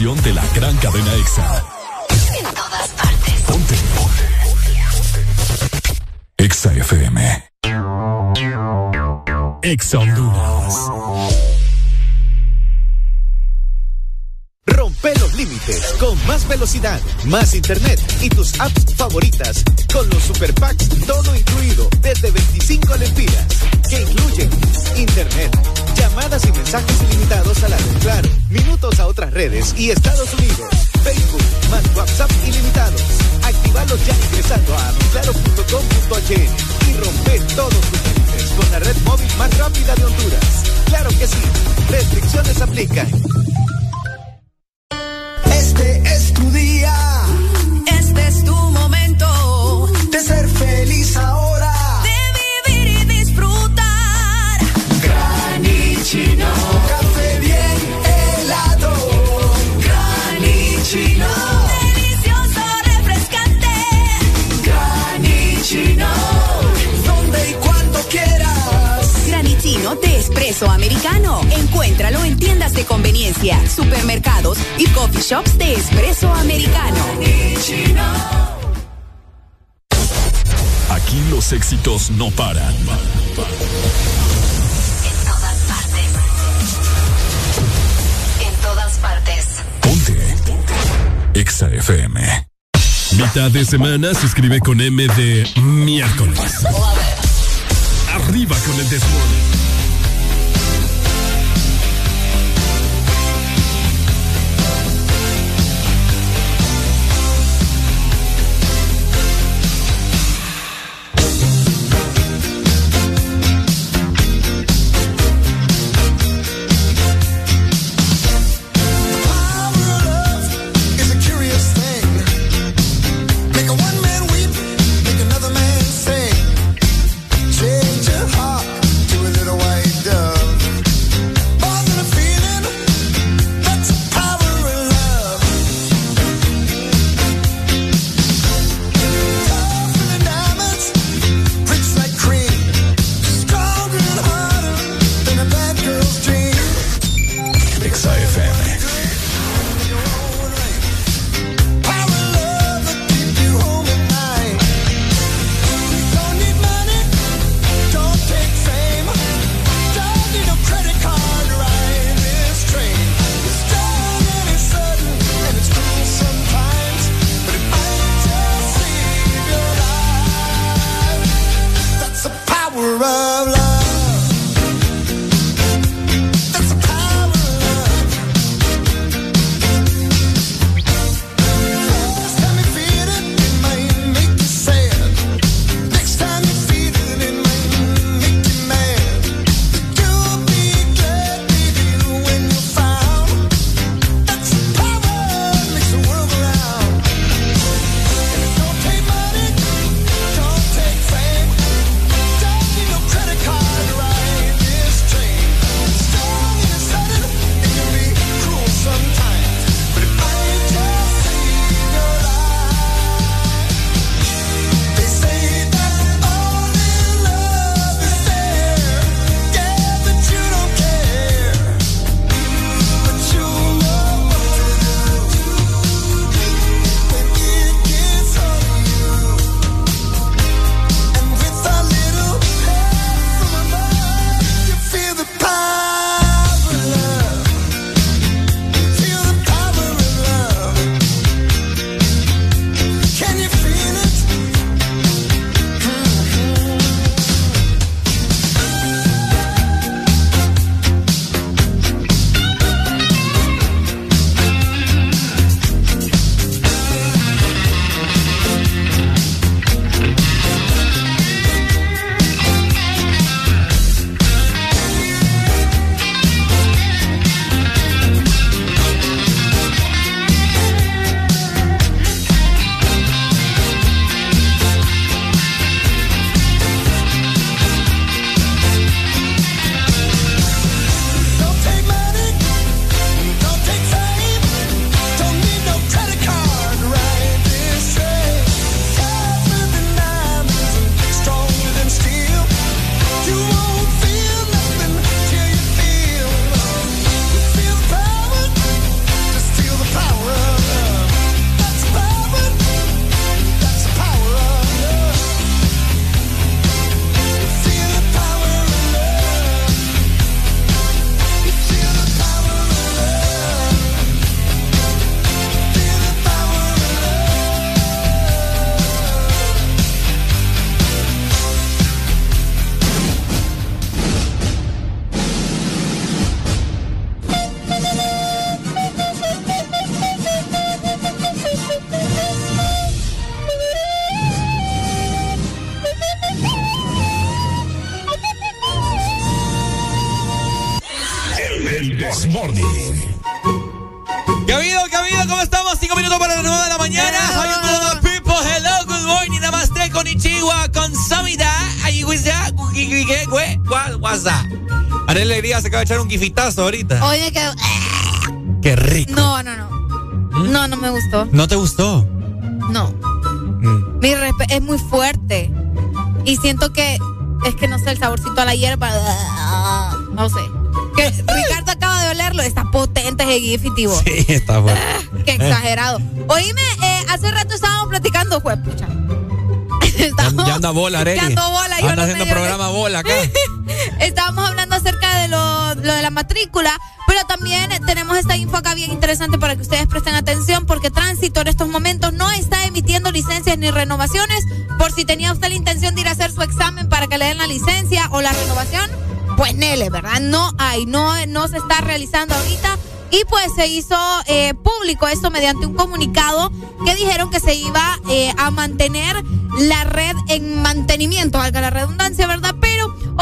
de la gran cadena EXA. En todas partes. Ponte. Ponte. EXA FM. EXA Honduras. Rompe los límites con más velocidad, más internet semana se escribe con M de miércoles. Arriba con el desmorning. Acaba de echar un gifitazo ahorita. Oye, que. Qué rico. No, no, no. No, no me gustó. ¿No te gustó? No. Mm. Mi respe- es muy fuerte. Y siento que. Es que no sé, el saborcito a la hierba. No sé. Que Ricardo acaba de olerlo. Está potente ese gifitivo. Sí, está bueno. Qué exagerado. Oíme, eh, hace rato estábamos platicando, juepucha. Ya, ya anda bola, Areli. Ya ando bola, yo Anda no haciendo me- programa bola acá. lo, de la matrícula, pero también tenemos esta info acá bien interesante para que ustedes presten atención, porque Tránsito en estos momentos no está emitiendo licencias ni renovaciones. Por si tenía usted la intención de ir a hacer su examen para que le den la licencia o la renovación, pues Nele, ¿verdad? No hay, no, no se está realizando ahorita. Y pues se hizo eh, público esto mediante un comunicado que dijeron que se iba eh, a mantener la red en mantenimiento, valga la redundancia, ¿verdad?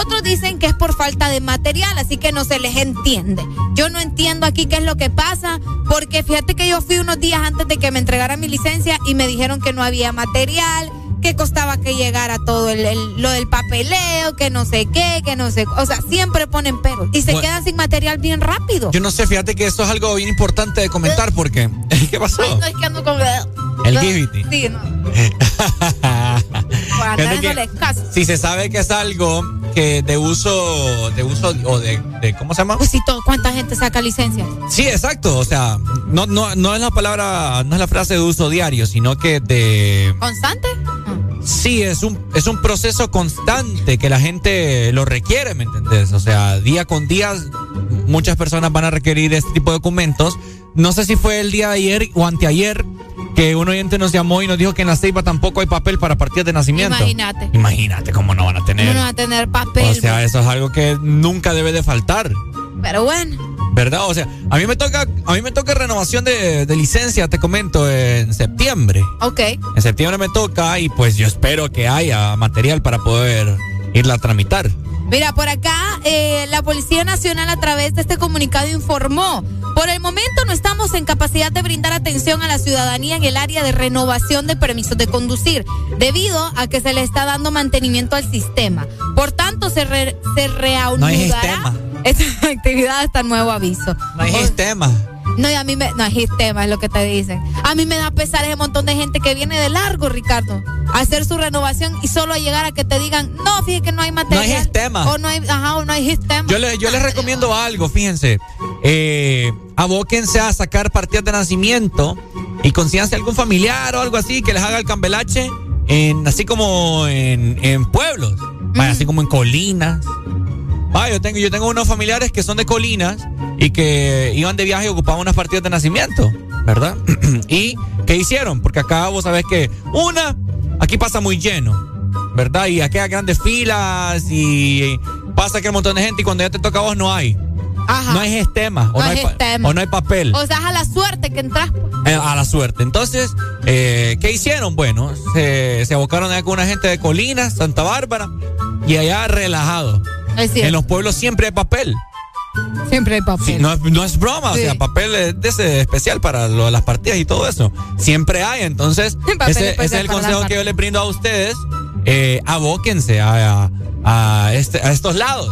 Pero otros dicen que es por falta de material, así que no se les entiende. Yo no entiendo aquí qué es lo que pasa, porque fíjate que yo fui unos días antes de que me entregaran mi licencia y me dijeron que no había material, que costaba que llegara todo el, el- lo del papeleo, que no sé qué, que no sé, o sea, siempre ponen peros y se Bueno. quedan sin material bien rápido. Yo no sé, fíjate que esto es algo bien importante de comentar porque. ¿Qué pasó? Ay, no es que ando con El givity. Sí, no. Fíjate que- caso. Si se sabe que es algo que de uso, de uso o de, de- ¿cómo se llama? Pues si todo, ¿cuánta gente saca licencia? Sí, exacto. O sea, no, no, no es la palabra, no es la frase de uso diario, sino que de. ¿Constante? Sí, es un, es un proceso constante que la gente lo requiere, ¿me entendés? O sea, día con día muchas personas van a requerir este tipo de documentos. No sé si fue el día de ayer o anteayer que un oyente nos llamó y nos dijo que en la ceiba tampoco hay papel para partidas de nacimiento. Imagínate. Imagínate cómo no van a tener. No va a tener papel. O sea, eso es algo que nunca debe de faltar. pero bueno. ¿Verdad? O sea, a mí me toca, a mí me toca renovación de, de licencia, te comento, en septiembre. Ok. En septiembre me toca y pues yo espero que haya material para poder irla a tramitar. Mira, por acá eh, la Policía Nacional a través de este comunicado informó, por el momento no estamos en capacidad de brindar atención a la ciudadanía en el área de renovación de permisos de conducir, debido a que se le está dando mantenimiento al sistema. Por tanto, se, re- se No hay reanudará esta actividad hasta nuevo aviso. No hay O- sistema. No, y a mí me, no hay sistema, es lo que te dicen. A mí me da pesar ese montón de gente que viene de largo, Ricardo, a hacer su renovación y solo a llegar a que te digan, no, fíjate que no hay material. sistema. O no hay, ajá, o no hay sistema. Yo, le- yo les recomiendo algo, fíjense. Eh, abóquense a sacar partidas de nacimiento y consíganse algún familiar o algo así que les haga el cambelache en, así como en, en pueblos. Vaya, así como en colinas. Vaya, yo tengo, yo tengo unos familiares que son de colinas y que iban de viaje y ocupaban unas partidas de nacimiento, ¿verdad? ¿Y qué hicieron? Porque acá vos sabés que una, aquí pasa muy lleno, ¿verdad? Y aquí hay grandes filas y pasa que hay un montón de gente y cuando ya te toca a vos no hay. Ajá. No hay sistema. O No no, hay o no hay papel. O sea, es a la suerte que entras. pues. Eh, a la suerte. Entonces, eh, ¿qué hicieron? Bueno, se, se abocaron allá con una gente de Colinas, Santa Bárbara, y allá relajado. Es cierto. En los pueblos siempre hay papel. Siempre hay papel. Sí, no, es- no es broma, Sí. o sea, papel es de ese especial para lo las partidas y todo eso. Siempre hay, entonces, ese, es el consejo que yo les brindo a ustedes. Eh, abóquense a, a- a este- a estos lados.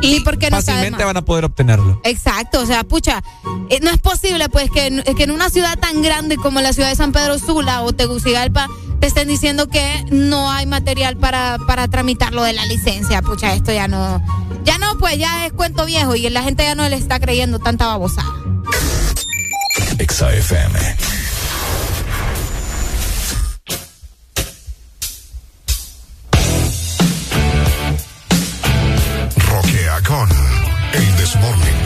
¿Y por qué no Fácilmente van a poder obtenerlo. Exacto, o sea, pucha, eh, no es posible pues que, en- que en una ciudad tan grande como la ciudad de San Pedro Sula o Tegucigalpa te estén diciendo que no hay material para, para tramitar lo de la licencia. Pucha, esto ya no, ya no, pues ya es cuento viejo y la gente ya no le está creyendo tanta babosada. El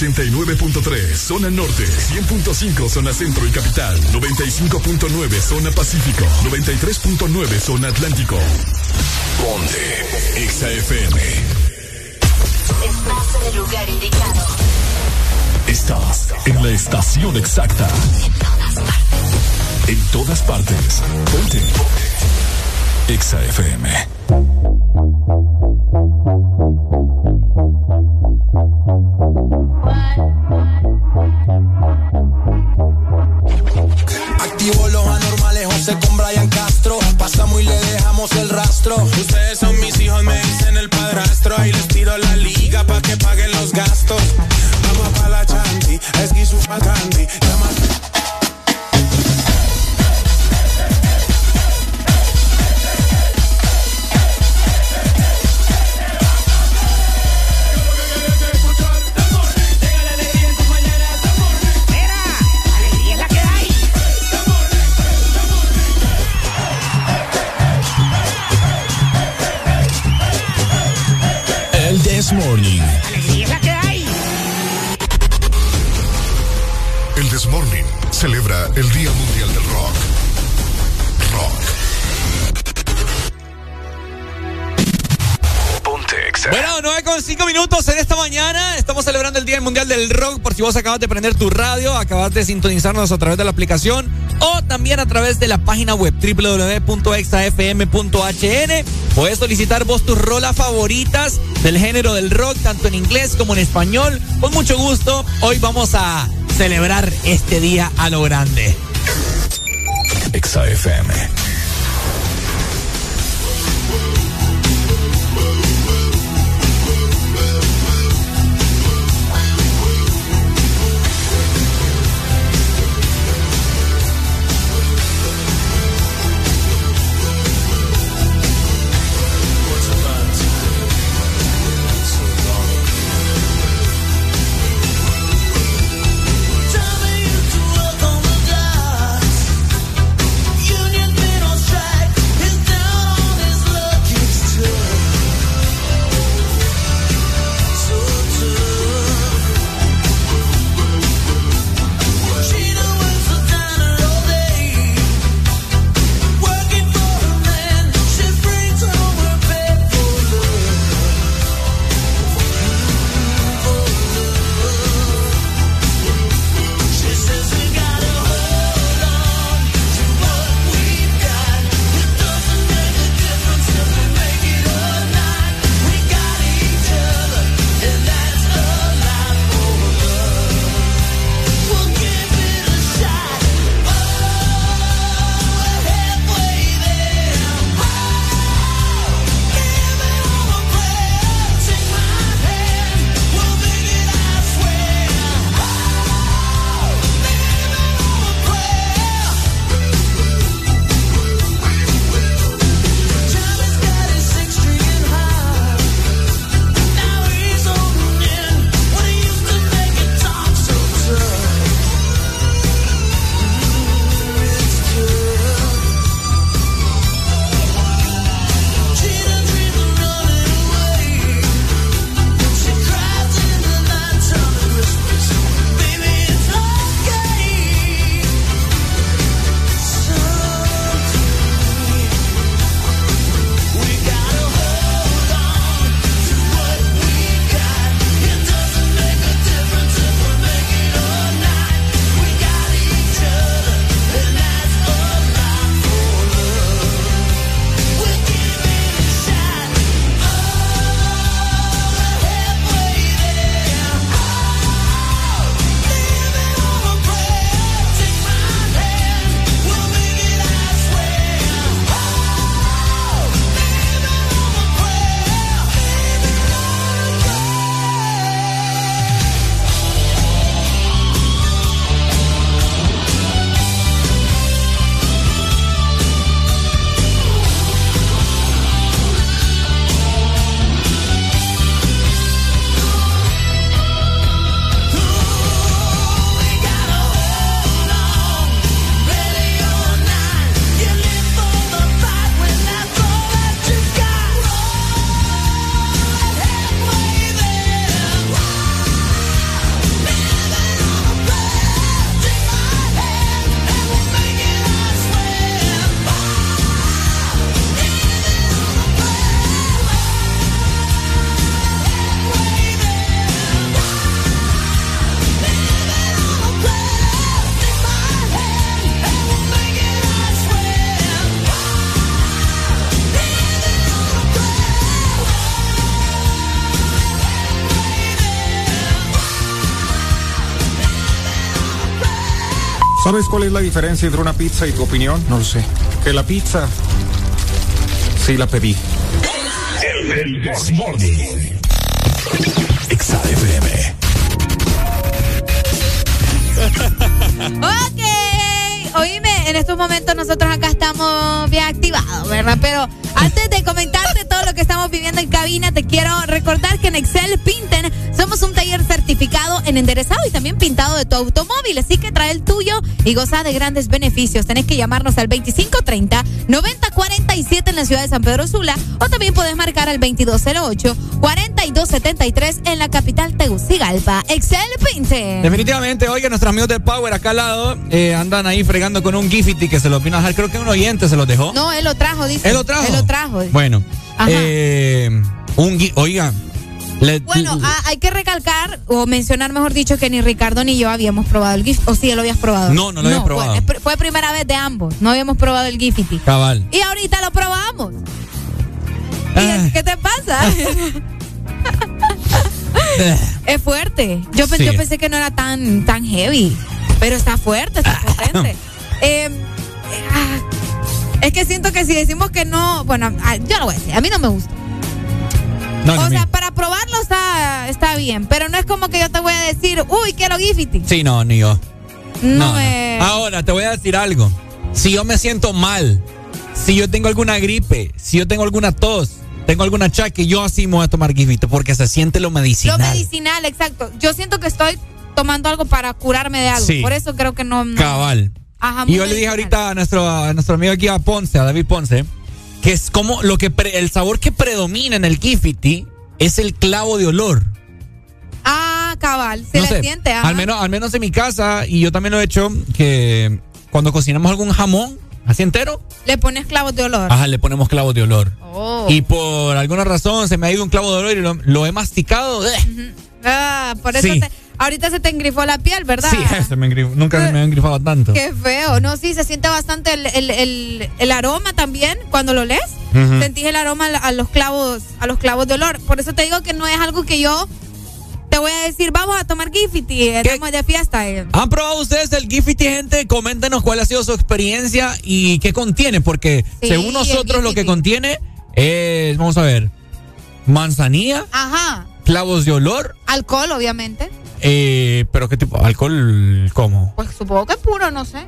89.3 zona norte, 100.5 zona centro y capital, 95.9 zona pacífico, 93.9 zona atlántico. Ponte XAFM. Estás en el lugar indicado. Estás en la estación exacta. En todas partes. Ponte. XAFM. Si vos acabas de prender tu radio, acabas de sintonizarnos a través de la aplicación o también a través de la página web www.exafm.hn. Puedes solicitar vos tus rolas favoritas del género del rock, tanto en inglés como en español. Con mucho gusto, hoy vamos a celebrar este día a lo grande. Union ¿Sabes cuál es la diferencia entre una pizza y tu opinión? No lo sé. Que la pizza sí la pedí. El, el This Morning. XAFM. ok. Oíme, en estos momentos nosotros acá estamos bien activados, ¿verdad? Pero antes de comentarte todo lo que estamos viviendo en cabina, te quiero recordar que en Excel Pinten somos un taller certificado en enderezado y también pintado de tu automóvil. Así que trae el tuyo y goza de grandes beneficios. Tenés que llamarnos al 2530-9047 en la ciudad de San Pedro Sula o también puedes marcar al 2208-4273 en la capital Tegucigalpa. Excel Pinten. Definitivamente, oiga, nuestros amigos de Power acá al lado eh, andan ahí fregando con un Gifty que se lo vino a dejar. Creo que un oyente se lo dejó. No, él lo trajo, dice. ¿Él lo trajo? Él lo trajo. Bueno, eh, un oiga. Le- Bueno, ah, hay que recalcar o mencionar, mejor dicho, que ni Ricardo ni yo habíamos probado el gift. ¿O sí, lo habías probado? No, no lo había probado. Fue, primera vez de ambos. No habíamos probado el Gifty. Cabal. Y ahorita lo probamos. ¿Y Ah. ¿Qué te pasa? es fuerte. Yo, Sí. yo pensé que no era tan, tan heavy. Pero está fuerte, está potente. Eh, eh, ah, es que siento que si decimos que no, bueno, ah, yo lo voy a decir, a mí no me gusta. No, no, o sea, mira. Para probarlo está, está bien, pero no es como que yo te voy a decir, uy, quiero Gifty. Sí, no, ni yo. No, No, no. me. Ahora, te voy a decir algo. Si yo me siento mal, si yo tengo alguna gripe, si yo tengo alguna tos, tengo alguna achaque, yo así me voy a tomar Gifty porque se siente lo medicinal. Lo medicinal, exacto. Yo siento que estoy tomando algo para curarme de algo. Sí. Por eso creo que no. no- Cabal. Ajá, Y yo le dije ahorita a nuestro, a nuestro amigo aquí a Ponce, a David Ponce, que es como lo que pre- el sabor que predomina en el Gifty es el clavo de olor. Ah, cabal. Se No le sé, siente, ajá. Al menos, al menos en mi casa, y yo también lo he hecho, que cuando cocinamos algún jamón, así entero, Le pones clavos de olor. ajá, le ponemos clavos de olor. Oh. Y por alguna razón se me ha ido un clavo de olor y lo, lo he masticado. ¡eh! Ah, por eso Sí. te- ahorita se te engrifó la piel, ¿verdad? Sí, se me engrifó- nunca se me ha engrifado tanto. Qué feo. No, sí, se siente bastante el, el- el- el aroma también cuando lo lees. Ujú. Sentís el aroma a los clavos, a los clavos de olor. Por eso te digo que no es algo que yo te voy a decir, vamos a tomar Gifty, estamos de fiesta. eh. ¿Han probado ustedes el Gifty, gente? Coméntenos cuál ha sido su experiencia y qué contiene, porque Sí, según nosotros lo que contiene es, vamos a ver, manzanilla, Ajá. clavos de olor, Alcohol, obviamente. eh, pero qué tipo, alcohol, ¿cómo? Pues supongo que es puro, no sé.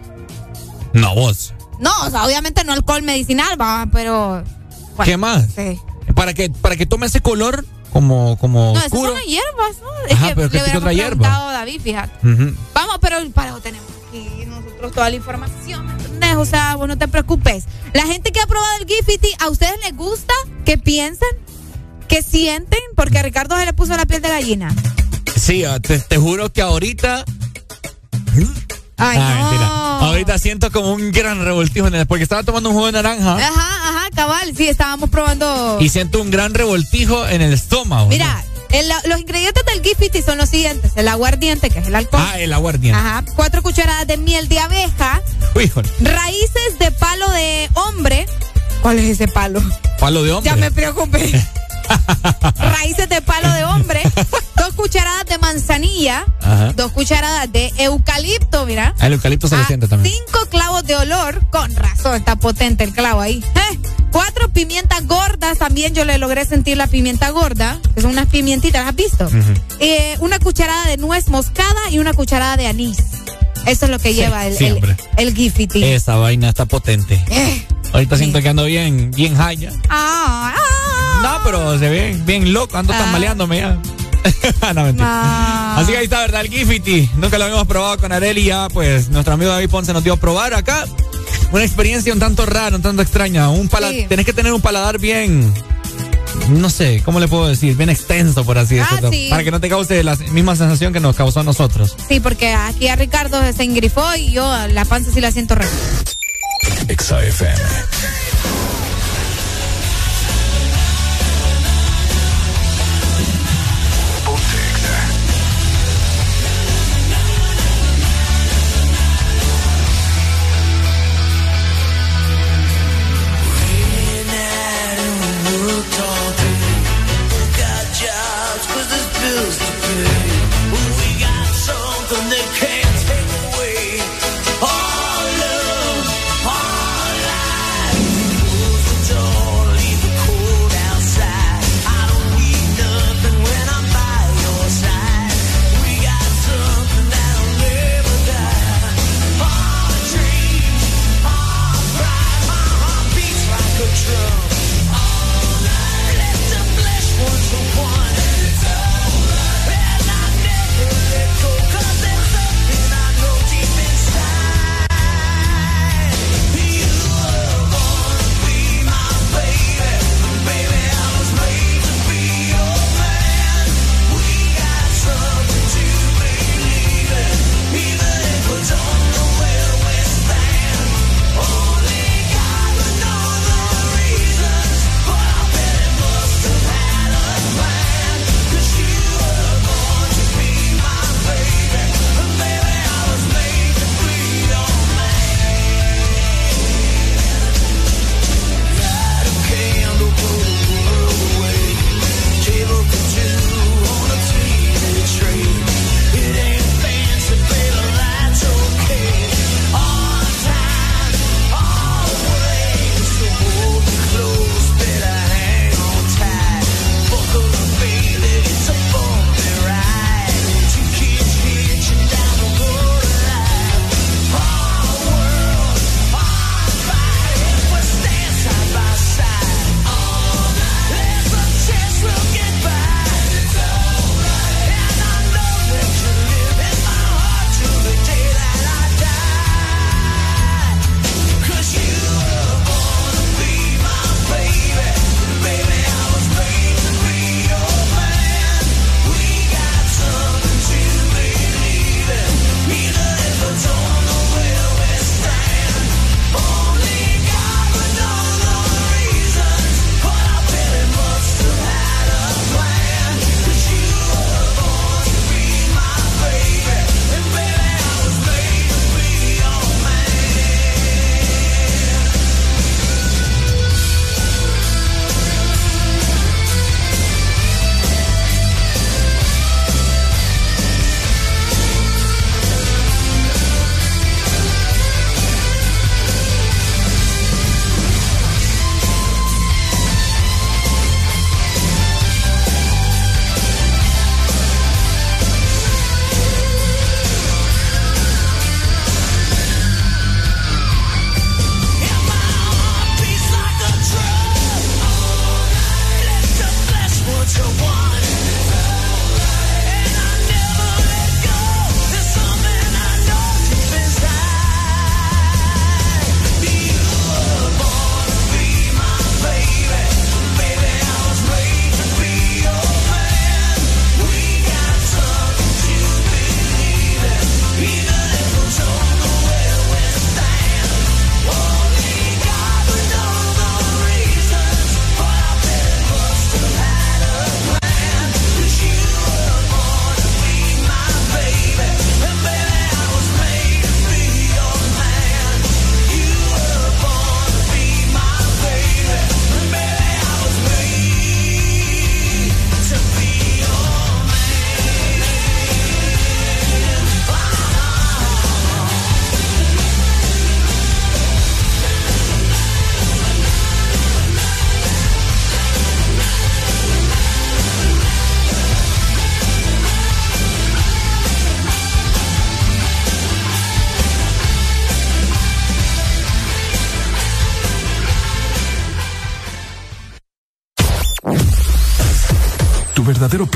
No, vos. No, o sea, obviamente no alcohol medicinal, va, pero. bueno, ¿Qué más? Sí. Para que, para que tome ese color como, como No, esas oscuro. son las hierbas, ¿no? Es Ajá, que pero ¿qué le otra hierba? David, fíjate. Vamos, pero para eso tenemos aquí nosotros toda la información, ¿me entendés? O sea, vos no te preocupes. La gente que ha probado el Gifty, ¿a ustedes les gusta? ¿Qué piensan? ¿Qué sienten? Porque a Ricardo se le puso la piel de gallina. Sí, ah, te, te juro que ahorita. Ay, Ah, no. mentira. Ahorita siento como un gran revoltijo en el, porque estaba tomando un jugo de naranja Ajá, ajá, cabal. Sí, estábamos probando. y siento un gran revoltijo en el estómago. Mira, el- los ingredientes del Gifty son los siguientes: el aguardiente, que es el alcohol. Ah, el aguardiente. Ajá. Cuatro cucharadas de miel de abeja. Híjole. Raíces de palo de hombre. ¿Cuál es ese palo? Palo de hombre. Ya me preocupé. Raíces de palo de hombre. Dos cucharadas de manzanilla. Ajá. Dos cucharadas de eucalipto, mira. Ah, El eucalipto se le Ah, siente también. Cinco clavos de olor. Con razón, está potente el clavo ahí. Eh, Cuatro pimientas gordas. También yo le logré sentir la pimienta gorda. Que son unas pimientitas, ¿has visto? Eh, una cucharada de nuez moscada y una cucharada de anís. Eso es lo que Sí, lleva el, el, el Gifty. Esa vaina está potente. Eh. Ahorita siento que ando bien, bien high ya. Ah, ah, No, pero se ve bien loco, ando Ah. tambaleándome ya. no, mentira. ah. Así que ahí está, ¿verdad? El Gifty. Nunca lo habíamos probado con Areli. Ya, pues nuestro amigo David Ponce nos dio a probar acá. Una experiencia un tanto rara, un tanto extraña. Un pala Sí. Tenés que tener un paladar bien. No sé, ¿cómo le puedo decir? Bien extenso, por así Ah, decirlo. sí. Para que no te cause la misma sensación que nos causó a nosotros. Sí, porque aquí a Ricardo se engrifó y yo la panza sí la siento re.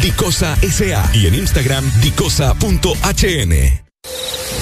Dicosa SA y en Instagram, dicosa.hn.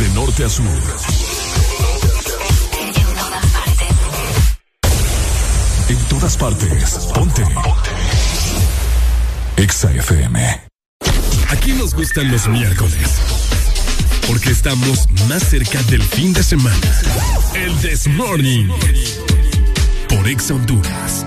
De norte a sur. En todas partes. Ponte. Exa FM. Aquí nos gustan los miércoles. Porque estamos más cerca del fin de semana. El This Morning. Por Exa Honduras.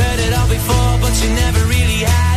heard it all before, but you never really had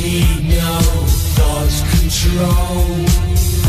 need no thought control.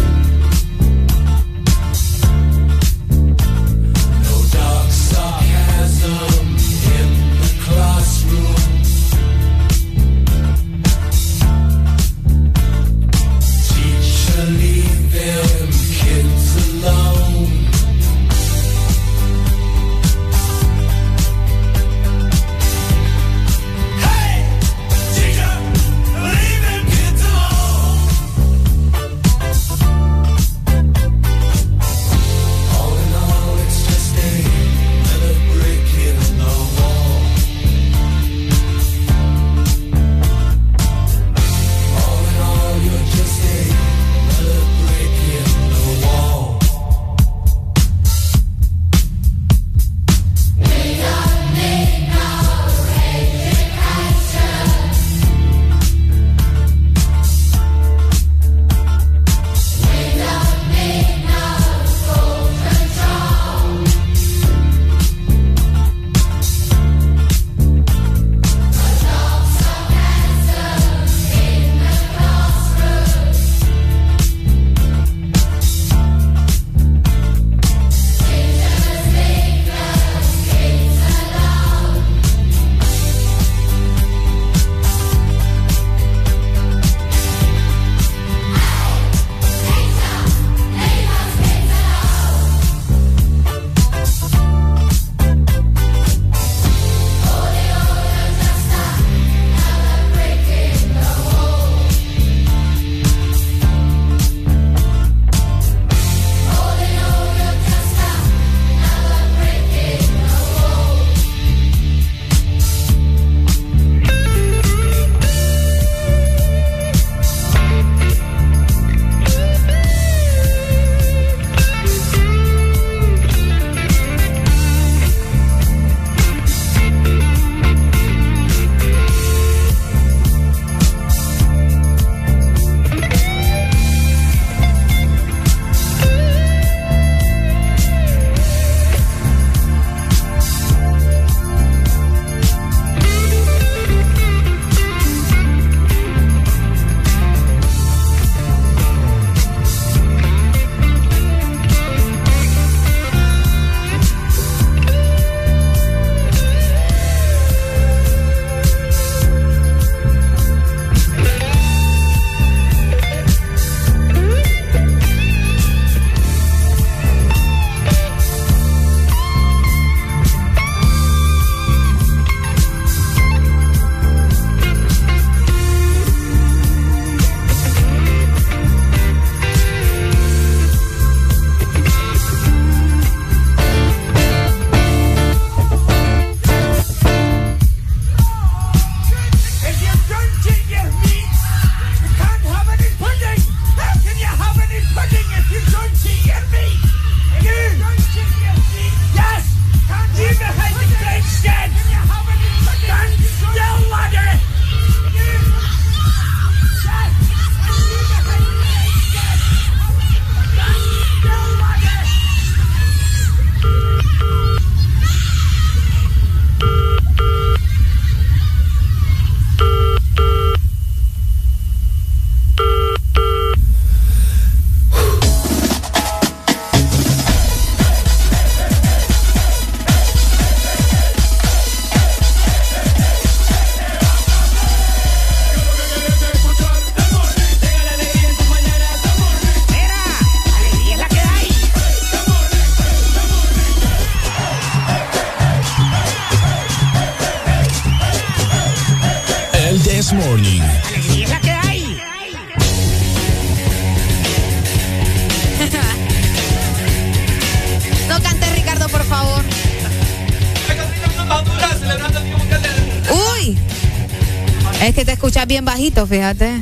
Bajito, fíjate.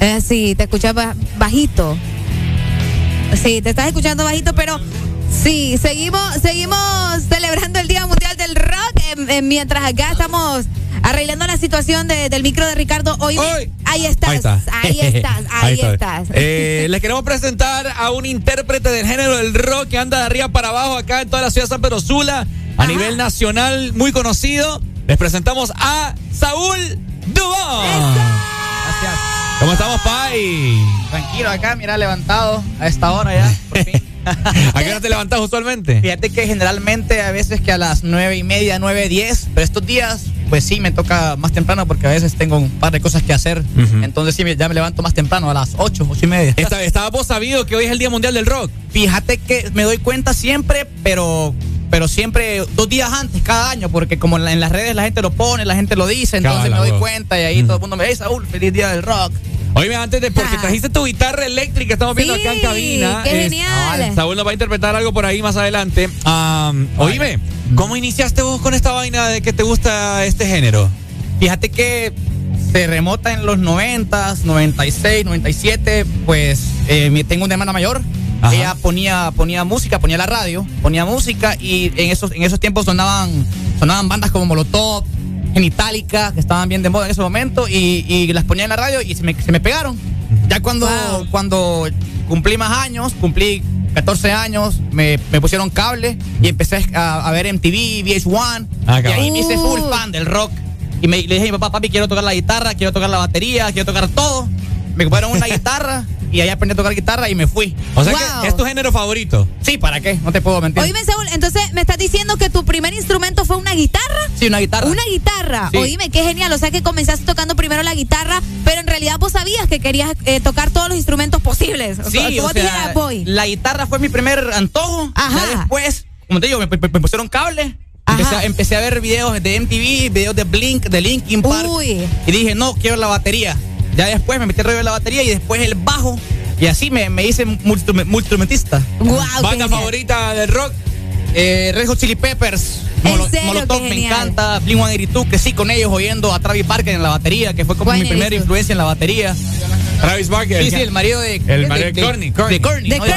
Eh, sí, te escuchas ba- bajito. Sí, te estás escuchando bajito, pero sí, seguimos, seguimos celebrando el Día Mundial del Rock eh, eh, mientras acá estamos arreglando la situación de- del micro de Ricardo. Hoy, ahí estás, Ahí está. ahí estás, ahí, está. estás. Eh, les queremos presentar a un intérprete del género del rock que anda de arriba para abajo acá en toda la ciudad de San Pedro Sula, a nivel nacional muy conocido. Les presentamos a Saúl Dubón. Gracias. ¿Cómo estamos, Pai? Tranquilo acá, mira, levantado a esta hora ya. ¿A qué hora te levantas usualmente? Fíjate que generalmente a veces que a las nueve y media, nueve, diez, pero estos días, pues sí, me toca más temprano porque a veces tengo un par de cosas que hacer. Entonces sí, ya me levanto más temprano, a las ocho, ocho y media. Esta- ¿Estabas vos sabido que hoy es el Día Mundial del Rock? Fíjate que me doy cuenta siempre, pero pero siempre dos días antes, cada año, porque como en, la- en las redes la gente lo pone, la gente lo dice, entonces me doy cuenta y ahí todo el mundo me dice, Saúl, feliz día del rock. Oíme, antes de, porque trajiste tu guitarra eléctrica, estamos viendo Sí, acá en cabina. qué Es- genial. Ah, Saúl nos va a interpretar algo por ahí más adelante. Am, oíme, ¿cómo iniciaste vos con esta vaina de que te gusta este género? Fíjate que se remota en los 90, 96, 97, pues eh, tengo una hermana mayor. Ella ponía, ponía música, ponía la radio, ponía música y en esos, en esos tiempos sonaban, sonaban bandas como Molotov, Genitalica, que estaban bien de moda en ese momento y, y las ponía en la radio y se me, se me pegaron. Ya cuando, cuando cumplí más años, cumplí 14 años, me, me pusieron cable y empecé a, a ver MTV, VH1 Ah, y ahí me hice full fan del rock. Y me, le dije a mi papá, papi, quiero tocar la guitarra, quiero tocar la batería, quiero tocar todo. Me compraron una guitarra y ahí aprendí a tocar guitarra y me fui. O sea que es tu género favorito. Sí, ¿para qué? No te puedo mentir. Oíme, Saúl, entonces me estás diciendo que tu primer instrumento fue una guitarra. Sí, una guitarra. Una guitarra. Sí. Oíme, qué genial. O sea que comenzaste tocando primero la guitarra, pero en realidad vos sabías que querías eh, tocar todos los instrumentos posibles. Sí, o vos sea, dijeras, voy. la guitarra fue mi primer antojo. Ya después, como te digo, me, me- me pusieron cable. Empecé a, empecé a ver videos de MTV, videos de Blink, de Linkin Park. Y dije, no, quiero la batería. Ya después me metí el rollo de la batería y después el bajo. Y así me, me hice multiinstrumentista. ¿Banda favorita del rock? Eh, Red Hot Chili Peppers. Molo- serio? Molotov me encanta. Blink 182, que sí, con ellos oyendo a Travis Barker en la batería, que fue como mi primera influencia en la batería. Travis Barker. Sí, sí, el marido de. El marido de Kourtney. De Kourtney, De no de.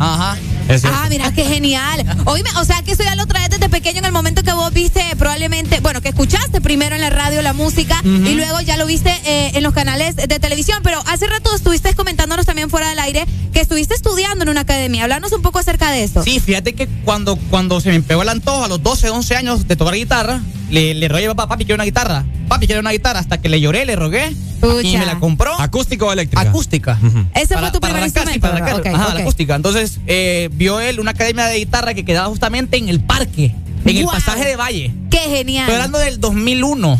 Ajá. Ah, mira, qué genial. Oíme, o sea que eso ya lo traes desde pequeño en el momento que vos viste probablemente, bueno, que escuchaste primero en la radio la música y luego ya lo viste eh, en los canales de televisión. Pero hace rato estuviste comentándonos también fuera del aire que estuviste estudiando en una academia. Hablarnos un poco acerca de eso. Sí, fíjate que cuando, cuando se me pegó el antojo a los 12, 11 años de tocar guitarra, le, le rogué a papá, papi, quiero una guitarra. Papi, quiero una guitarra. Hasta que le lloré, le rogué. Y me la compró. ¿Acústica o eléctrica? Acústica. Ese Para- fue tu primer sí, instrumento. Ajá, la acústica. Entonces, eh, vio él una academia de guitarra que quedaba justamente en el parque, en el pasaje de Valle. Qué genial. Estoy hablando del 2001.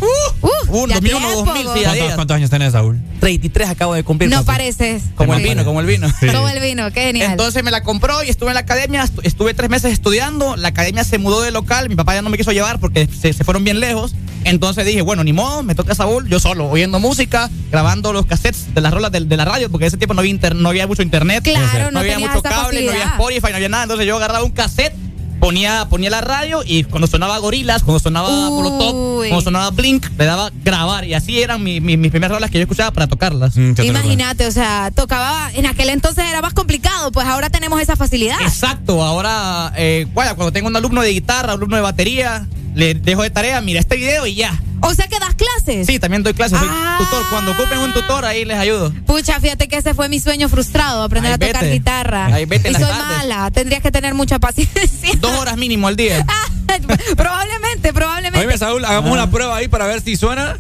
Un ya 2001, tiempo, 2000, sí, ¿Cuántos, cuántos años tenés, Saúl? 33 acabo de cumplir. No papi. pareces. Como el vino, como el vino. Como el vino, qué genial. Entonces me la compró y estuve en la academia, estu- estuve tres meses estudiando, la academia se mudó de local, mi papá ya no me quiso llevar porque se, se fueron bien lejos, entonces dije, bueno, ni modo, me toca Saúl, yo solo, oyendo música, grabando los cassettes de las rolas de, de la radio, porque en ese tiempo no había, inter- no había mucho internet, Claro, no había mucho cable, no había. Spotify, no había nada, entonces yo agarraba un cassette, ponía, ponía la radio y cuando sonaba Gorilas, cuando sonaba Molotov, cuando sonaba Blink, le daba grabar y así eran mi- mi- mis primeras rolas que yo escuchaba para tocarlas. Imagínate, o sea, tocaba, en aquel entonces era más complicado, pues ahora tenemos esa facilidad. Exacto, ahora, eh, bueno, cuando tengo un alumno de guitarra, alumno de batería, le dejo de tarea, mira este video y ya. O sea que das clases. Sí, también doy clases, soy Ah. tutor. Cuando ocupen un tutor, ahí les ayudo. Pucha, fíjate que ese fue mi sueño frustrado, aprender Ahí a tocar vete. guitarra. Ahí vete y soy tardes. mala, tendrías que tener mucha paciencia. Dos horas mínimo al día. probablemente, probablemente. Oíme, Saúl, hagamos una prueba ahí para ver si suena.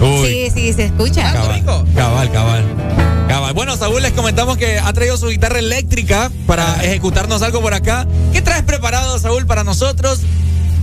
Uy. Sí, sí, se escucha. Cabal, cabal, cabal. Cabal. Bueno, Saúl, les comentamos que ha traído su guitarra eléctrica para ejecutarnos algo por acá. ¿Qué traes preparado, Saúl, para nosotros?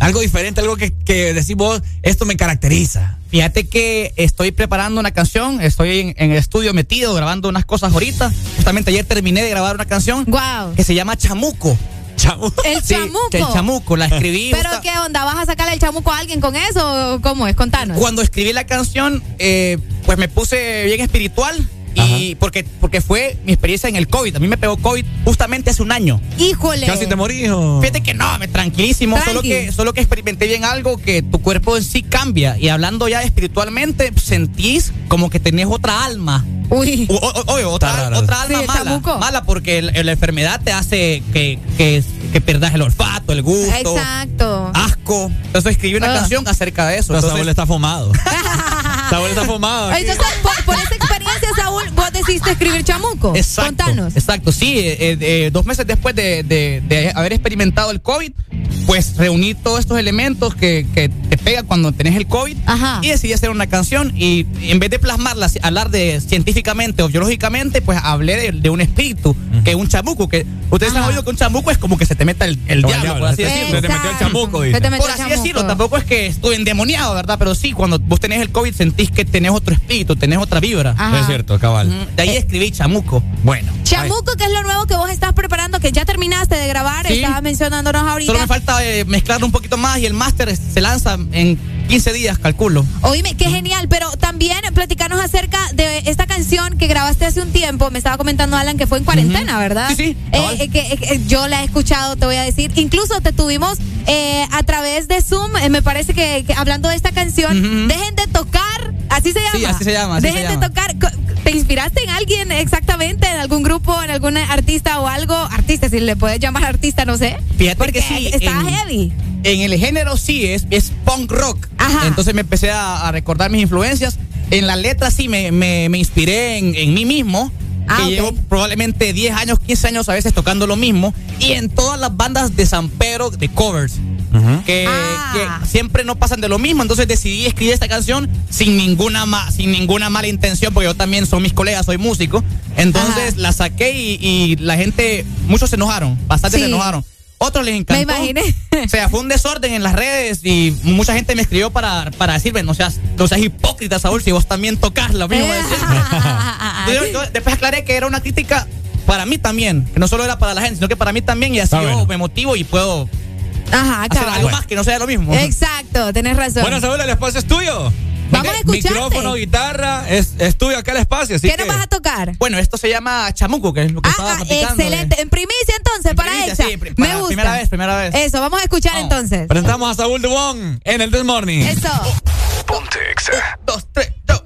Algo diferente, algo que, que decís vos, esto me caracteriza. Fíjate que estoy preparando una canción, estoy en, en el estudio metido grabando unas cosas ahorita. Justamente ayer terminé de grabar una canción wow. que se llama Chamuco. chamuco. El Sí, chamuco. El chamuco, la escribí. ¿Pero qué onda? ¿Vas a sacarle el chamuco a alguien con eso? ¿Cómo es? Contanos. Cuando escribí la canción, eh, pues me puse bien espiritual. Y porque, porque fue mi experiencia en el COVID. A mí me pegó COVID justamente hace un año. Híjole. Casi te morís, o- Fíjate que no, me tranquilísimo. Tranqui. Solo que, solo que experimenté bien algo que tu cuerpo en sí cambia. Y hablando ya espiritualmente, sentís como que tenés otra alma. Uy. O- o- oye, otra, otra Sí, alma el mala. chamuco. Mala porque el- la enfermedad te hace que, que, que pierdas el olfato, el gusto. Exacto. Asco. Entonces escribí una Ah. canción acerca de eso. Entonces, Saúl está fumado. Saúl está fumado. Entonces, por, por experiencia, Saúl, vos decidiste escribir chamuco. Exacto. Contanos. Exacto, sí. eh, eh, dos meses después de, de- de haber experimentado el COVID, pues reuní todos estos elementos que, que te pegan cuando tenés el COVID Ajá. y decidí hacer una canción y en vez de plasmarla, hablar de científicamente o biológicamente, pues hablé de, de un espíritu, que es un chamuco, que ustedes han Ajá. oído que un chamuco es como que se te meta el, el diablo, diablo, por así decirlo. se te metió el chamuco, dice. Se te metió Por el así chamuco. decirlo, tampoco es que estuve endemoniado, ¿verdad? Pero sí, cuando vos tenés el COVID sentís que tenés otro espíritu, tenés otra vibra. Ajá. Es cierto, cabal. De ahí escribí chamuco. Bueno. Chamuco, que es lo nuevo que vos estás preparando, que ya terminaste de grabar, Sí. estabas mencionándonos ahorita. Solo me falta eh, mezclarlo un poquito más y el máster se lanza en 15 días, calculo. Oíme, qué genial, pero también platicarnos acerca de esta canción que grabaste hace un tiempo. Me estaba comentando Alan que fue en cuarentena, ¿verdad? Sí, sí, Eh, eh, que, eh, que yo la he escuchado, te voy a decir. Incluso te tuvimos eh, a través de Zoom, me parece que, que hablando de esta canción, dejen de tocar, así se llama. Sí, así se llama, así dejen se de tocar. ¿Te inspiraste en alguien exactamente, en algún grupo, en algún artista o algo? Artista, si le puedes llamar artista, no sé. Fíjate Porque que sí. está en- heavy. En el género sí, es, es punk rock. Ajá. Entonces me empecé a, a recordar mis influencias. En la letra sí me, me, me inspiré en, en mí mismo. Ah, que ok. llevo probablemente 10 años, 15 años a veces tocando lo mismo. Y en todas las bandas de San Pedro de covers. Que, Ah. que siempre no pasan de lo mismo. Entonces decidí escribir esta canción sin ninguna, ma- sin ninguna mala intención, porque yo también son mis colegas, soy músico. Entonces la saqué y, y la gente, muchos se enojaron, bastante Sí. se enojaron. Otros les encantó. Me imaginé. O sea, fue un desorden en las redes y mucha gente me escribió para, para decirme, no seas, no seas hipócrita, Saúl, si vos también tocas lo mismo. Yo, yo después aclaré que era una crítica para mí también, que no solo era para la gente, sino que para mí también y así Está yo bueno. me motivo y puedo Ajá, hacer algo más que no sea lo mismo. Exacto, tenés razón. Bueno, Saúl, el espacio es tuyo. Vamos a escucharte. Micrófono, guitarra, es, es tuyo acá el espacio. Así ¿Qué que... nos vas a tocar? Bueno, esto se llama chamuco, que es lo que estaba Ah, platicando. excelente. En primicia entonces, para primicia, Exa. sí, Me para- gusta. primera vez, primera vez. Eso, vamos a escuchar entonces. Presentamos a Saúl Dubón en el This Morning. Eso. Ponte Exa. Dos, tres, dos.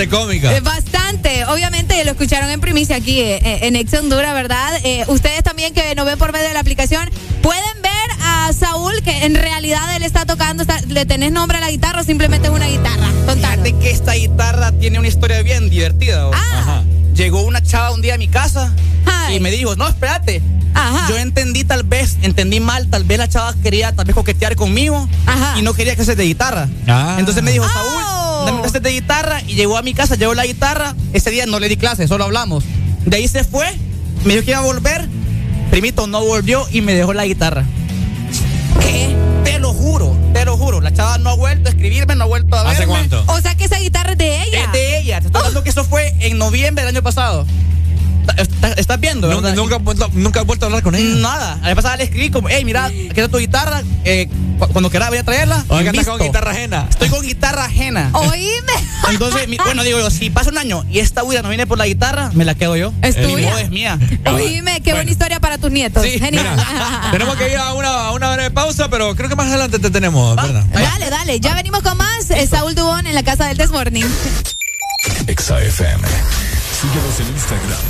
Bastante cómica. Eh, bastante. Obviamente lo escucharon en primicia aquí eh, eh, en Ex Honduras, ¿verdad? ustedes también que nos ven por medio de la aplicación, pueden ver a Saúl que en realidad él está tocando, le tenés nombre a la guitarra o simplemente es una guitarra. Fíjate que esta guitarra tiene una historia bien divertida. Ah. Llegó una chava un día a mi casa y me dijo, no, espérate. Yo entendí tal vez, entendí mal, tal vez la chava quería tal vez coquetear conmigo y no quería que se de guitarra. Ah. Entonces me dijo, Saúl. Dame clases de guitarra y llegó a mi casa, llevó la guitarra. Ese día no le di clases, solo hablamos. De ahí se fue, me dijo que iba a volver. Primito no volvió y me dejó la guitarra. ¿Qué? Te lo juro, te lo juro. La chava no ha vuelto a escribirme, no ha vuelto a verme. ¿Hace cuánto? O sea que esa guitarra es de ella. Es de ella. Te estoy hablando que eso fue en noviembre del año pasado. ¿Estás viendo? Nunca, nunca, nunca, has vuelto a hablar con ella. Nada. A la pasada le escribí como, hey, mira, aquí está tu guitarra. Eh, cuando quieras voy a traerla. Oiga, estás con guitarra ajena. Estoy con guitarra ajena. Oíme. Entonces, bueno, digo yo, si pasa un año y esta huida no viene por la guitarra, me la quedo yo. Es tuya. No, es mía. Oíme, qué buena historia para tus nietos. Genial. tenemos que ir a una, a una breve pausa, pero creo que más adelante te tenemos, ¿verdad? Dale, dale. Ya venimos con más. Saúl Dubón en la casa del Desmorning. XAFM. Síguenos en Instagram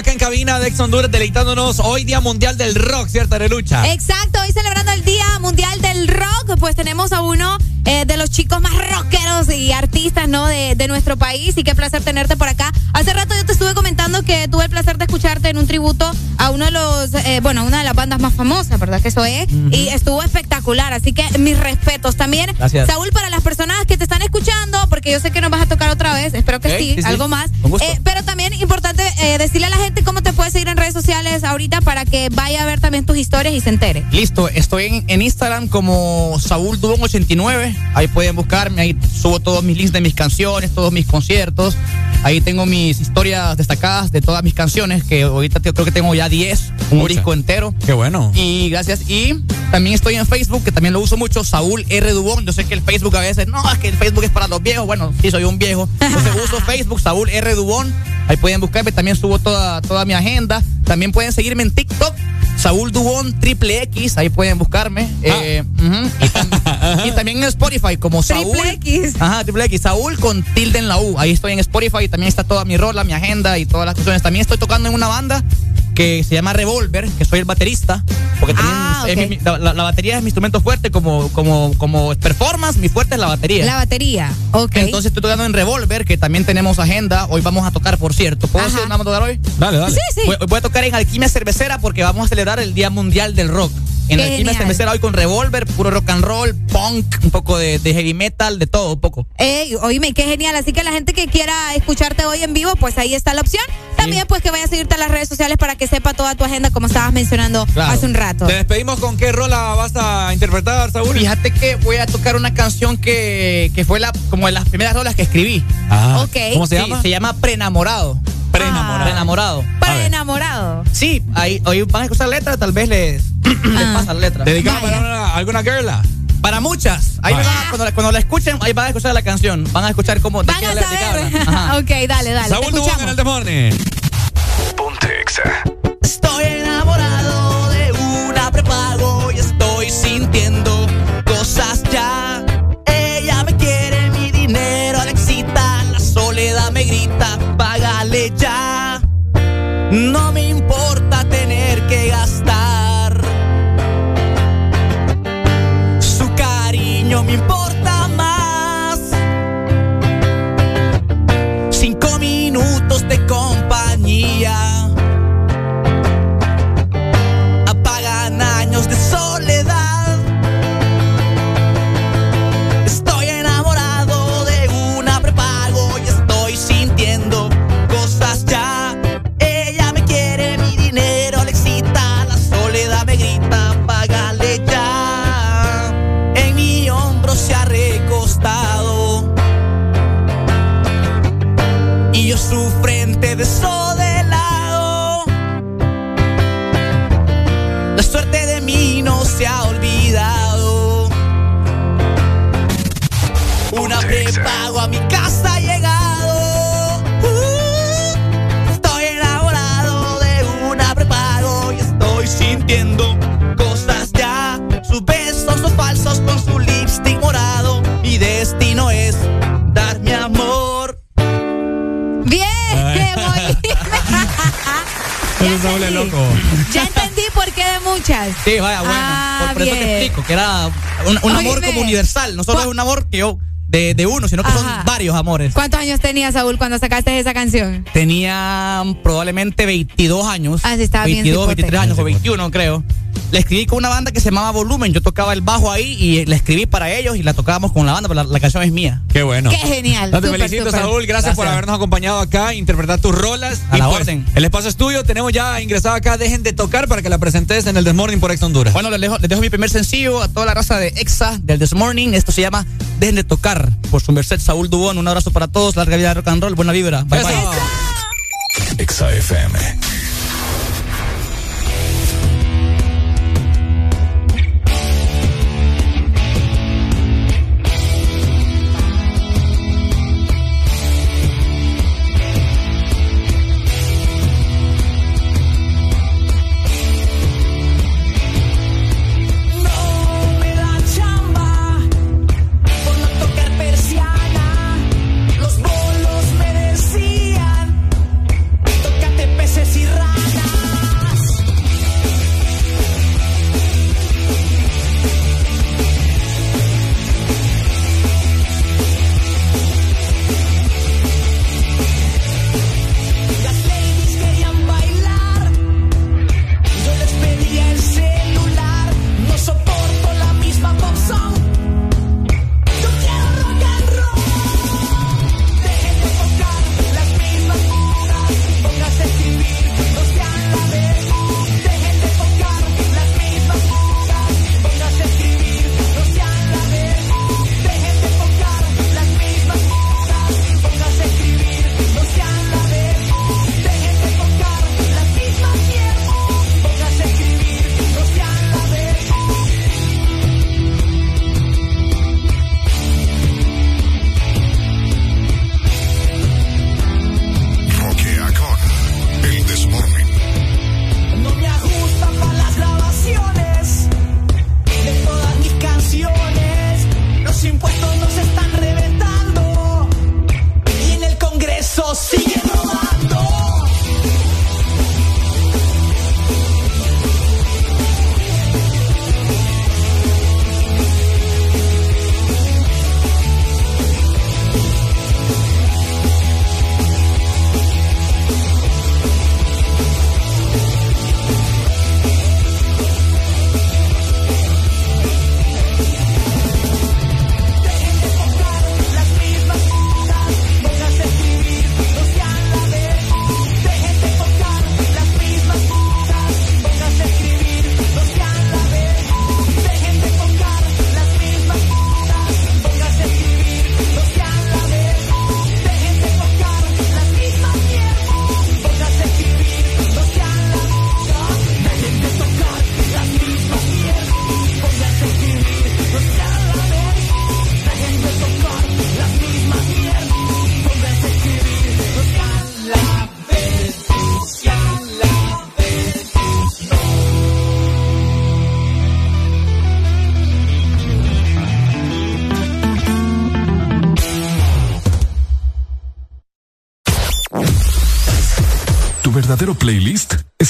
Acá en cabina de Ex Honduras, deleitándonos hoy Día Mundial del Rock, ¿cierto, Lucha? Exacto, hoy celebrando el Día Mundial del Rock, pues tenemos a uno eh, de los chicos más rockeros y artistas, ¿no? De, de, nuestro país y qué placer tenerte por acá. Hace rato yo te estuve comentando que tuve el placer de escucharte en un tributo a uno de los, eh, bueno, una de las bandas más famosas, ¿verdad? Que eso es. Y estuvo espectacular, así que mis respetos también. Gracias. Saúl, para las personas que te están escuchando, porque yo sé que nos vas a tocar otra vez, espero que sí, algo más. Eh, decirle a la gente cómo te puedes seguir en redes sociales ahorita para que vaya a ver también tus historias y se entere. Listo, estoy en, en Instagram como Saúl Dubón89 Ahí pueden buscarme, ahí subo todos mis links de mis canciones, todos mis conciertos. Ahí tengo mis historias destacadas de todas mis canciones, que ahorita creo que tengo ya 10, un disco entero. Qué bueno. Y gracias. Y también estoy en Facebook, que también lo uso mucho, Saúl R. Dubón. Yo sé que el Facebook a veces, no, es que el Facebook es para los viejos. Bueno, sí, soy un viejo. Entonces uso Facebook, Saúl R. Dubón. Ahí pueden buscarme, también subo toda, toda mi agenda. También pueden seguirme en TikTok Saúl Dubón Triple X, ahí pueden buscarme. Ah. Eh, y, también en Spotify como Saúl. Triple X. Ajá, Triple X. Saúl con tilde en la U. Ahí estoy en Spotify. También está toda mi rola, mi agenda y todas las cuestiones. También estoy tocando en una banda que se llama Revolver, que soy el baterista, porque también ah, la, batería es mi instrumento fuerte como, como, como performance, mi fuerte es la batería. La batería, ok. Entonces estoy tocando en Revolver, que también tenemos agenda, hoy vamos a tocar, por cierto. ¿Puedo decir vamos a tocar hoy? Dale, dale. Sí, sí. Voy, voy, a tocar en Alquimia Cervecera porque vamos a celebrar el Día Mundial del Rock. En la esquina cervecera hoy con revólver, puro rock and roll, punk, un poco de, heavy metal, de todo, un poco. Ey, oíme, qué genial. Así que la gente que quiera escucharte hoy en vivo, pues ahí está la opción. También, pues que vaya a seguirte a las redes sociales para que sepa toda tu agenda, como estabas mencionando hace un rato. Te despedimos con qué rola vas a interpretar, Saúl. Fíjate que voy a tocar una canción que, que fue la, como de las primeras rolas que escribí. Ah, ¿Cómo se llama? Se llama Prenamorado. Prenamorado. Prenamorado. Prenamorado. Sí, ahí, hoy van a escuchar la letra, tal vez les, les pasa la letra. ¿Dedicada para alguna girla? Para muchas. Ahí cuando, la escuchen, ahí van a escuchar la canción. Van a escuchar cómo. Van a saber. ok, dale, dale. Saúl en el Morning. Estoy enamorado de una prepago y estoy sintiendo cosas ya. No ya, loco. ya entendí por qué de muchas. Sí, vaya, bueno. Ah, por, eso te explico que era un, amor como universal. No solo es un amor que yo de, uno, sino que son varios amores. ¿Cuántos años tenías, Saúl, cuando sacaste esa canción? Tenía probablemente 22 años. Ah, sí, estaba 22, 23 años o 21, creo. La escribí con una banda que se llamaba Volumen. Yo tocaba el bajo ahí y la escribí para ellos y la tocábamos con la banda, pero la, canción es mía. Qué bueno. Qué genial. te felicito, Saúl. Gracias, por habernos acompañado acá, interpretar tus rolas. A la pues, orden. El espacio estudio tenemos ya ingresado acá. Dejen de tocar para que la presentes en el Desmorning por Ex Honduras. Bueno, les dejo, les dejo mi primer sencillo a toda la raza de Exa del Desmorning. Esto se llama Dejen de tocar por su merced Saúl Dubón. Un abrazo para todos. Larga vida de rock and roll. Buena vibra. Bye, bye. Exa FM.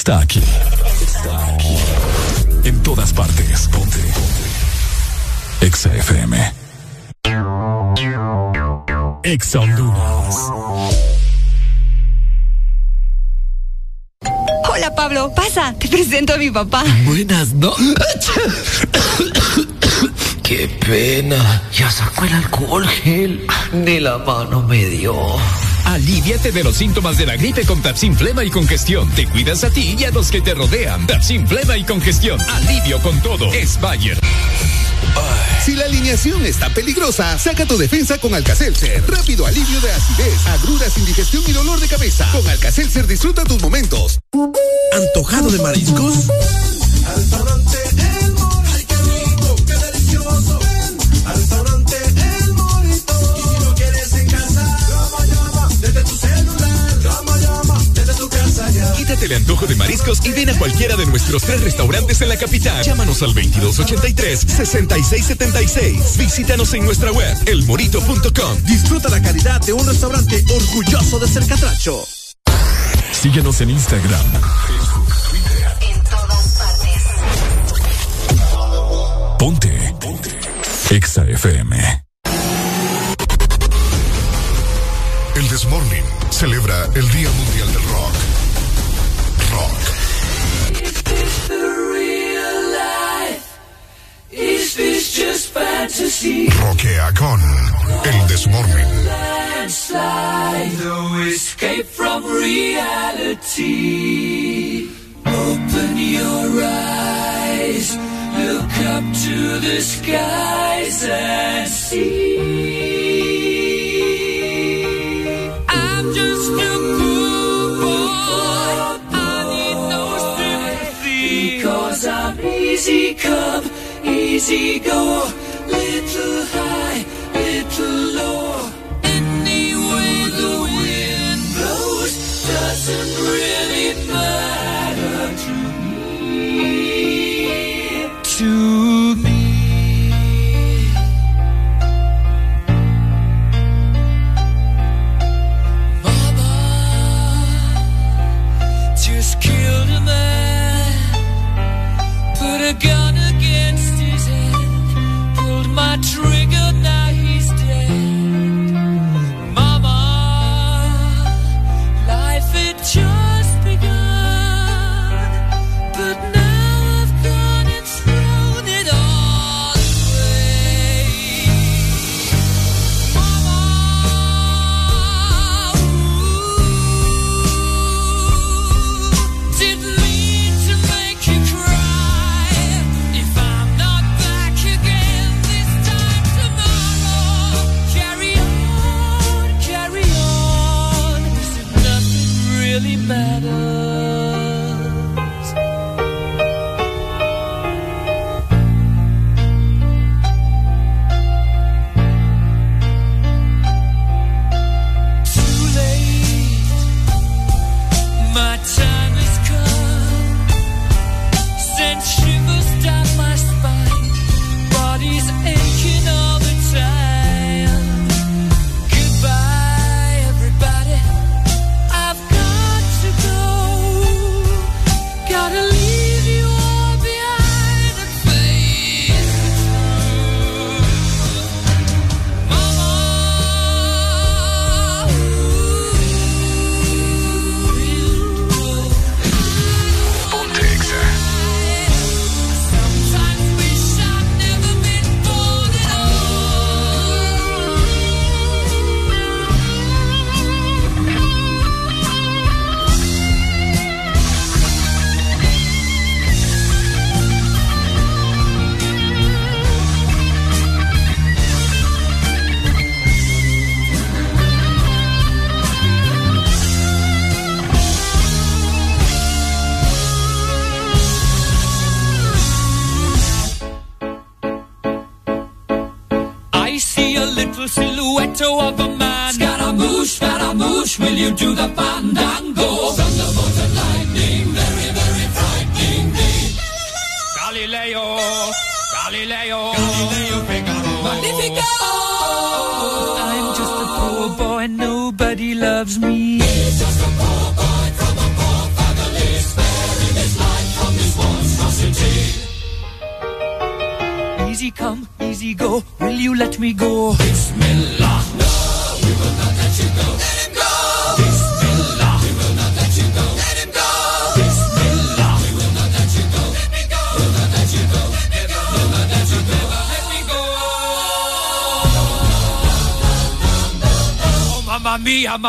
Está aquí. Está aquí. En todas partes. Ponte. Ponte. Exa FM. Exa Honduras. Hola Pablo, pasa, te presento a mi papá. Buenas noches. Qué pena. Ya sacó el alcohol gel. Ni la mano me dio. Aliviate de los síntomas de la gripe con Tapsin Flema y Congestión. Te cuidas a ti y a los que te rodean. Tapsin Flema y Congestión. Alivio con todo. Es Bayer. Si la alineación está peligrosa, saca tu defensa con Alcacelser. Rápido alivio de acidez, agruras, indigestión y dolor de cabeza. Con Alcacelser disfruta tus momentos. ¿Antojado de mariscos? El antojo de mariscos y ven a cualquiera de nuestros tres restaurantes en la capital. Llámanos al 2283-6676. Visítanos en nuestra web, elmorito.com. Disfruta la calidad de un restaurante orgulloso de ser catracho. Síguenos en Instagram, En todas partes. Ponte. Ponte. Exa FM. El Desmorning celebra el Día Mundial del Rock. Rock. Is this the real life? Is this just fantasy? Roquea con El Desmorning. Landslide, no escape from reality. Open your eyes, look up to the skies and see. Easy come, easy go. Little high, little you do the fandango?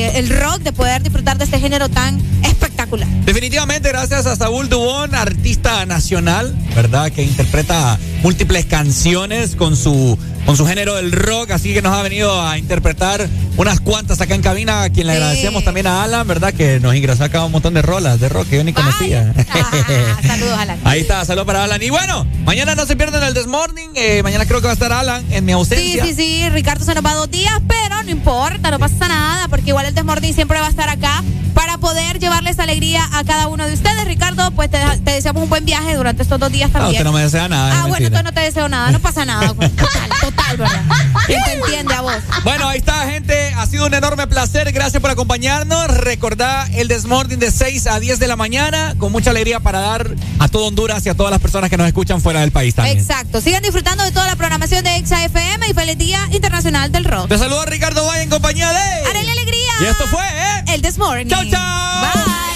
Del rock, de poder disfrutar de este género tan espectacular. Definitivamente, gracias a Saúl Dubón, artista nacional, ¿verdad? Que interpreta múltiples canciones con su, con su género del rock, así que nos ha venido a interpretar unas cuantas acá en cabina, a quien le Sí. agradecemos también a Alan, ¿verdad? Que nos ingresó acá un montón de rolas de rock que yo ni conocía. Saludos, Alan. Ahí está, saludos para Alan. Y bueno, mañana no se pierdan el Desmorning, eh, mañana creo que va a estar Alan en mi Sí, ausencia. sí, sí, Ricardo se nos va dos días, pero no importa, no pasa nada, porque igual el Desmorning siempre va a estar acá para poder llevarles alegría a cada uno de ustedes. Ricardo, pues te, te deseamos un buen viaje durante estos dos días Ah, también. usted no me desea nada. Ah, bueno, entonces no te deseo nada, no pasa nada. pues. Total, total, ¿verdad? ¿Quién te entiende a vos? Bueno, ahí está, gente. Ha sido un enorme placer. Gracias por acompañarnos. Recordá el Desmorning de 6 a 10 de la mañana con mucha alegría para dar a todo Honduras y a todas las personas que nos escuchan fuera del país también. Exacto. Sigan disfrutando de toda la programación de Exa FM y feliz Día Internacional del Rock. Te saluda Ricardo Valle en compañía de. ¡Haré la alegría! Y esto fue, ¿eh? El This Morning. Chau, chau. Bye.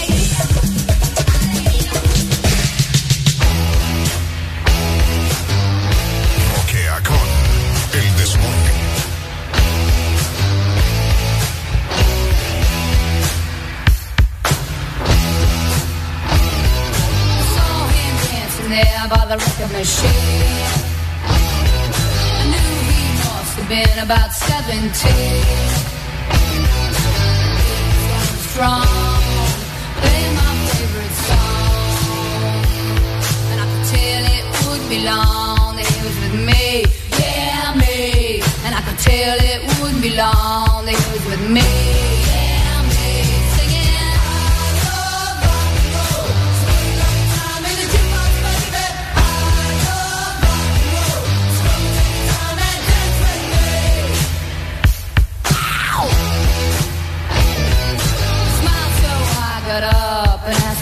The machine. I knew he must have been about 17. He was strong, playing my favorite song. And I could tell it would be long that he was with me, yeah, me. And I could tell it wouldn't be long that he was with me,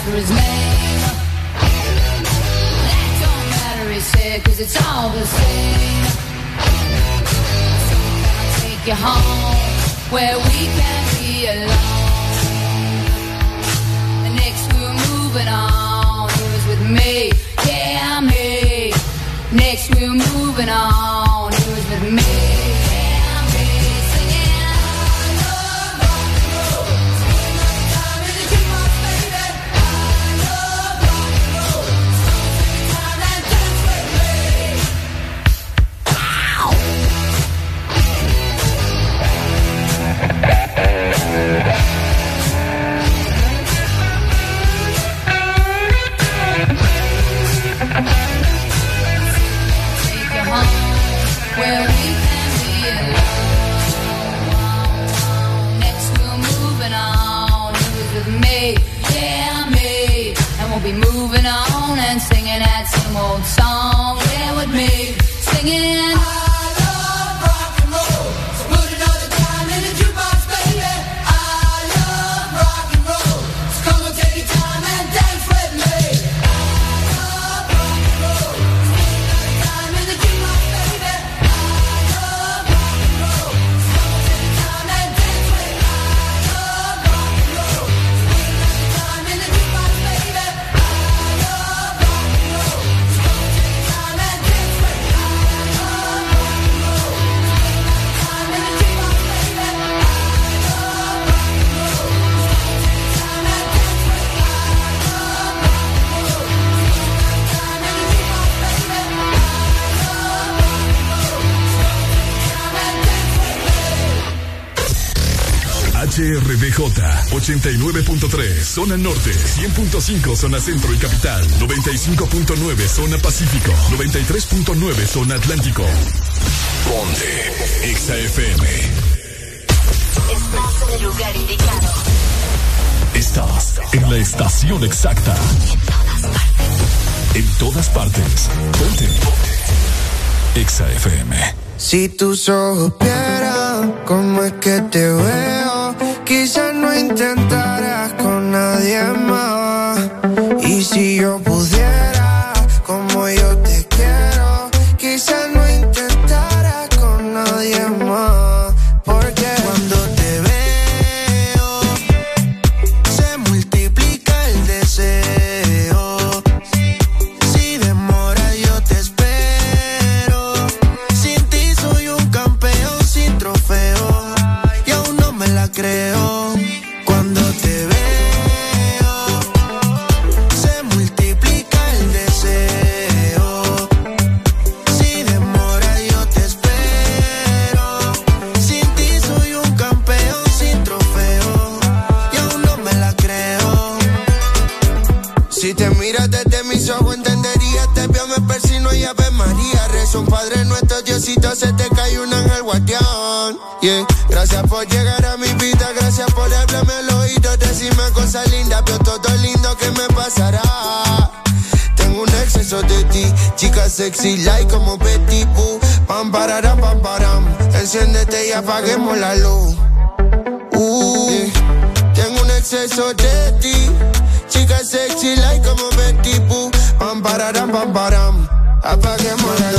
for his name. That don't matter, he said, cause it's all the same. So can I take you home where we can be alone? Next we're moving on, he was with me, yeah, me. Next we were moving on, he was with me, zona norte, 100.5 zona centro y capital, 95.9 zona pacífico, 93.9 zona atlántico. Ponte XAFM. Estás en el lugar indicado. Estás en la estación exacta. En todas partes. En todas partes. Ponte. XAFM. Si tus ojos vieran cómo es que te veo, quizás no intentarás nadie más. Y si yo puedo sexy like como Betty Boo. Pam, parará, pam, param. Enciéndete y apaguemos la luz. Uh. Tengo un exceso de ti. Chica sexy like como Betty Boo. Pam, parará, pam, param. Apaguemos la luz.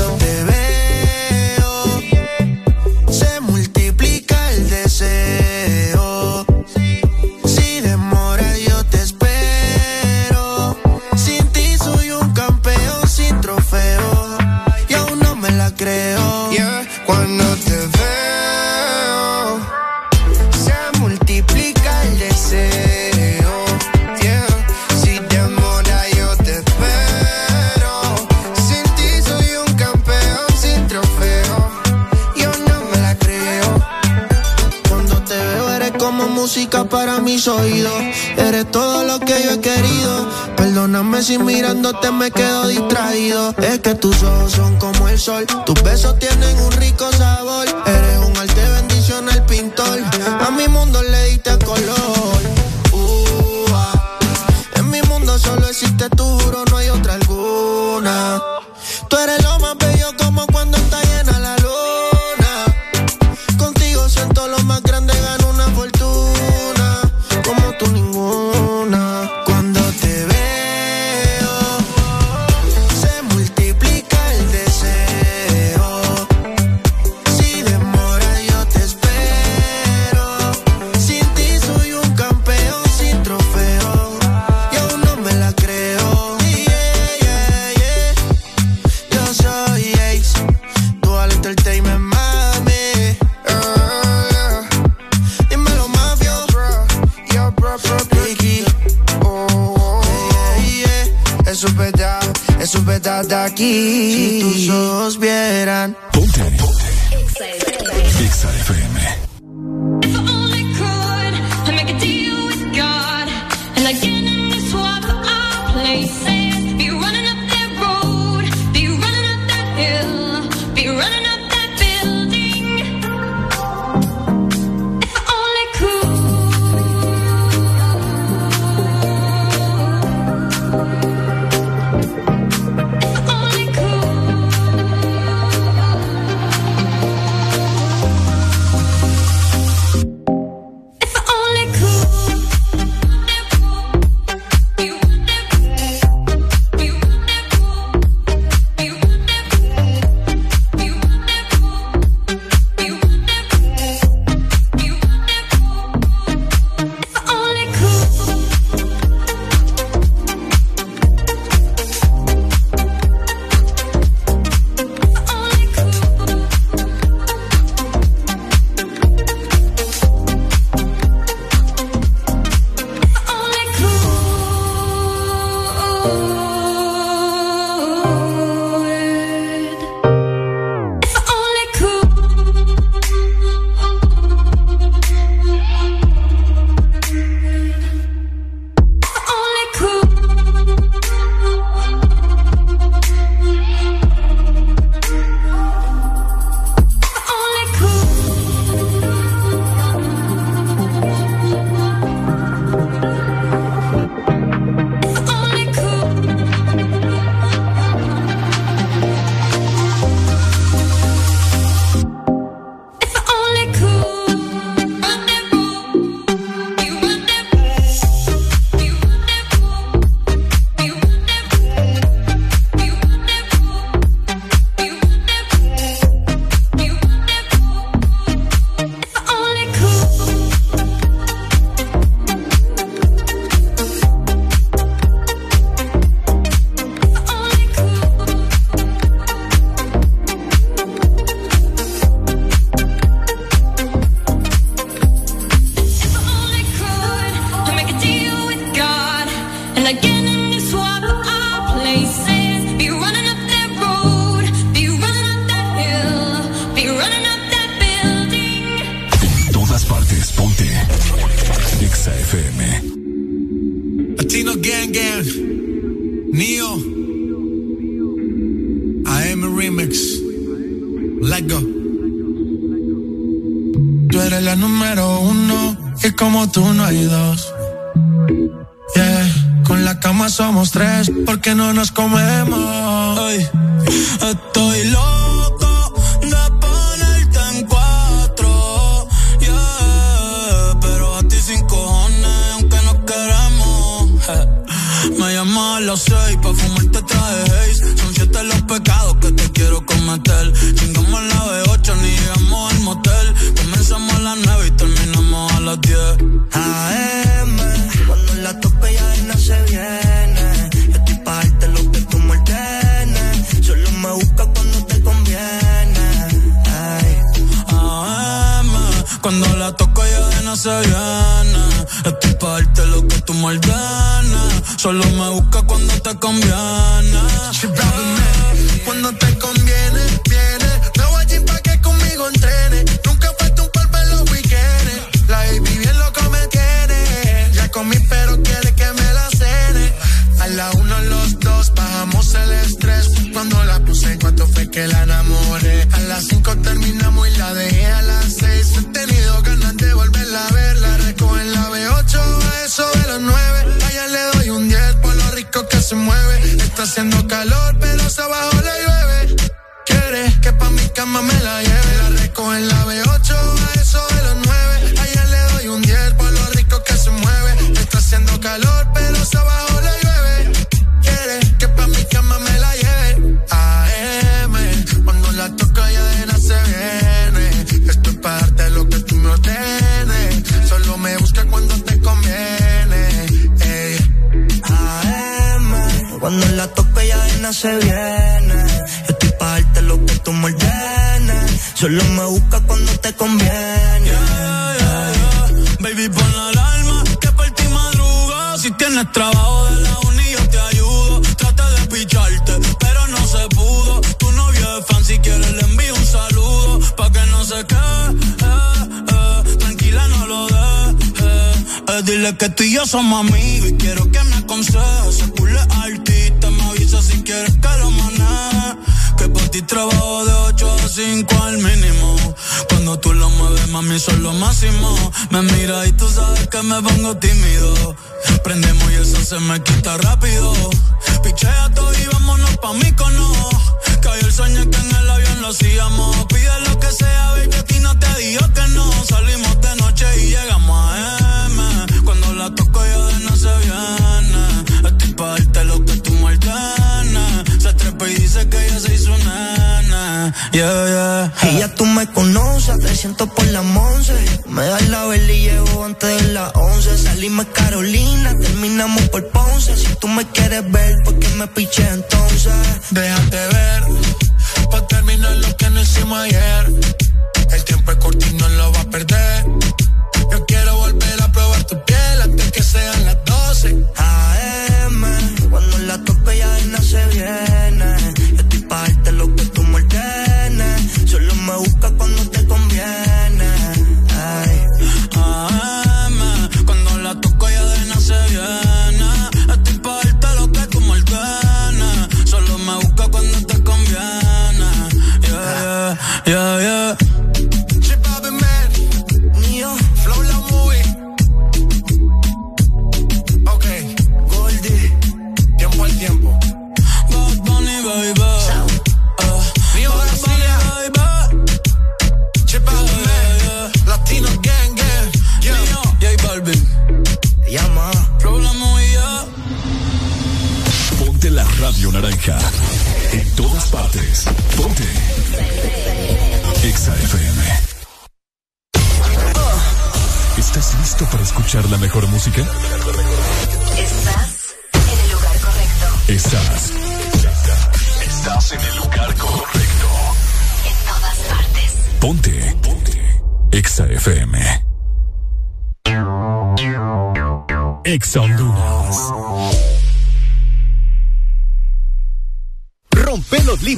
mirándote me quedo distraído. Es que tus ojos son como el sol. Tus besos tienen un rico sabor. Eres un arte bendición al pintor. A mi mundo le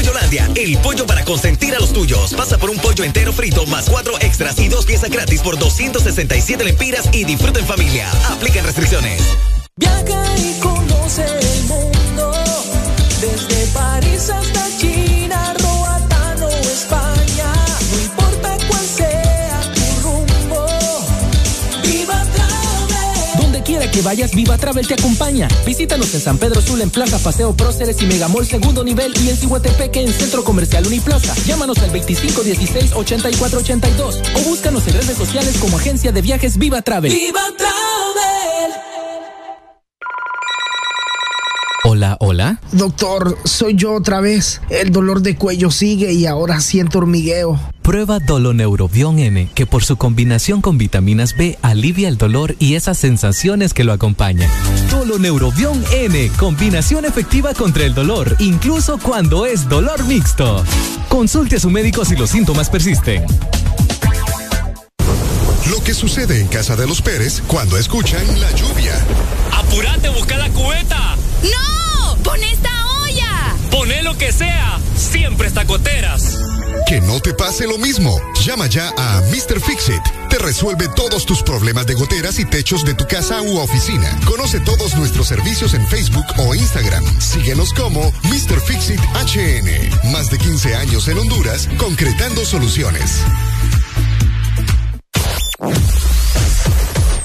Pollolandia, el pollo para consentir a los tuyos. Pasa por un pollo entero frito más cuatro extras y dos piezas gratis por 267 lempiras y disfruta en familia. Aplican restricciones. Viaja y conoce el mundo desde París hasta vayas, Viva Travel te acompaña. Visítanos en San Pedro Sula en Plaza Paseo Próceres y Megamol segundo nivel y en Cihuatepeque en Centro Comercial Uniplaza. Llámanos al 2516-8482 o búscanos en redes sociales como Agencia de Viajes Viva Travel. Viva Travel. Hola, hola. Doctor, soy yo otra vez. El dolor de cuello sigue y ahora siento hormigueo. Prueba Doloneurobión N, que por su combinación con vitaminas B alivia el dolor y esas sensaciones que lo acompañan. Doloneurobión N, combinación efectiva contra el dolor, incluso cuando es dolor mixto. Consulte a su médico si los síntomas persisten. Lo que sucede en casa de los Pérez cuando escuchan la lluvia. ¡Apurate, busca la cubeta! ¡No! ¡Pon esta olla! Poné lo que sea, siempre está goteras. Que no te pase lo mismo. Llama ya a Mr. Fixit. Te resuelve todos tus problemas de goteras y techos de tu casa u oficina. Conoce todos nuestros servicios en Facebook o Instagram. Síguenos como Mr. Fixit HN. Más de 15 años en Honduras, concretando soluciones.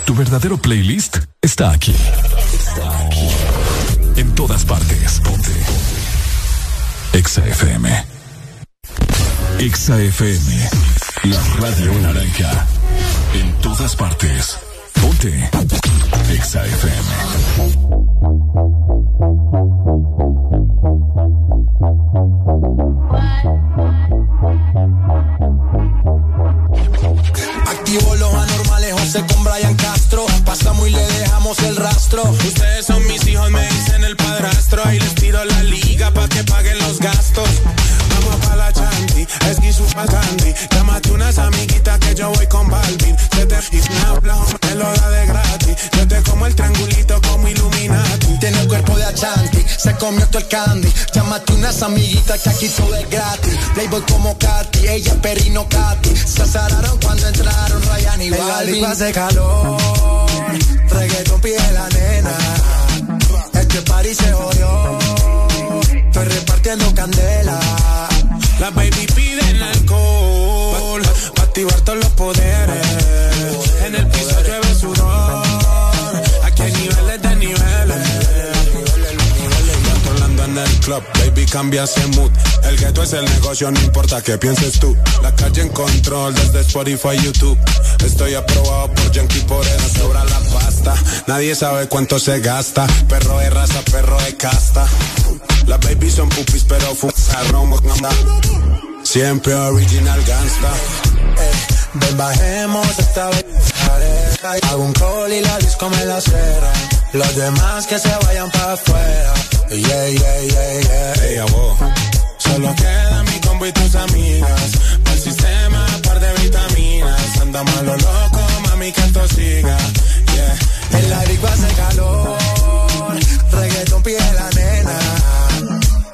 Tu verdadero playlist está aquí. Está aquí. En todas partes. Ponte. Exa FM. Exa FM. La radio naranja. En todas partes. Ponte. Exa FM. Ahí les tiro la liga pa' que paguen los gastos. Vamos pa' la chanti, es que su candy. Llámate unas amiguitas que yo voy con Balvin. Se te y me lo da de gratis. Yo te como el triangulito como Illuminati. Tiene el cuerpo de Achanti, se comió todo el candy. Llámate unas amiguitas que aquí todo es gratis. Playboy como Katy, ella Perino Katy. Se azararon cuando entraron Ryan y Balvin. hace calor, reggaeton pide la nena. Este party se jodió, estoy repartiendo candela. Las baby piden alcohol, pa' activar todos los poderes. En el piso llueve sudor, aquí hay niveles de niveles. Controlando en el club, baby cambia ese mood. El gueto es el negocio, no importa qué pienses tú. La calle en control desde Spotify, YouTube. Estoy aprobado por Yankee, por eso sobra la pasta. Nadie sabe cuánto se gasta. Perro de raza, perro de casta. Las babies son pupis, pero fumaron. Siempre original gangsta. Eh, ven, bajemos esta vez. Hago un call y la disco me la cera. Los demás que se vayan para afuera. Yeah, yeah, yeah, yeah. Ey, a vos. Solo queda mi combo y tus amigas. Para el sistema, par de vitaminas. Andamos a lo loco, mami, que esto siga. Yeah. En la disco hace calor. Reggaeton pide la nena.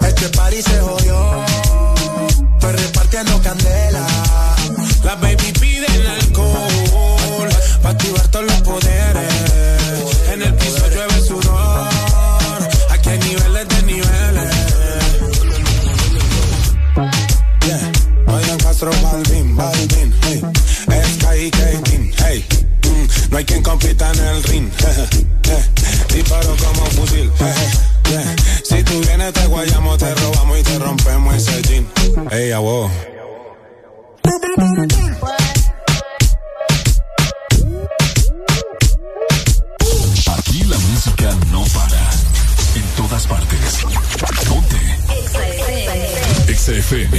Este party se jodió. Estoy repartiendo candela. Las baby piden Castro, Balvin, Balvin, hey. Sky Katin, hey. Mm, no hay quien compita en el ring. Disparo como fusil. eh, yeah. Si tú vienes te guayamos, te robamos y te rompemos ese jean. Hey, a vos. Aquí la música no para. En todas partes. XFM.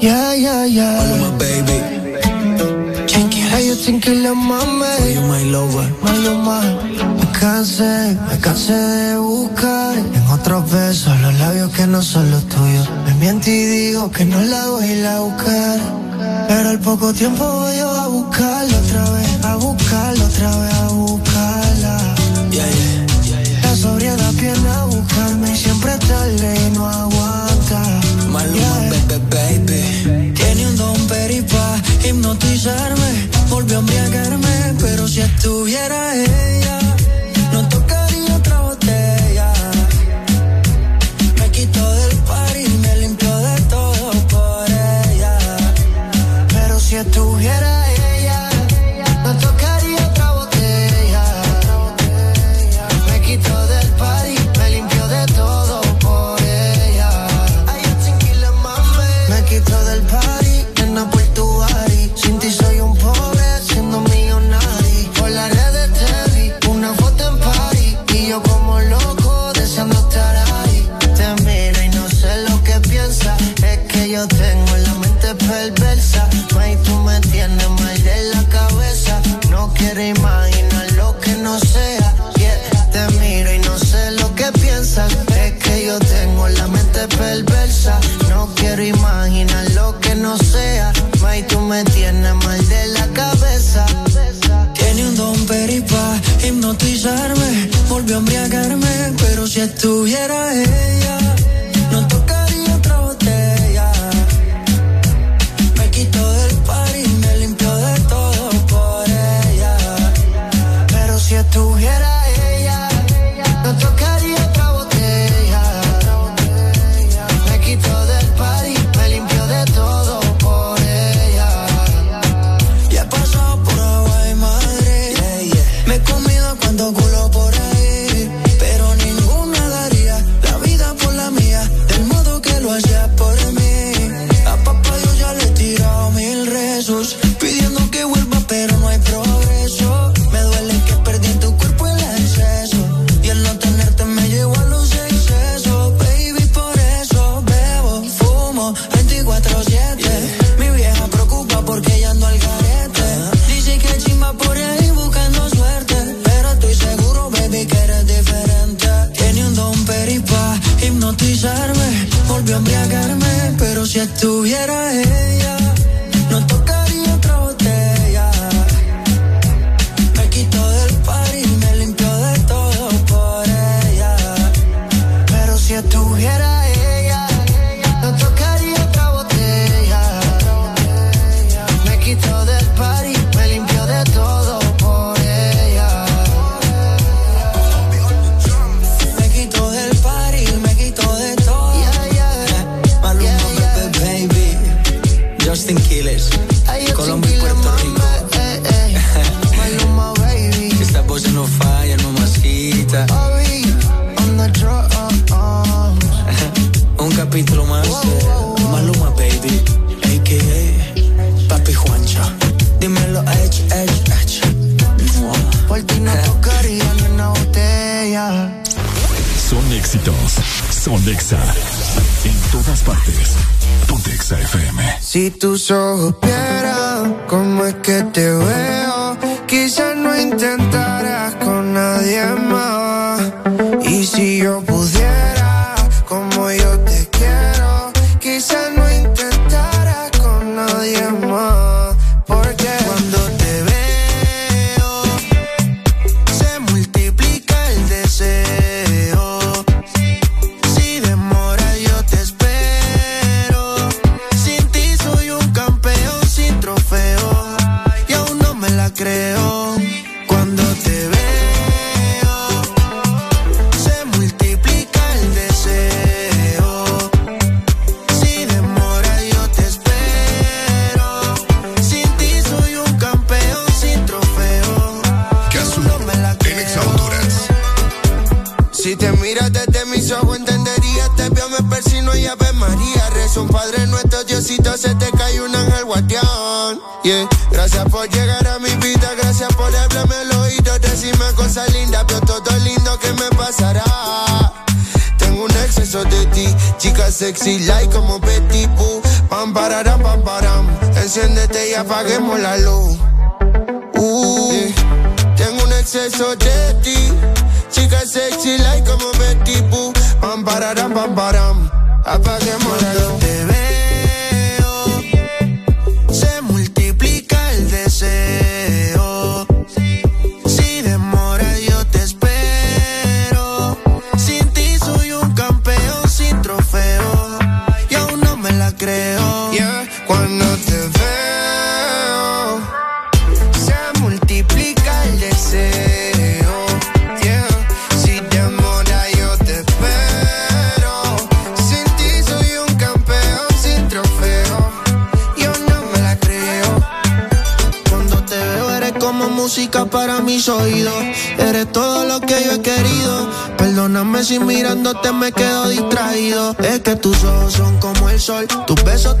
Yeah, yeah, yeah. All of my baby. How you thinking la mame? Oh, you my lover. My, oh, my. Me cansé, me cansé de buscar en otros besos los labios que no son los tuyos. Me miento y digo que no la voy a ir a buscar. Pero al poco tiempo voy yo a buscarlo otra vez, a buscarlo otra vez, a. no aguanta. Maluma, yeah. baby, baby. Tiene un don peri pa' hipnotizarme. Volvió a embriagarme, pero si estuviera ella me tiene mal de la cabeza. Tiene un don peripa, hipnotizarme, volvió a embriagarme, pero si estuviera ella tuviera él. Son éxitos. Son Exa. En todas partes. Ponte Exa FM. Si tus ojos vieran cómo es que te veo, quizás no intentarás con nadie más. Y si yo apaguemos la luz. Uh, yeah. Tengo un exceso de ti, chica sexy like como Betty Boo. Pam pararam, pam param, apaguemos sol. Tus besos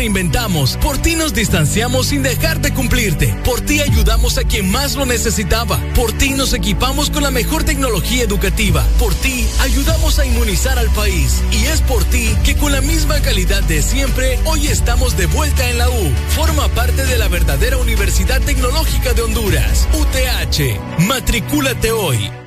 Reinventamos, por ti nos distanciamos sin dejar de cumplirte, por ti ayudamos a quien más lo necesitaba, por ti nos equipamos con la mejor tecnología educativa, por ti ayudamos a inmunizar al país y es por ti que con la misma calidad de siempre hoy estamos de vuelta en la U. Forma parte de la verdadera Universidad Tecnológica de Honduras, UTH. Matricúlate hoy.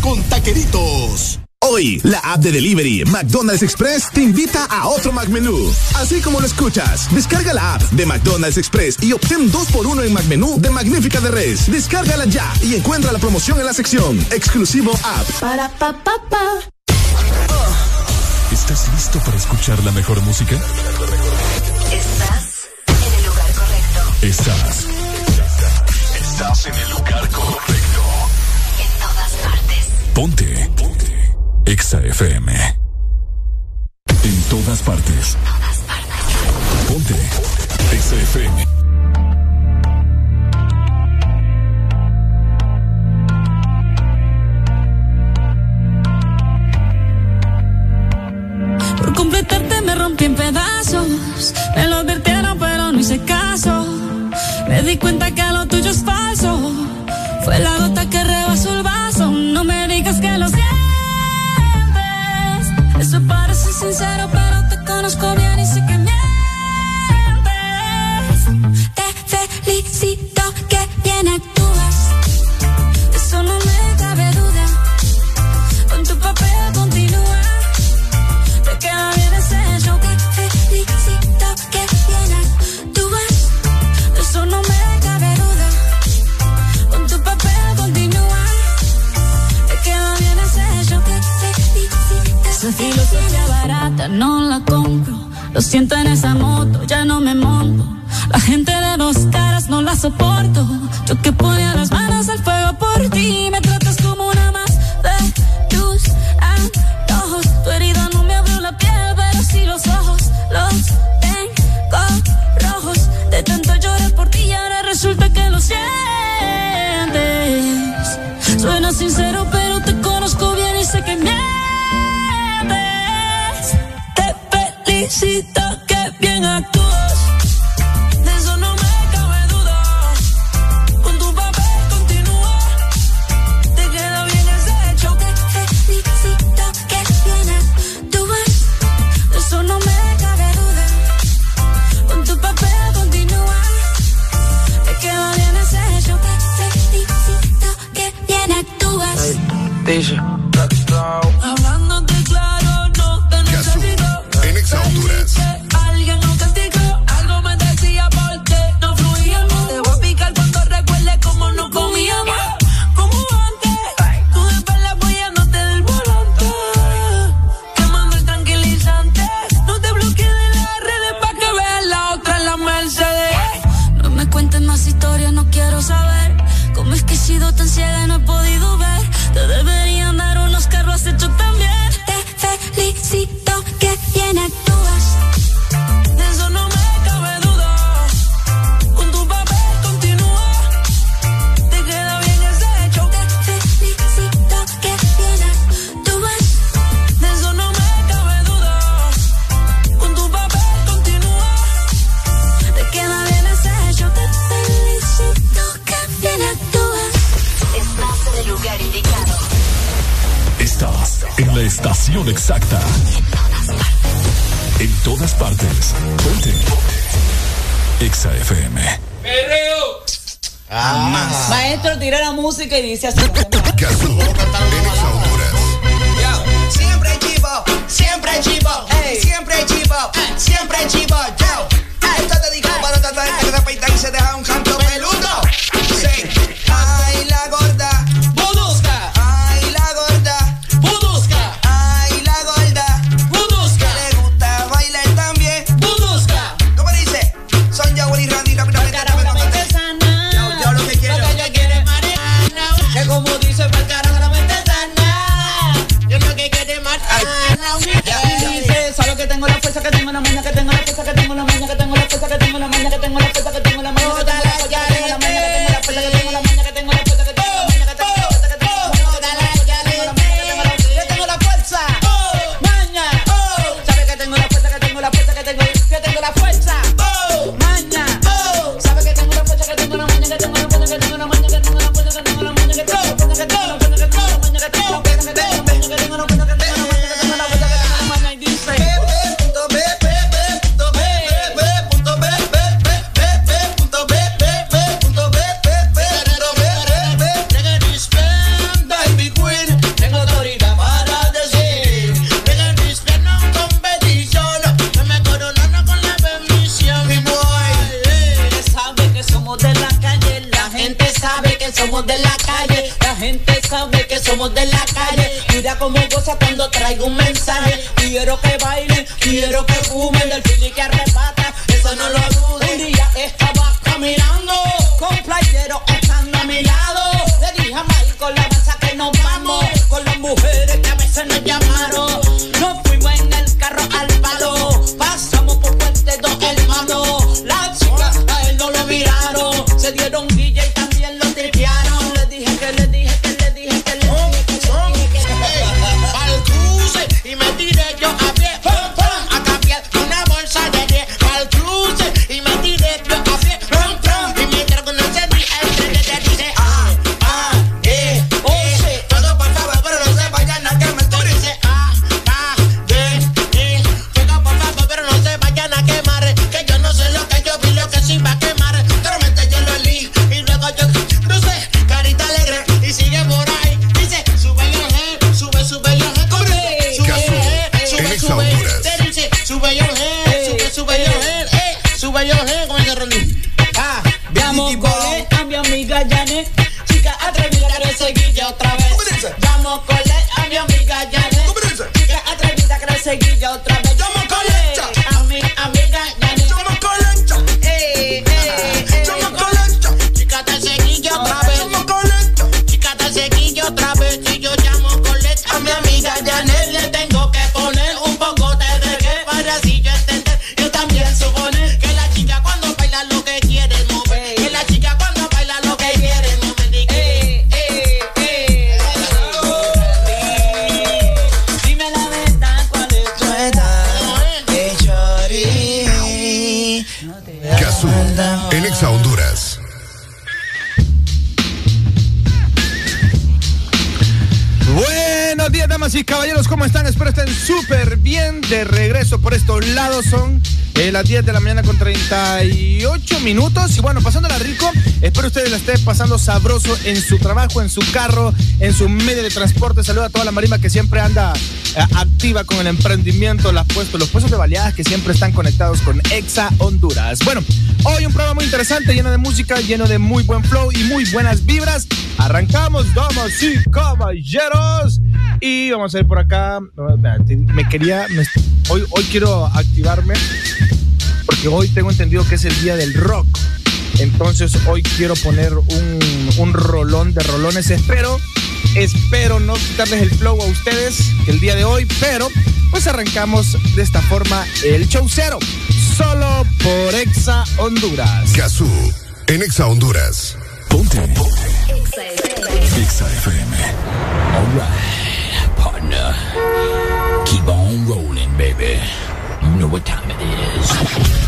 Con Taqueritos. Hoy, la app de delivery McDonald's Express te invita a otro McMenú. Así como lo escuchas, descarga la app de McDonald's Express y obtén 2x1 en McMenú de Magnífica de Res. Descárgala ya y encuentra la promoción en la sección Exclusivo App. Para pa pa pa. ¿Estás listo para escuchar la mejor música? Estás en el lugar correcto. Estás. Estás en el lugar correcto. Exa FM. Lo siento en esa moto, ya no me monto. La gente de dos caras no la soporto. Yo que ponía sabroso en su trabajo, en su carro, en su medio de transporte. Saluda a toda la marimba que siempre anda eh, activa con el emprendimiento, las puestos, los puestos de baleadas que siempre están conectados con Exa Honduras. Bueno, hoy un programa muy interesante, lleno de música, lleno de muy buen flow y muy buenas vibras. Arrancamos, damas y caballeros. Y vamos a ir por acá. Me quería. Hoy, hoy quiero activarme porque hoy tengo entendido que es el día del rock. Entonces hoy quiero poner un, rolón de rolones. Espero, espero no quitarles el flow a ustedes el día de hoy, pero pues arrancamos de esta forma el show cero. Solo por Exa Honduras. Kazú, en Exa Honduras. Ponte. Ponte. Exa FM. Exa FM. All right, partner. Keep on rolling, baby. You know what time it is.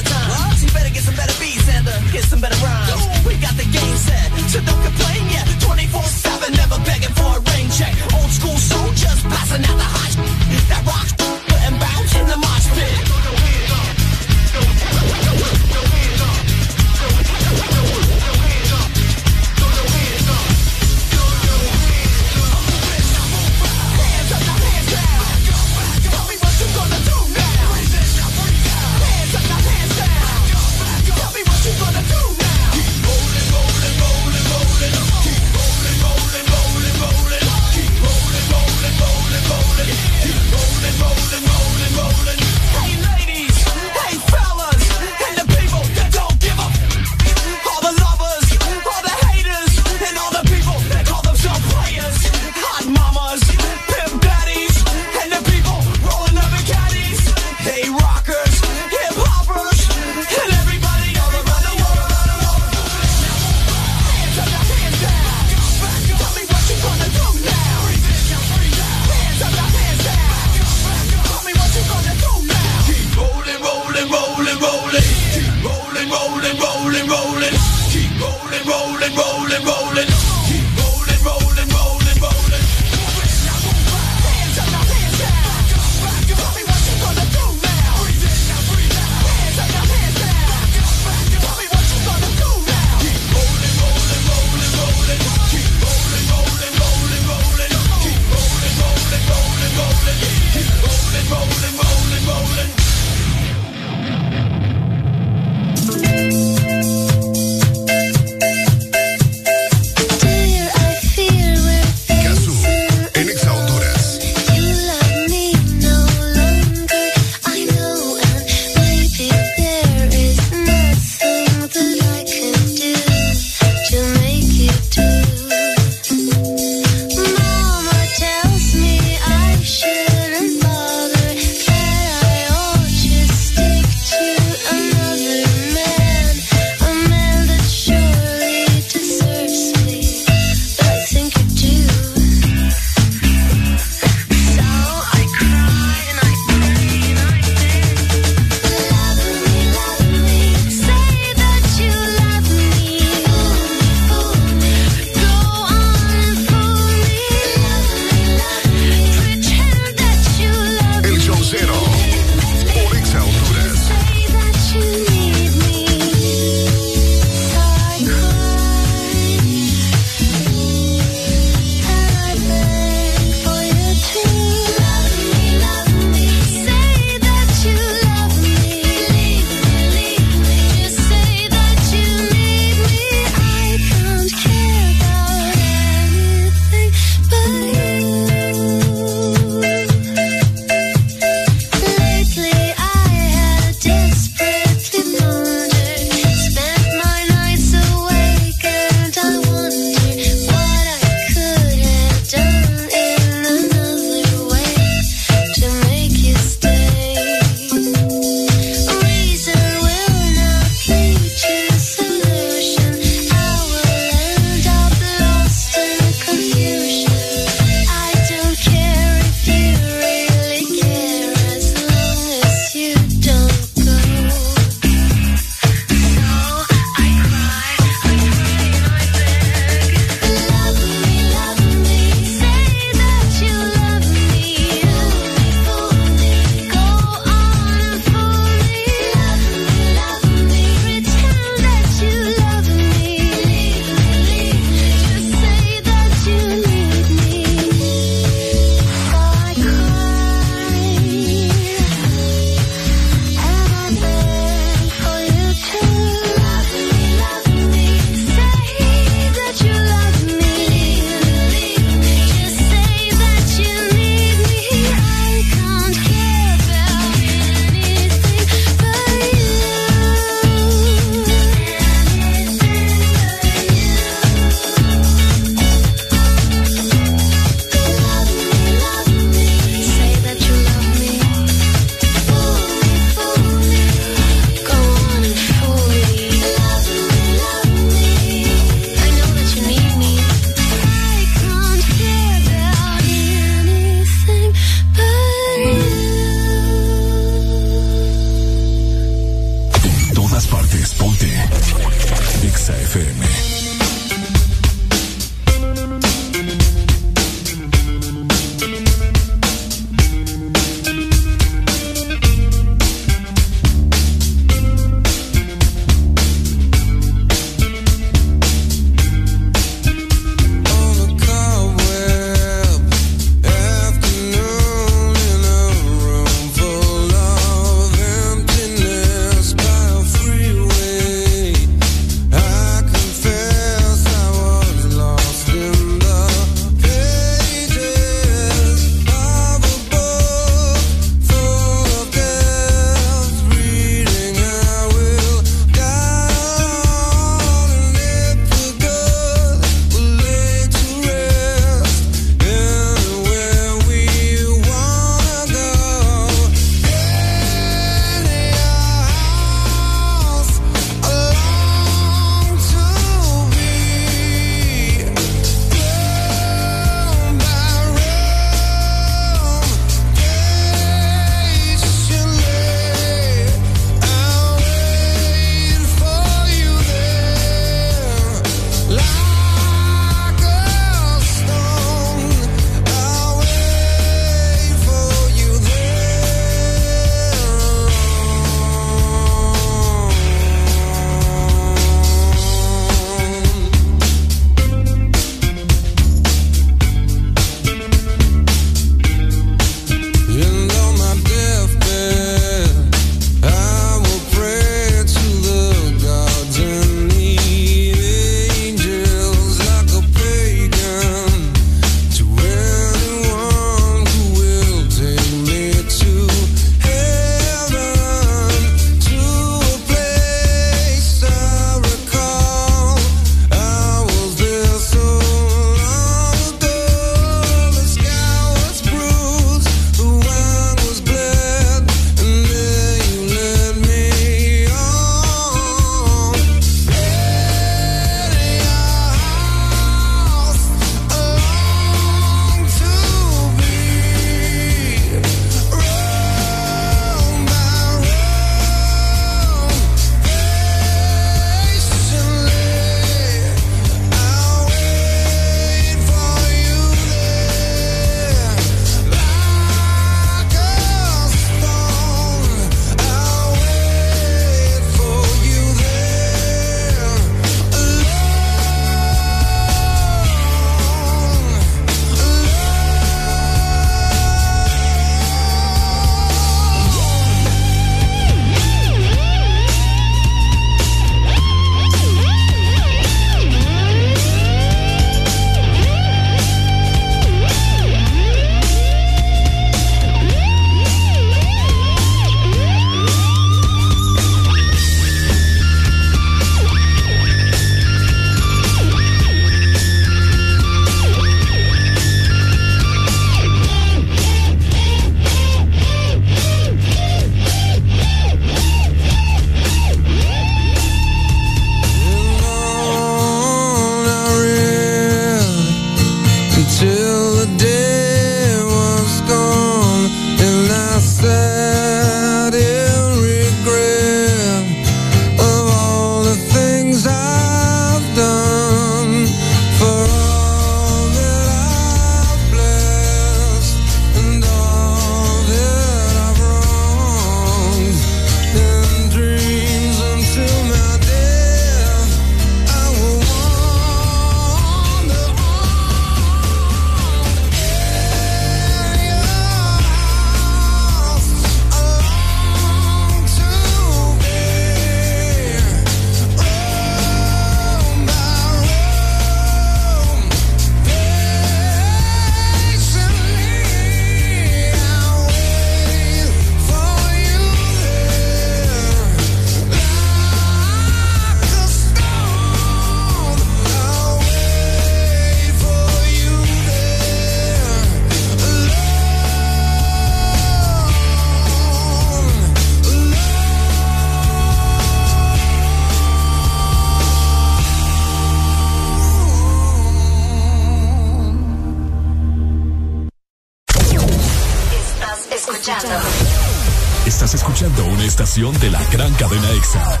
Estación de la gran cadena EXA.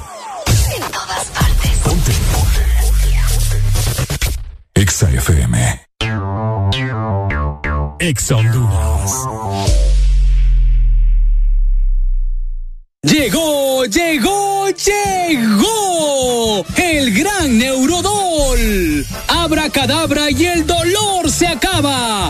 En todas partes. Ponte. Ponte. EXA FM. EXA Honduras. Llegó, llegó, llegó el gran Neurodol. Abracadabra y el dolor se acaba.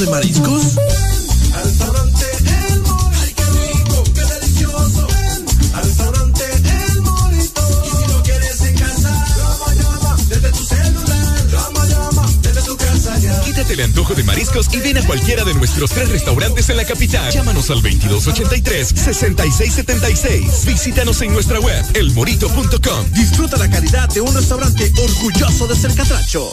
de mariscos? Al restaurante El Morito. Ay, qué rico, qué delicioso. Ven al restaurante El Morito. Y si lo quieres en casa, llama, llama desde tu celular. Llama, llama desde tu casa ya. Quítate el antojo de mariscos y ven a cualquiera de nuestros tres restaurantes en la capital. Llámanos al 2283-6676. Visítanos en nuestra web, elmorito.com. Disfruta la calidad de un restaurante orgulloso de ser catracho.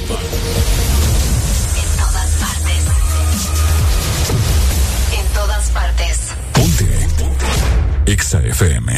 EXA FM.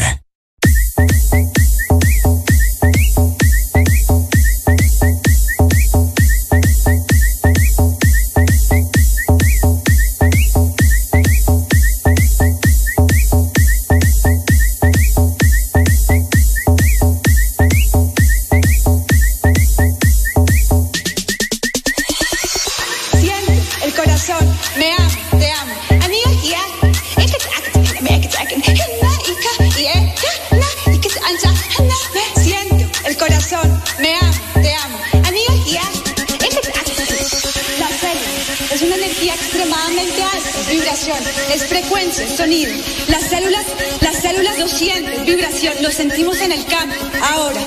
Es frecuencia, es sonido. Las células, las células lo sienten, vibración, lo sentimos en el campo. Ahora,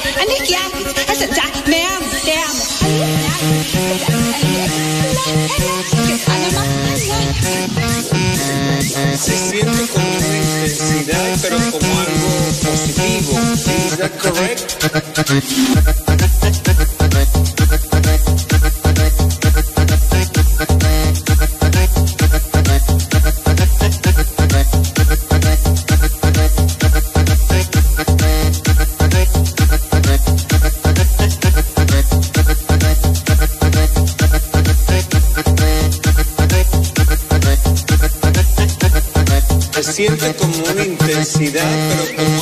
me amo, te amo. Se siente como una intensidad, pero como algo positivo. Is that una intensidad, pero como